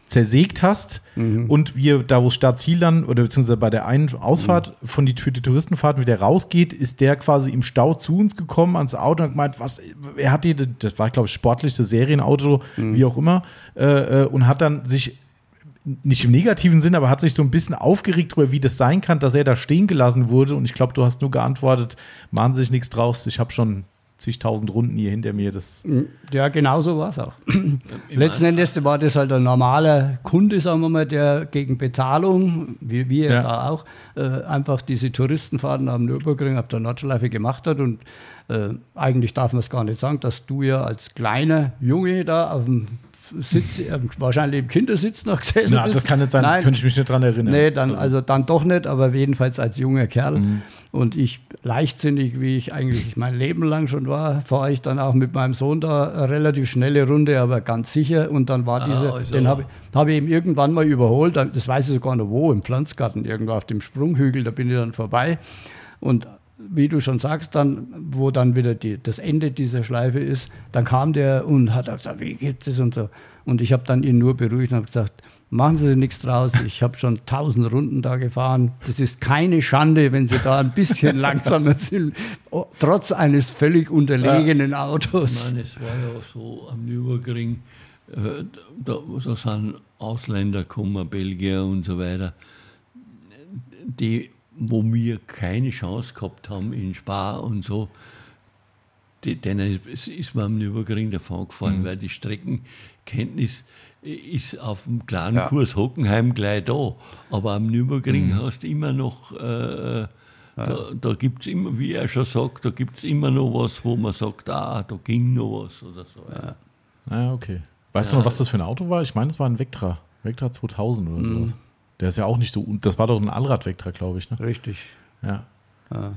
zersägt hast. Und wir, da wo Startziel dann, oder beziehungsweise bei der einen Ausfahrt von die, für die Touristenfahrt wieder rausgeht, ist der quasi im Stau zu uns gekommen ans Auto und hat gemeint, was, er hat die, das war, glaube ich, sportlichste Serienauto, wie auch immer, äh, äh, und hat dann sich nicht im negativen Sinn, aber hat sich so ein bisschen aufgeregt darüber, wie das sein kann, dass er da stehen gelassen wurde. Und ich glaube, du hast nur geantwortet, machen sich nichts draus, ich habe schon zigtausend Runden hier hinter mir. Das, Ja, genau so war es auch. *clears throat* Letzten Endes war das halt ein normaler Kunde, sagen wir mal, der gegen Bezahlung, wie wir Ja. da auch, äh, einfach diese Touristenfahrten am Nürburgring, auf der Nordschleife gemacht hat. Und äh, eigentlich darf man es gar nicht sagen, dass du ja als kleiner Junge da auf dem Sitz, äh, wahrscheinlich im Kindersitz noch gesessen na, bist. das kann nicht sein, das Nein, könnte ich mich nicht dran erinnern. Nee, dann, also, dann doch nicht, aber jedenfalls als junger Kerl. Und ich, leichtsinnig, wie ich eigentlich mein Leben lang schon war, fahre ich dann auch mit meinem Sohn da eine relativ schnelle Runde, aber ganz sicher. Und dann war diese, also- den habe ich, hab ich ihm irgendwann mal überholt, das weiß ich sogar noch wo, im Pflanzgarten, irgendwo auf dem Sprunghügel, da bin ich dann vorbei. Und wie du schon sagst, dann, wo dann wieder die, das Ende dieser Schleife ist, dann kam der und hat gesagt, wie geht das und so. Und ich habe dann ihn nur beruhigt und habe gesagt, machen Sie nichts draus, ich habe schon tausend Runden da gefahren. Das ist keine Schande, wenn Sie da ein bisschen *laughs* langsamer sind, oh, trotz eines völlig unterlegenen Autos. Ich meine, es war ja so am Nürburgring, äh, da, da sind Ausländer gekommen, Belgier und so weiter, die, wo wir keine Chance gehabt haben in Spa und so, die, denen ist, ist man am Nürburgring davon gefahren, weil die Streckenkenntnis ist auf dem kleinen Ja. Kurs Hockenheim gleich da. Aber am Nürburgring hast du immer noch, äh, da, da gibt es immer, wie er schon sagt, da gibt es immer noch was, wo man sagt, ah, da ging noch was oder so. Ja. Ah, okay. Weißt du noch, was das für ein Auto war? Ich meine, es war ein Vectra. Vectra 2000 oder sowas. Der ist ja auch nicht so, das war doch ein Allrad-Vectra, glaube ich. Ne? Richtig. Ja. Ja.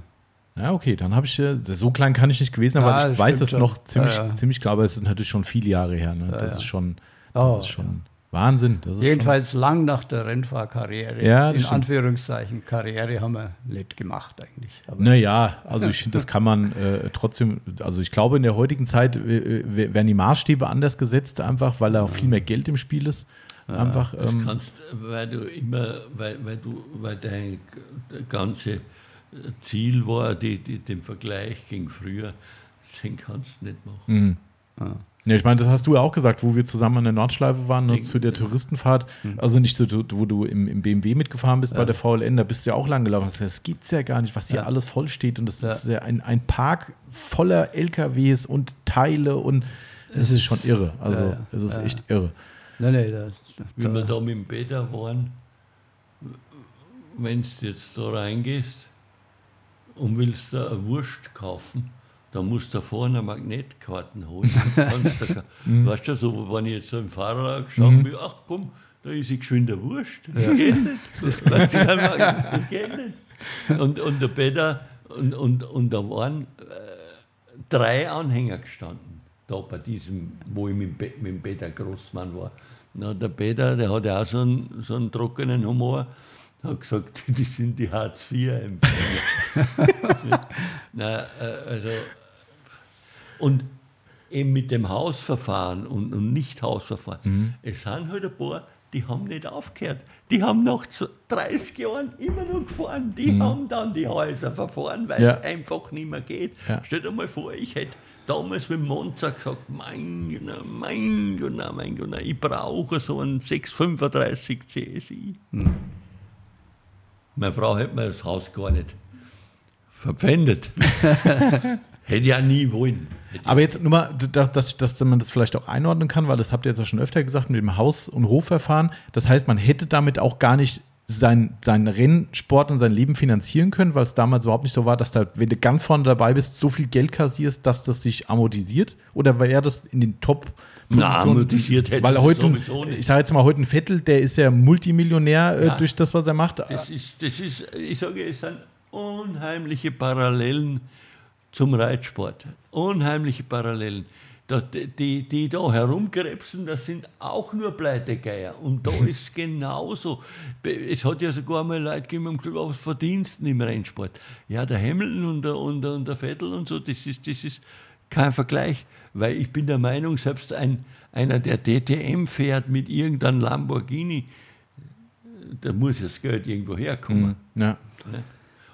Ja, okay, dann habe ich, äh, so klein kann ich nicht gewesen sein, Ja, aber ich das weiß stimmt es schon. noch ziemlich, Ja, ja. ziemlich klar, aber es ist natürlich schon viele Jahre her. Ne? das ja. ist schon, das Oh, ist schon Wahnsinn. Das Jedenfalls lang nach der Rennfahrkarriere. Ja, das in stimmt. Anführungszeichen Karriere haben wir nicht gemacht eigentlich. Aber Schon, naja, also ich *laughs* finde, das kann man äh, trotzdem, also ich glaube, in der heutigen Zeit äh, äh, werden die Maßstäbe anders gesetzt, einfach, weil da auch viel mehr Geld im Spiel ist. Einfach, Das ähm, kannst, weil du immer, weil, weil du, weil dein ganze Ziel war, die, die, den Vergleich gegen früher, den kannst du nicht machen. Ja, ich meine, das hast du ja auch gesagt, wo wir zusammen an der Nordschleife waren, ne, zu der Touristenfahrt. Also nicht so, wo du im, im BMW mitgefahren bist bei der VLN, da bist du ja auch lang gelaufen. Das gibt es ja gar nicht, was hier Ja. alles voll steht. Und das Ja. ist ja ein, ein Park voller LKWs und Teile und es ist schon irre. Also Ja, ja. es ist Ja. echt irre. Nein, nein, das, Wie wir da mit dem Peter waren, wenn du jetzt da reingehst und willst da eine Wurst kaufen da musst du vorne Magnetkarten holen. *laughs* Kannst du, Mhm. weißt du, so, wenn ich jetzt so im Fahrrad geschaut bin, ach komm, da ist ich geschwinder Wurst. Das geht nicht. Das, weißt du, das geht nicht. Und, und der Peter, und, und, und da waren äh, drei Anhänger gestanden, da bei diesem, wo ich mit, mit Peter Großmann war. Na, der Peter, der hat ja auch so einen, so einen trockenen Humor, hat gesagt, *laughs* die sind die Hartz-IV-Empfänger. *laughs* Äh, also, und eben mit dem Hausverfahren und, und Nicht-Hausverfahren, es sind halt ein paar, die haben nicht aufgehört. Die haben nach so 30 Jahren immer noch gefahren. Die haben dann die Häuser verfahren, weil Ja. es einfach nicht mehr geht. Ja. Stell dir mal vor, ich hätte damals mit Monza gesagt, mein Gott, mein Gott, mein Gott, ich brauche so einen 635 CSI. Meine Frau hätte mir das Haus gar nicht verpfändet. *laughs* hätte auch nie wollen. Aber jetzt nur mal, dass, dass, dass man das vielleicht auch einordnen kann, weil das habt ihr jetzt ja schon öfter gesagt mit dem Haus- und Hofverfahren. Das heißt, man hätte damit auch gar nicht sein, seinen Rennsport und sein Leben finanzieren können, weil es damals überhaupt nicht so war, dass da, wenn du ganz vorne dabei bist, so viel Geld kassierst, dass das sich amortisiert? Oder wäre das in den top Na, amortisiert hätte Weil heute, ich sage jetzt mal, heute ein Vettel, der ist ja Multimillionär äh, Ja. durch das, was er macht. Das ist, das ist, ich sage, es sind unheimliche Parallelen zum Reitsport. Unheimliche Parallelen. Das, die, die da herumkrebsen, das sind auch nur Pleitegeier. Und da *laughs* ist genauso. Es hat ja sogar mal Leute gegeben, die haben gesagt, was verdienst du im Rennsport? Ja, der Hamilton und der, und der, und der Vettel und so, das ist, das ist kein Vergleich. Weil ich bin der Meinung, selbst ein, einer, der DTM fährt mit irgendeinem Lamborghini, da muss das Geld irgendwo herkommen. Ja. Ne?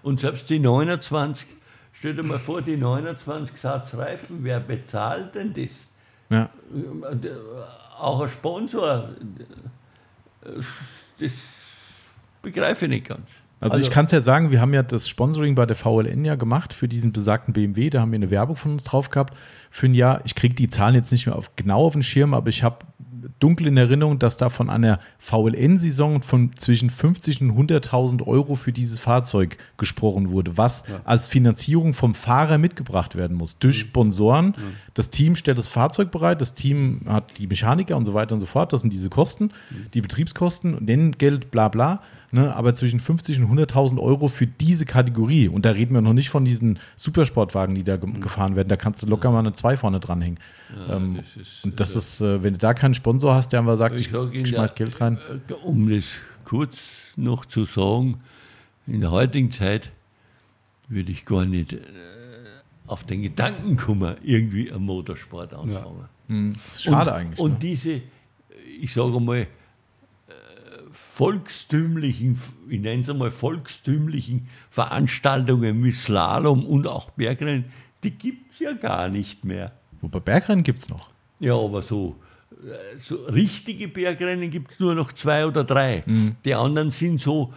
Und selbst die 29, stell dir mal vor, die 29 Satz Reifen, wer bezahlt denn das? Ja. Auch ein Sponsor, das begreife ich nicht ganz. Also, ich kann es ja sagen, wir haben ja das Sponsoring bei der VLN ja gemacht für diesen besagten BMW. Da haben wir eine Werbung von uns drauf gehabt für ein Jahr. Ich kriege die Zahlen jetzt nicht mehr auf, genau auf den Schirm, aber ich habe dunkel in Erinnerung, dass da von einer VLN-Saison von zwischen 50 und 100.000 Euro für dieses Fahrzeug gesprochen wurde, was als Finanzierung vom Fahrer mitgebracht werden muss durch Sponsoren. Das Team stellt das Fahrzeug bereit, das Team hat die Mechaniker und so weiter und so fort. Das sind diese Kosten, die Betriebskosten, Nennengeld, bla bla. Ne, aber zwischen 50 und 100.000 Euro für diese Kategorie. Und da reden wir noch nicht von diesen Supersportwagen, die da ge gefahren werden. Da kannst du locker mal eine 2 vorne dranhängen. ähm, das ist- und das ist, äh, wenn du da keinen Sponsor hast, der einfach sagt, ich, Ihnen, schmeiß Geld rein. äh, Um das kurz noch zu sagen, in der heutigen Zeit würde ich gar nicht äh, auf den Gedanken kommen, irgendwie einen Motorsport anzufangen. Hm, das ist schade und, eigentlich. Und ne? diese, ich sage mal, äh, volkstümlichen, ich nenne es einmal volkstümlichen Veranstaltungen wie Slalom und auch Bergrennen, die gibt es ja gar nicht mehr. Wobei Bergrennen gibt es noch. Ja, aber so, so richtige Bergrennen gibt es nur noch zwei oder drei. Die anderen sind so,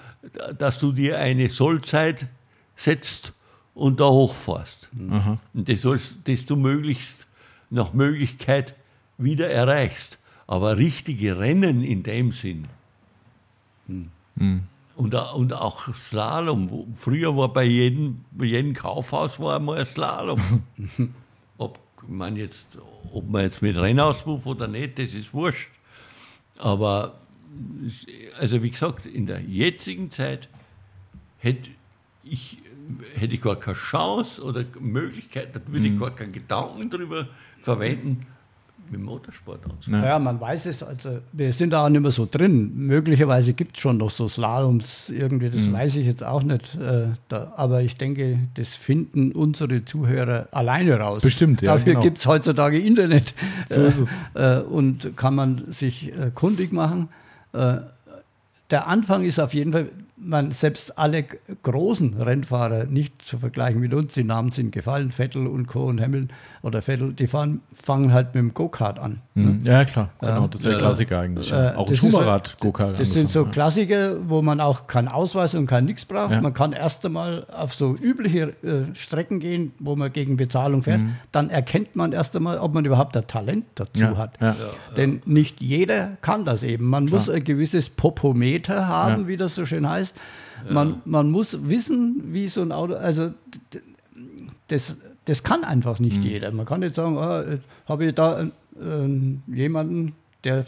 dass du dir eine Sollzeit setzt und da hochfährst. Und das, sollst, das du möglichst nach Möglichkeit wieder erreichst. Aber richtige Rennen in dem Sinn. Und, au- und auch Slalom. Früher war bei jedem, bei jedem Kaufhaus war einmal ein Slalom. *laughs* ob, man jetzt, ob man jetzt mit Rennauspuff oder nicht, das ist wurscht. Aber also wie gesagt, in der jetzigen Zeit hätte ich, hätte ich gar keine Chance oder Möglichkeit, da würde ich gar keinen Gedanken darüber verwenden, mit dem Motorsport anzufangen. Ja. man weiß es, also wir sind da auch nicht mehr so drin. Möglicherweise gibt es schon noch so Slaloms irgendwie, das Mhm. weiß ich jetzt auch nicht. Äh, da, aber ich denke, das finden unsere Zuhörer alleine raus. Bestimmt, ja, Dafür genau. gibt es heutzutage Internet. So ist es. Äh, und kann man sich äh, kundig machen. Äh, der Anfang ist auf jeden Fall, man selbst alle großen Rennfahrer nicht zu vergleichen mit uns, die Namen sind gefallen, Vettel und Co. und Hamilton oder Vettel, die fahren, fangen halt mit dem Go-Kart an. Hm, Ja, klar, genau. Das ist der Ja. Klassiker eigentlich. Äh. Auch ein das ist Schumacher hat so- Go-Kart Das sind so Klassiker, wo man auch keinen Ausweis und kein Nix braucht. Ja. Man kann erst einmal auf so übliche äh, Strecken gehen, wo man gegen Bezahlung fährt. Dann erkennt man erst einmal, ob man überhaupt ein Talent dazu Mhm. Ja, hat. ja. Denn nicht jeder kann das eben. Man muss ein gewisses Popometer haben, Ja. wie das so schön heißt. Man, man muss wissen, wie so ein Auto, also das, das kann einfach nicht jeder. Man kann nicht sagen, äh, habe ich da äh, jemanden, der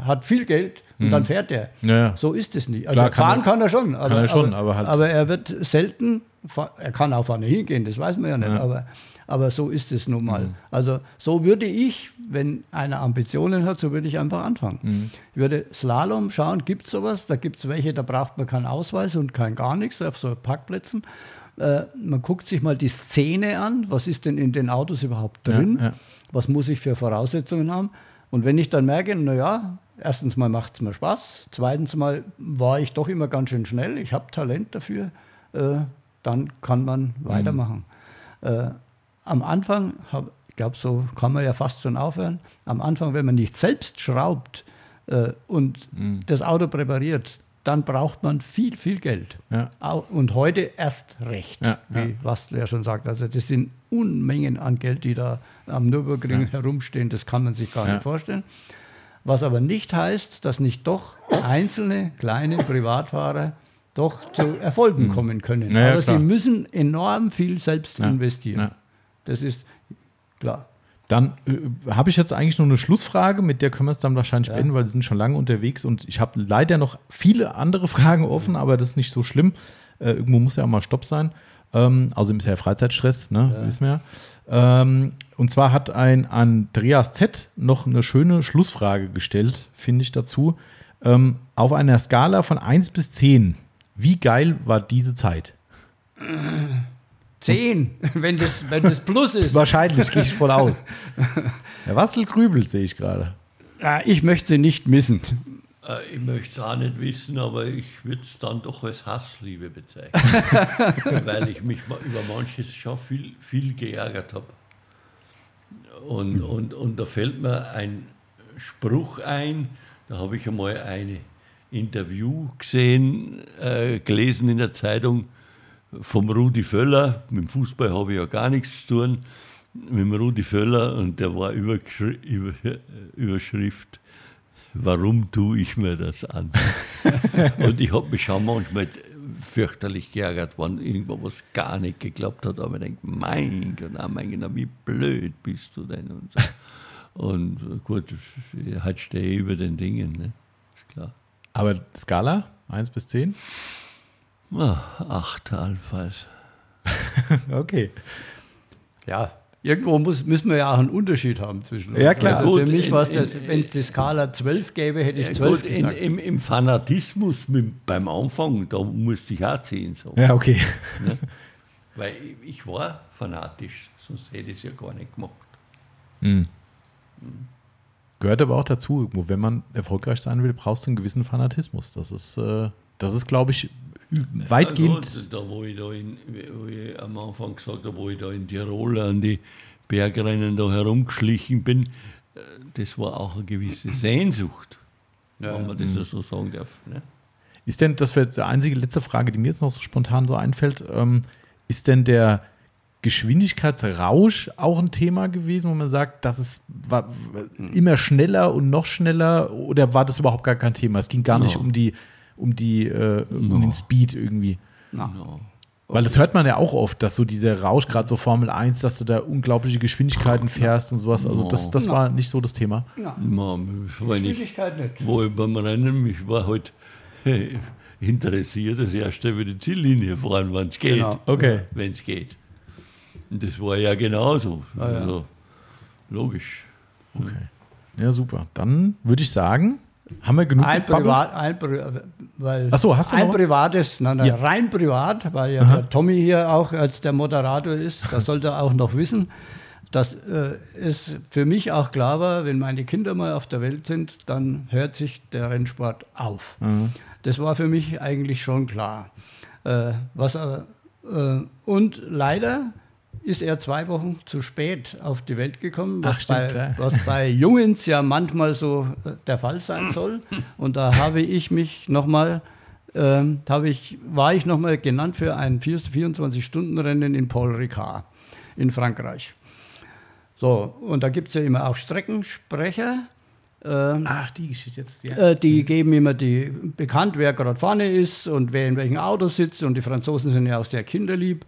hat viel Geld und dann fährt der. Ja, ja. So ist es nicht. Also Klar, kann fahren er- kann er schon. Aber, er schon, aber, aber halt- aber er wird selten, er kann auch vorne hingehen, das weiß man ja nicht. Ja. Aber, aber so ist es nun Mhm. mal. Also so würde ich, wenn einer Ambitionen hat, so würde ich einfach anfangen. Mhm. Ich würde Slalom schauen, gibt es sowas? Da gibt es welche, da braucht man keinen Ausweis und kein gar nichts auf so Parkplätzen. Äh, man guckt sich mal die Szene an, was ist denn in den Autos überhaupt drin? Ja, ja. Was muss ich für Voraussetzungen haben? Und wenn ich dann merke, naja, erstens mal macht es mir Spaß, zweitens mal war ich doch immer ganz schön schnell, ich habe Talent dafür, äh, dann kann man weitermachen. Äh, am Anfang, hab, ich glaube, so kann man ja fast schon aufhören, am Anfang, wenn man nicht selbst schraubt äh, und das Auto präpariert, dann braucht man viel, viel Geld. Ja. Und heute erst recht, Ja, wie ja. Wastl ja schon sagt. Also das sind Unmengen an Geld, die da am Nürburgring herumstehen. Das kann man sich gar Ja. nicht vorstellen. Was aber nicht heißt, dass nicht doch einzelne kleine Privatfahrer doch zu Erfolgen kommen können. Ja, ja, aber klar. sie müssen enorm viel selbst Ja, investieren. ja. Das ist klar. Dann äh, habe ich jetzt eigentlich nur eine Schlussfrage, mit der können wir es dann wahrscheinlich Ja. beenden, weil wir sind schon lange unterwegs und ich habe leider noch viele andere *laughs* Fragen offen, aber das ist nicht so schlimm. Äh, irgendwo muss ja auch mal Stopp sein. Ähm, außerdem ist ja Freizeitstress, ne? wissen wir ja. Ähm, und zwar hat ein Andreas Z noch eine schöne Schlussfrage gestellt, finde ich dazu. Ähm, auf einer Skala von 1 bis 10, wie geil war diese Zeit? *laughs* Zehn, *laughs* wenn das, wenn das Plus ist. Wahrscheinlich, gehe ich voll aus. *laughs* Der Wassel grübelt, sehe ich gerade. Ja, ich möchte sie nicht missen. Äh, Ich möchte es auch nicht wissen, aber ich würde es dann doch als Hassliebe bezeichnen. *laughs* weil ich mich mal über manches schon viel, viel geärgert habe. Und, und, und da fällt mir ein Spruch ein, da habe ich einmal ein Interview gesehen, äh, gelesen in der Zeitung vom Rudi Völler. Mit dem Fußball habe ich ja gar nichts zu tun. Mit dem Rudi Völler und der war Überschri über, Überschrift warum tue ich mir das an? *laughs* und ich habe mich schon manchmal fürchterlich geärgert, wenn irgendwo was gar nicht geklappt hat. Aber ich denke, mein Gott, oh mein Gott, wie blöd bist du denn? Und, so. und gut, halt stehe ich über den Dingen, ne? ist klar. Aber Skala, 1 bis 10? Ah, acht allenfalls. *laughs* Okay. Ja, irgendwo muss, müssen wir ja auch einen Unterschied haben zwischen uns. Ja, klar. Also für mich in- war es, in- wenn es die Skala 12 gäbe, hätte ich Ja, 12 gut, in, gesagt. im, Im Fanatismus mit, beim Anfang, da musste ich auch zehn sagen. Ja, okay. *laughs* Weil ich, war fanatisch, sonst hätte ich es ja gar nicht gemacht. Gehört aber auch dazu, irgendwo, wenn man erfolgreich sein will, brauchst du einen gewissen Fanatismus. Das ist, äh, das ist glaube ich, weitgehend. Ja, gut, da, wo ich da in, wo ich am Anfang gesagt habe, wo ich da in Tirol an die Bergrennen da herumgeschlichen bin, äh, das war auch eine gewisse Sehnsucht, wenn man das ja so sagen darf. Ne? Ist denn, das wäre jetzt die einzige letzte Frage, die mir jetzt noch so spontan so einfällt, ähm, ist denn der Geschwindigkeitsrausch auch ein Thema gewesen, wo man sagt, das ist war immer schneller und noch schneller oder war das überhaupt gar kein Thema? Es ging gar nicht No. um die, um die, äh, um No. den Speed irgendwie. Na, Ja. Weil das hört man ja auch oft, dass so dieser Rausch, gerade so Formel 1, dass du da unglaubliche Geschwindigkeiten fährst und sowas. Also das, das Ja. war nicht so das Thema. ich, Geschwindigkeit nicht. wo ich beim Rennen, ich war halt *laughs* interessiert, das erste über die Ziellinie fahren, wenn es geht. Genau. Okay. Wenn es geht. Und das war ja genauso. Ah, ja. Also, logisch. Okay. Ja, super. Dann würde ich sagen, haben wir genug Ein? Privat, ein, Pri- weil Ach so, hast du ein noch? privates, nein, nein, Ja. rein privat, weil ja Aha. der Tommy hier auch als der Moderator ist, das sollte er auch noch wissen, dass äh, es für mich auch klar war, wenn meine Kinder mal auf der Welt sind, dann hört sich der Rennsport auf. Mhm. Das war für mich eigentlich schon klar. Äh, was, äh, und leider ist er zwei Wochen zu spät auf die Welt gekommen, was, Ach, stimmt, bei, klar. was bei Jungens ja manchmal so äh, der Fall sein *laughs* soll. Und da habe ich mich nochmal, habe ich, war ich nochmal genannt für ein 24-Stunden-Rennen in Paul Ricard in Frankreich. So, und da gibt es ja immer auch Streckensprecher. Ähm, Ach, die Geschichte jetzt, ja. äh, die geben immer die bekannt, wer gerade vorne ist und wer in welchem Auto sitzt. Und die Franzosen sind ja auch sehr kinderlieb.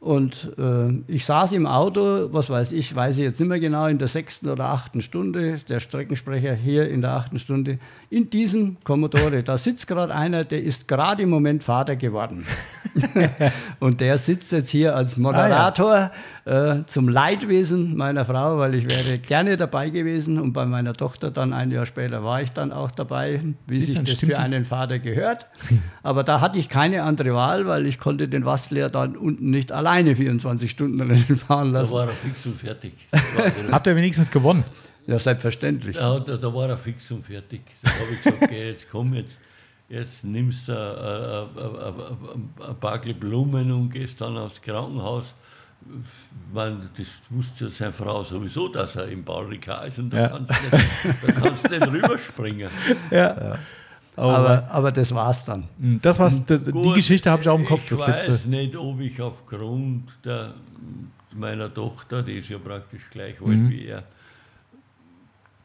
Und äh, ich saß im Auto, was weiß ich, weiß ich jetzt nicht mehr genau, in der sechsten oder achten Stunde, der Streckensprecher hier in der achten Stunde, in diesem Commodore, da sitzt gerade einer, der ist gerade im Moment Vater geworden. *laughs* *laughs* und der sitzt jetzt hier als Moderator ah, ja. Äh, zum Leidwesen meiner Frau, weil ich wäre gerne dabei gewesen und bei meiner Tochter dann ein Jahr später war ich dann auch dabei, wie sich das für einen Vater gehört. *laughs* Aber da hatte ich keine andere Wahl, weil ich konnte den Wastler dann unten nicht alleine 24 Stunden Rennen fahren lassen. Da war er fix und fertig. *laughs* Habt ihr wenigstens gewonnen? Ja, selbstverständlich. Ja, da, da, war er fix und fertig. Da habe ich gesagt, okay, jetzt komm jetzt jetzt nimmst du ein paar Blumen und gehst dann aufs Krankenhaus. Man, das wusste ja seine Frau sowieso, dass er im Baurika ist und da, ja. kannst du nicht, kannst nicht *laughs* rüberspringen. Ja. ja. Aber, aber das war's dann. Hm, das war's. Das, Gut, die Geschichte habe ich auch im Kopf. Ich weiß letzte. nicht, ob ich aufgrund der, meiner Tochter, die ist ja praktisch gleich alt mhm. wie er,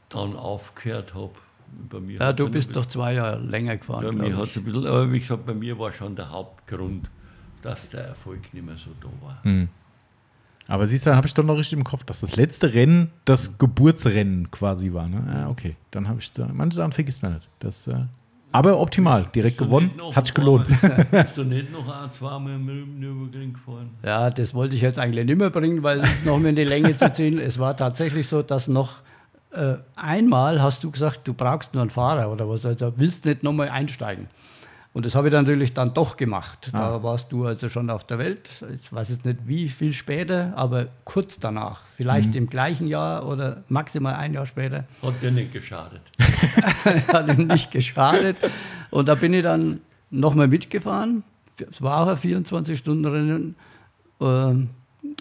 dann aufgehört habe. Bei mir ja, du bist doch zwei Jahre länger gefahren. Bei mir hat's ein bisschen, aber wie gesagt, bei mir war schon der Hauptgrund, dass der Erfolg nicht mehr so da war. Hm. Aber siehst du, habe ich doch noch richtig im Kopf, dass das letzte Rennen das. Geburtsrennen quasi war. Ne? Ja, okay, dann habe ich es. Manche Sachen vergisst man nicht. Das, äh, aber optimal, direkt gewonnen, hat sich gelohnt. *laughs* Bist du nicht noch ein, zweimal im Nürburgring gefahren? Ja, das wollte ich jetzt eigentlich nicht mehr bringen, weil noch mehr in die Länge zu ziehen. Es war tatsächlich so, dass noch äh, einmal hast du gesagt, du brauchst nur einen Fahrer oder was, also willst nicht nochmal einsteigen. Und das habe ich dann natürlich dann doch gemacht. Ah. Da warst du also schon auf der Welt. Ich weiß jetzt nicht wie viel später, aber kurz danach. Vielleicht mhm. im gleichen Jahr oder maximal ein Jahr später. Hat dir nicht geschadet. *laughs* Hat ihm nicht geschadet. Und da bin ich dann nochmal mitgefahren. Es war auch ein 24-Stunden-Rennen.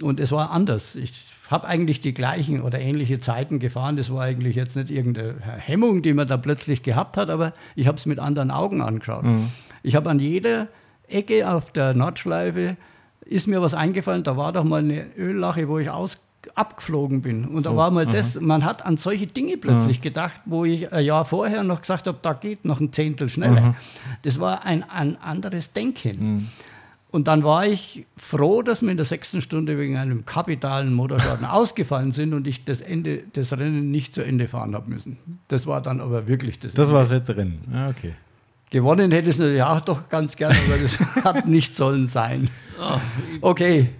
Und es war anders. Ich habe eigentlich die gleichen oder ähnliche Zeiten gefahren. Das war eigentlich jetzt nicht irgendeine Hemmung, die man da plötzlich gehabt hat, aber ich habe es mit anderen Augen angeschaut. Mhm. Ich habe an jeder Ecke auf der Nordschleife ist mir was eingefallen. Da war doch mal eine Öllache, wo ich aus abgeflogen bin. Und da oh, war mal aha. das, man hat an solche Dinge plötzlich aha. gedacht, wo ich ein Jahr vorher noch gesagt habe, da geht noch ein Zehntel schneller. Aha. Das war ein, ein anderes Denken. Mhm. Und dann war ich froh, dass wir in der sechsten Stunde wegen einem kapitalen Motorschaden *laughs* ausgefallen sind und ich das Ende des Rennen nicht zu Ende fahren habe müssen. Das war dann aber wirklich das. Das Ende. war das letzte Rennen. Ah, okay. Gewonnen hätte es natürlich auch doch ganz gerne, aber das *laughs* hat nicht sollen sein. Ach, okay.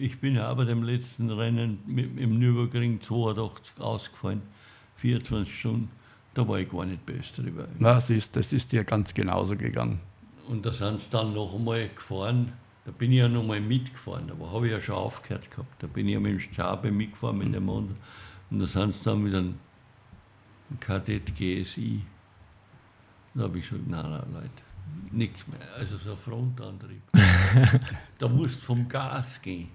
Ich bin aber dem letzten Rennen im Nürburgring 82 ausgefallen. 24 Stunden. Da war ich gar nicht best drüber. Na, siehst, das ist dir ganz genauso gegangen. Und da sind sie dann noch einmal gefahren. Da bin ich ja noch mal mitgefahren. Da habe ich ja schon aufgehört gehabt. Da bin ich ja mit dem Stabe mitgefahren mit dem Mond. Und da sind sie dann mit einem Kadett GSI. Da habe ich gesagt, nein, nein, Leute, nichts mehr. Also so ein Frontantrieb. *laughs* da musst du vom Gas gehen.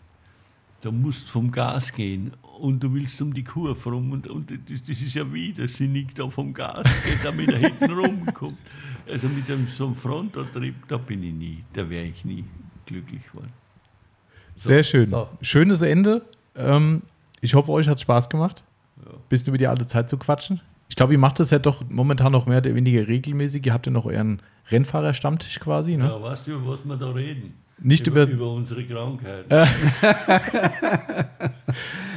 Da musst du vom Gas gehen und du willst um die Kurve rum und, und das, das ist ja widersinnig, da vom Gas geht, damit er hinten rumkommt. *laughs* Also mit dem, so einem Frontantrieb, da bin ich nie, da wäre ich nie glücklich geworden. So. Sehr schön. So. Schönes Ende. Ähm, ich hoffe, euch hat es Spaß gemacht. Ja. Bist du mit dir alle Zeit zu quatschen? Ich glaube, ihr macht das ja doch momentan noch mehr oder weniger regelmäßig. Ihr habt ja noch euren Rennfahrerstammtisch quasi. Ne? Ja, weißt du, über was wir da reden? Nicht über, über, über unsere Krankheit. *laughs* *laughs*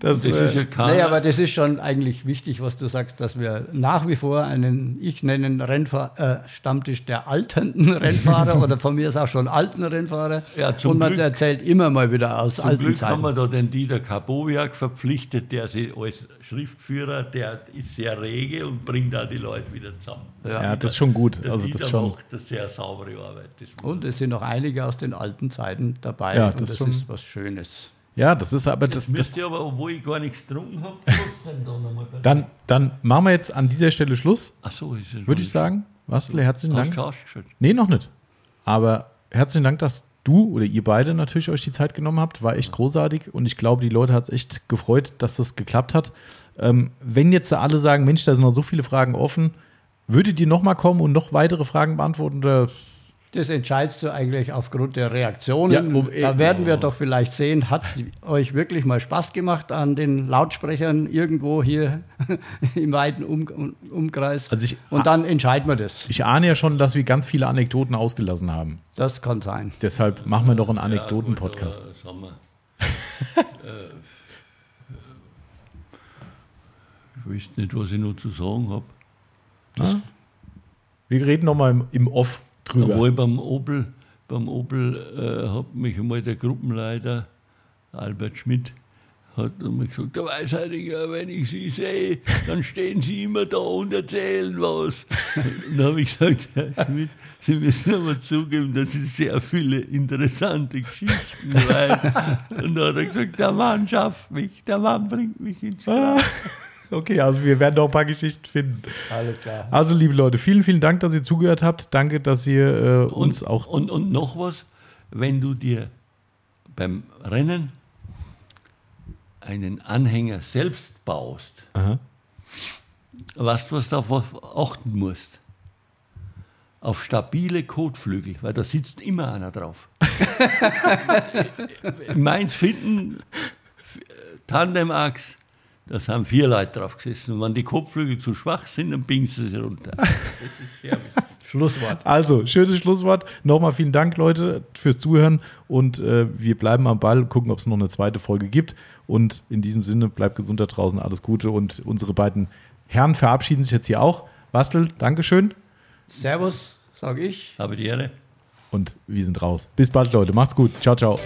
Das, das ist ja keiner. Nee, aber das ist schon eigentlich wichtig, was du sagst, dass wir nach wie vor einen, ich nenne einen Rennfahr äh, Stammtisch der alten *laughs* Rennfahrer oder von mir ist auch schon alten Rennfahrer. Ja, zum Und man Glück, erzählt immer mal wieder aus zum alten Glück Zeiten. haben wir da den Dieter Kabowiak verpflichtet, der sich als Schriftführer, der ist sehr rege und bringt da die Leute wieder zusammen. Ja, ja das ist schon gut. Der also Dieter das schon. macht eine sehr saubere Arbeit. und es sind noch einige aus den alten Zeiten dabei. Ja, das, das ist was Schönes. Ja, das ist aber das. das müsst ihr aber, obwohl ich gar nichts getrunken habe, *laughs* trotzdem da nochmal dann, dann machen wir jetzt an dieser Stelle Schluss. Ach so, ist es Würde ich sagen. Wastle, herzlichen Dank. Nee, noch nicht. Aber herzlichen Dank, dass du oder ihr beide natürlich euch die Zeit genommen habt. War echt großartig und ich glaube, die Leute hat es echt gefreut, dass das geklappt hat. Ähm, wenn jetzt alle sagen, Mensch, da sind noch so viele Fragen offen, würdet ihr nochmal kommen und noch weitere Fragen beantworten oder Das entscheidest du eigentlich aufgrund der Reaktionen. Ja, um- da werden wir doch vielleicht sehen, hat euch wirklich mal Spaß gemacht an den Lautsprechern irgendwo hier *laughs* im weiten um Umkreis. Also ich- Und dann entscheiden wir das. Ich ahne ja schon, dass wir ganz viele Anekdoten ausgelassen haben. Das kann sein. Deshalb machen wir doch einen Ja, Anekdoten-Podcast. gut, äh, wir. *laughs* äh, ich weiß nicht, was ich noch zu sagen habe. Wir reden nochmal im, im Off drüber. Obwohl beim Opel, beim Opel äh, hat mich einmal der Gruppenleiter Albert Schmidt hat einmal gesagt, der Weisheitiger, wenn ich Sie sehe, dann stehen Sie immer da und erzählen was. *laughs* dann habe ich gesagt, Herr Schmidt, Sie müssen aber zugeben, dass ich sehr viele interessante Geschichten weiß. Und dann hat er gesagt, der Mann schafft mich, der Mann bringt mich ins Grab. *laughs* Okay, also wir werden noch ein paar Geschichten finden. Alles klar. Also, liebe Leute, vielen, vielen Dank, dass ihr zugehört habt. Danke, dass ihr äh, uns und, auch. Und, und noch was, wenn du dir beim Rennen einen Anhänger selbst baust, Aha. weißt du, was du darauf achten musst? Auf stabile Kotflügel, weil da sitzt immer einer drauf. *laughs* Meins finden, Tandem-Achs, da sind vier Leute drauf gesessen. Und wenn die Kotflügel zu schwach sind, dann bingst du sie runter. *laughs* Das ist sehr wichtig. Schlusswort. Also, schönes Schlusswort. Nochmal vielen Dank, Leute, fürs Zuhören. Und äh, wir bleiben am Ball, gucken, ob es noch eine zweite Folge gibt. Und in diesem Sinne, bleibt gesund da draußen, alles Gute. Und unsere beiden Herren verabschieden sich jetzt hier auch. Bastel, Dankeschön. Servus, sage ich. Habe die Ehre. Und wir sind raus. Bis bald, Leute. Macht's gut. Ciao, ciao.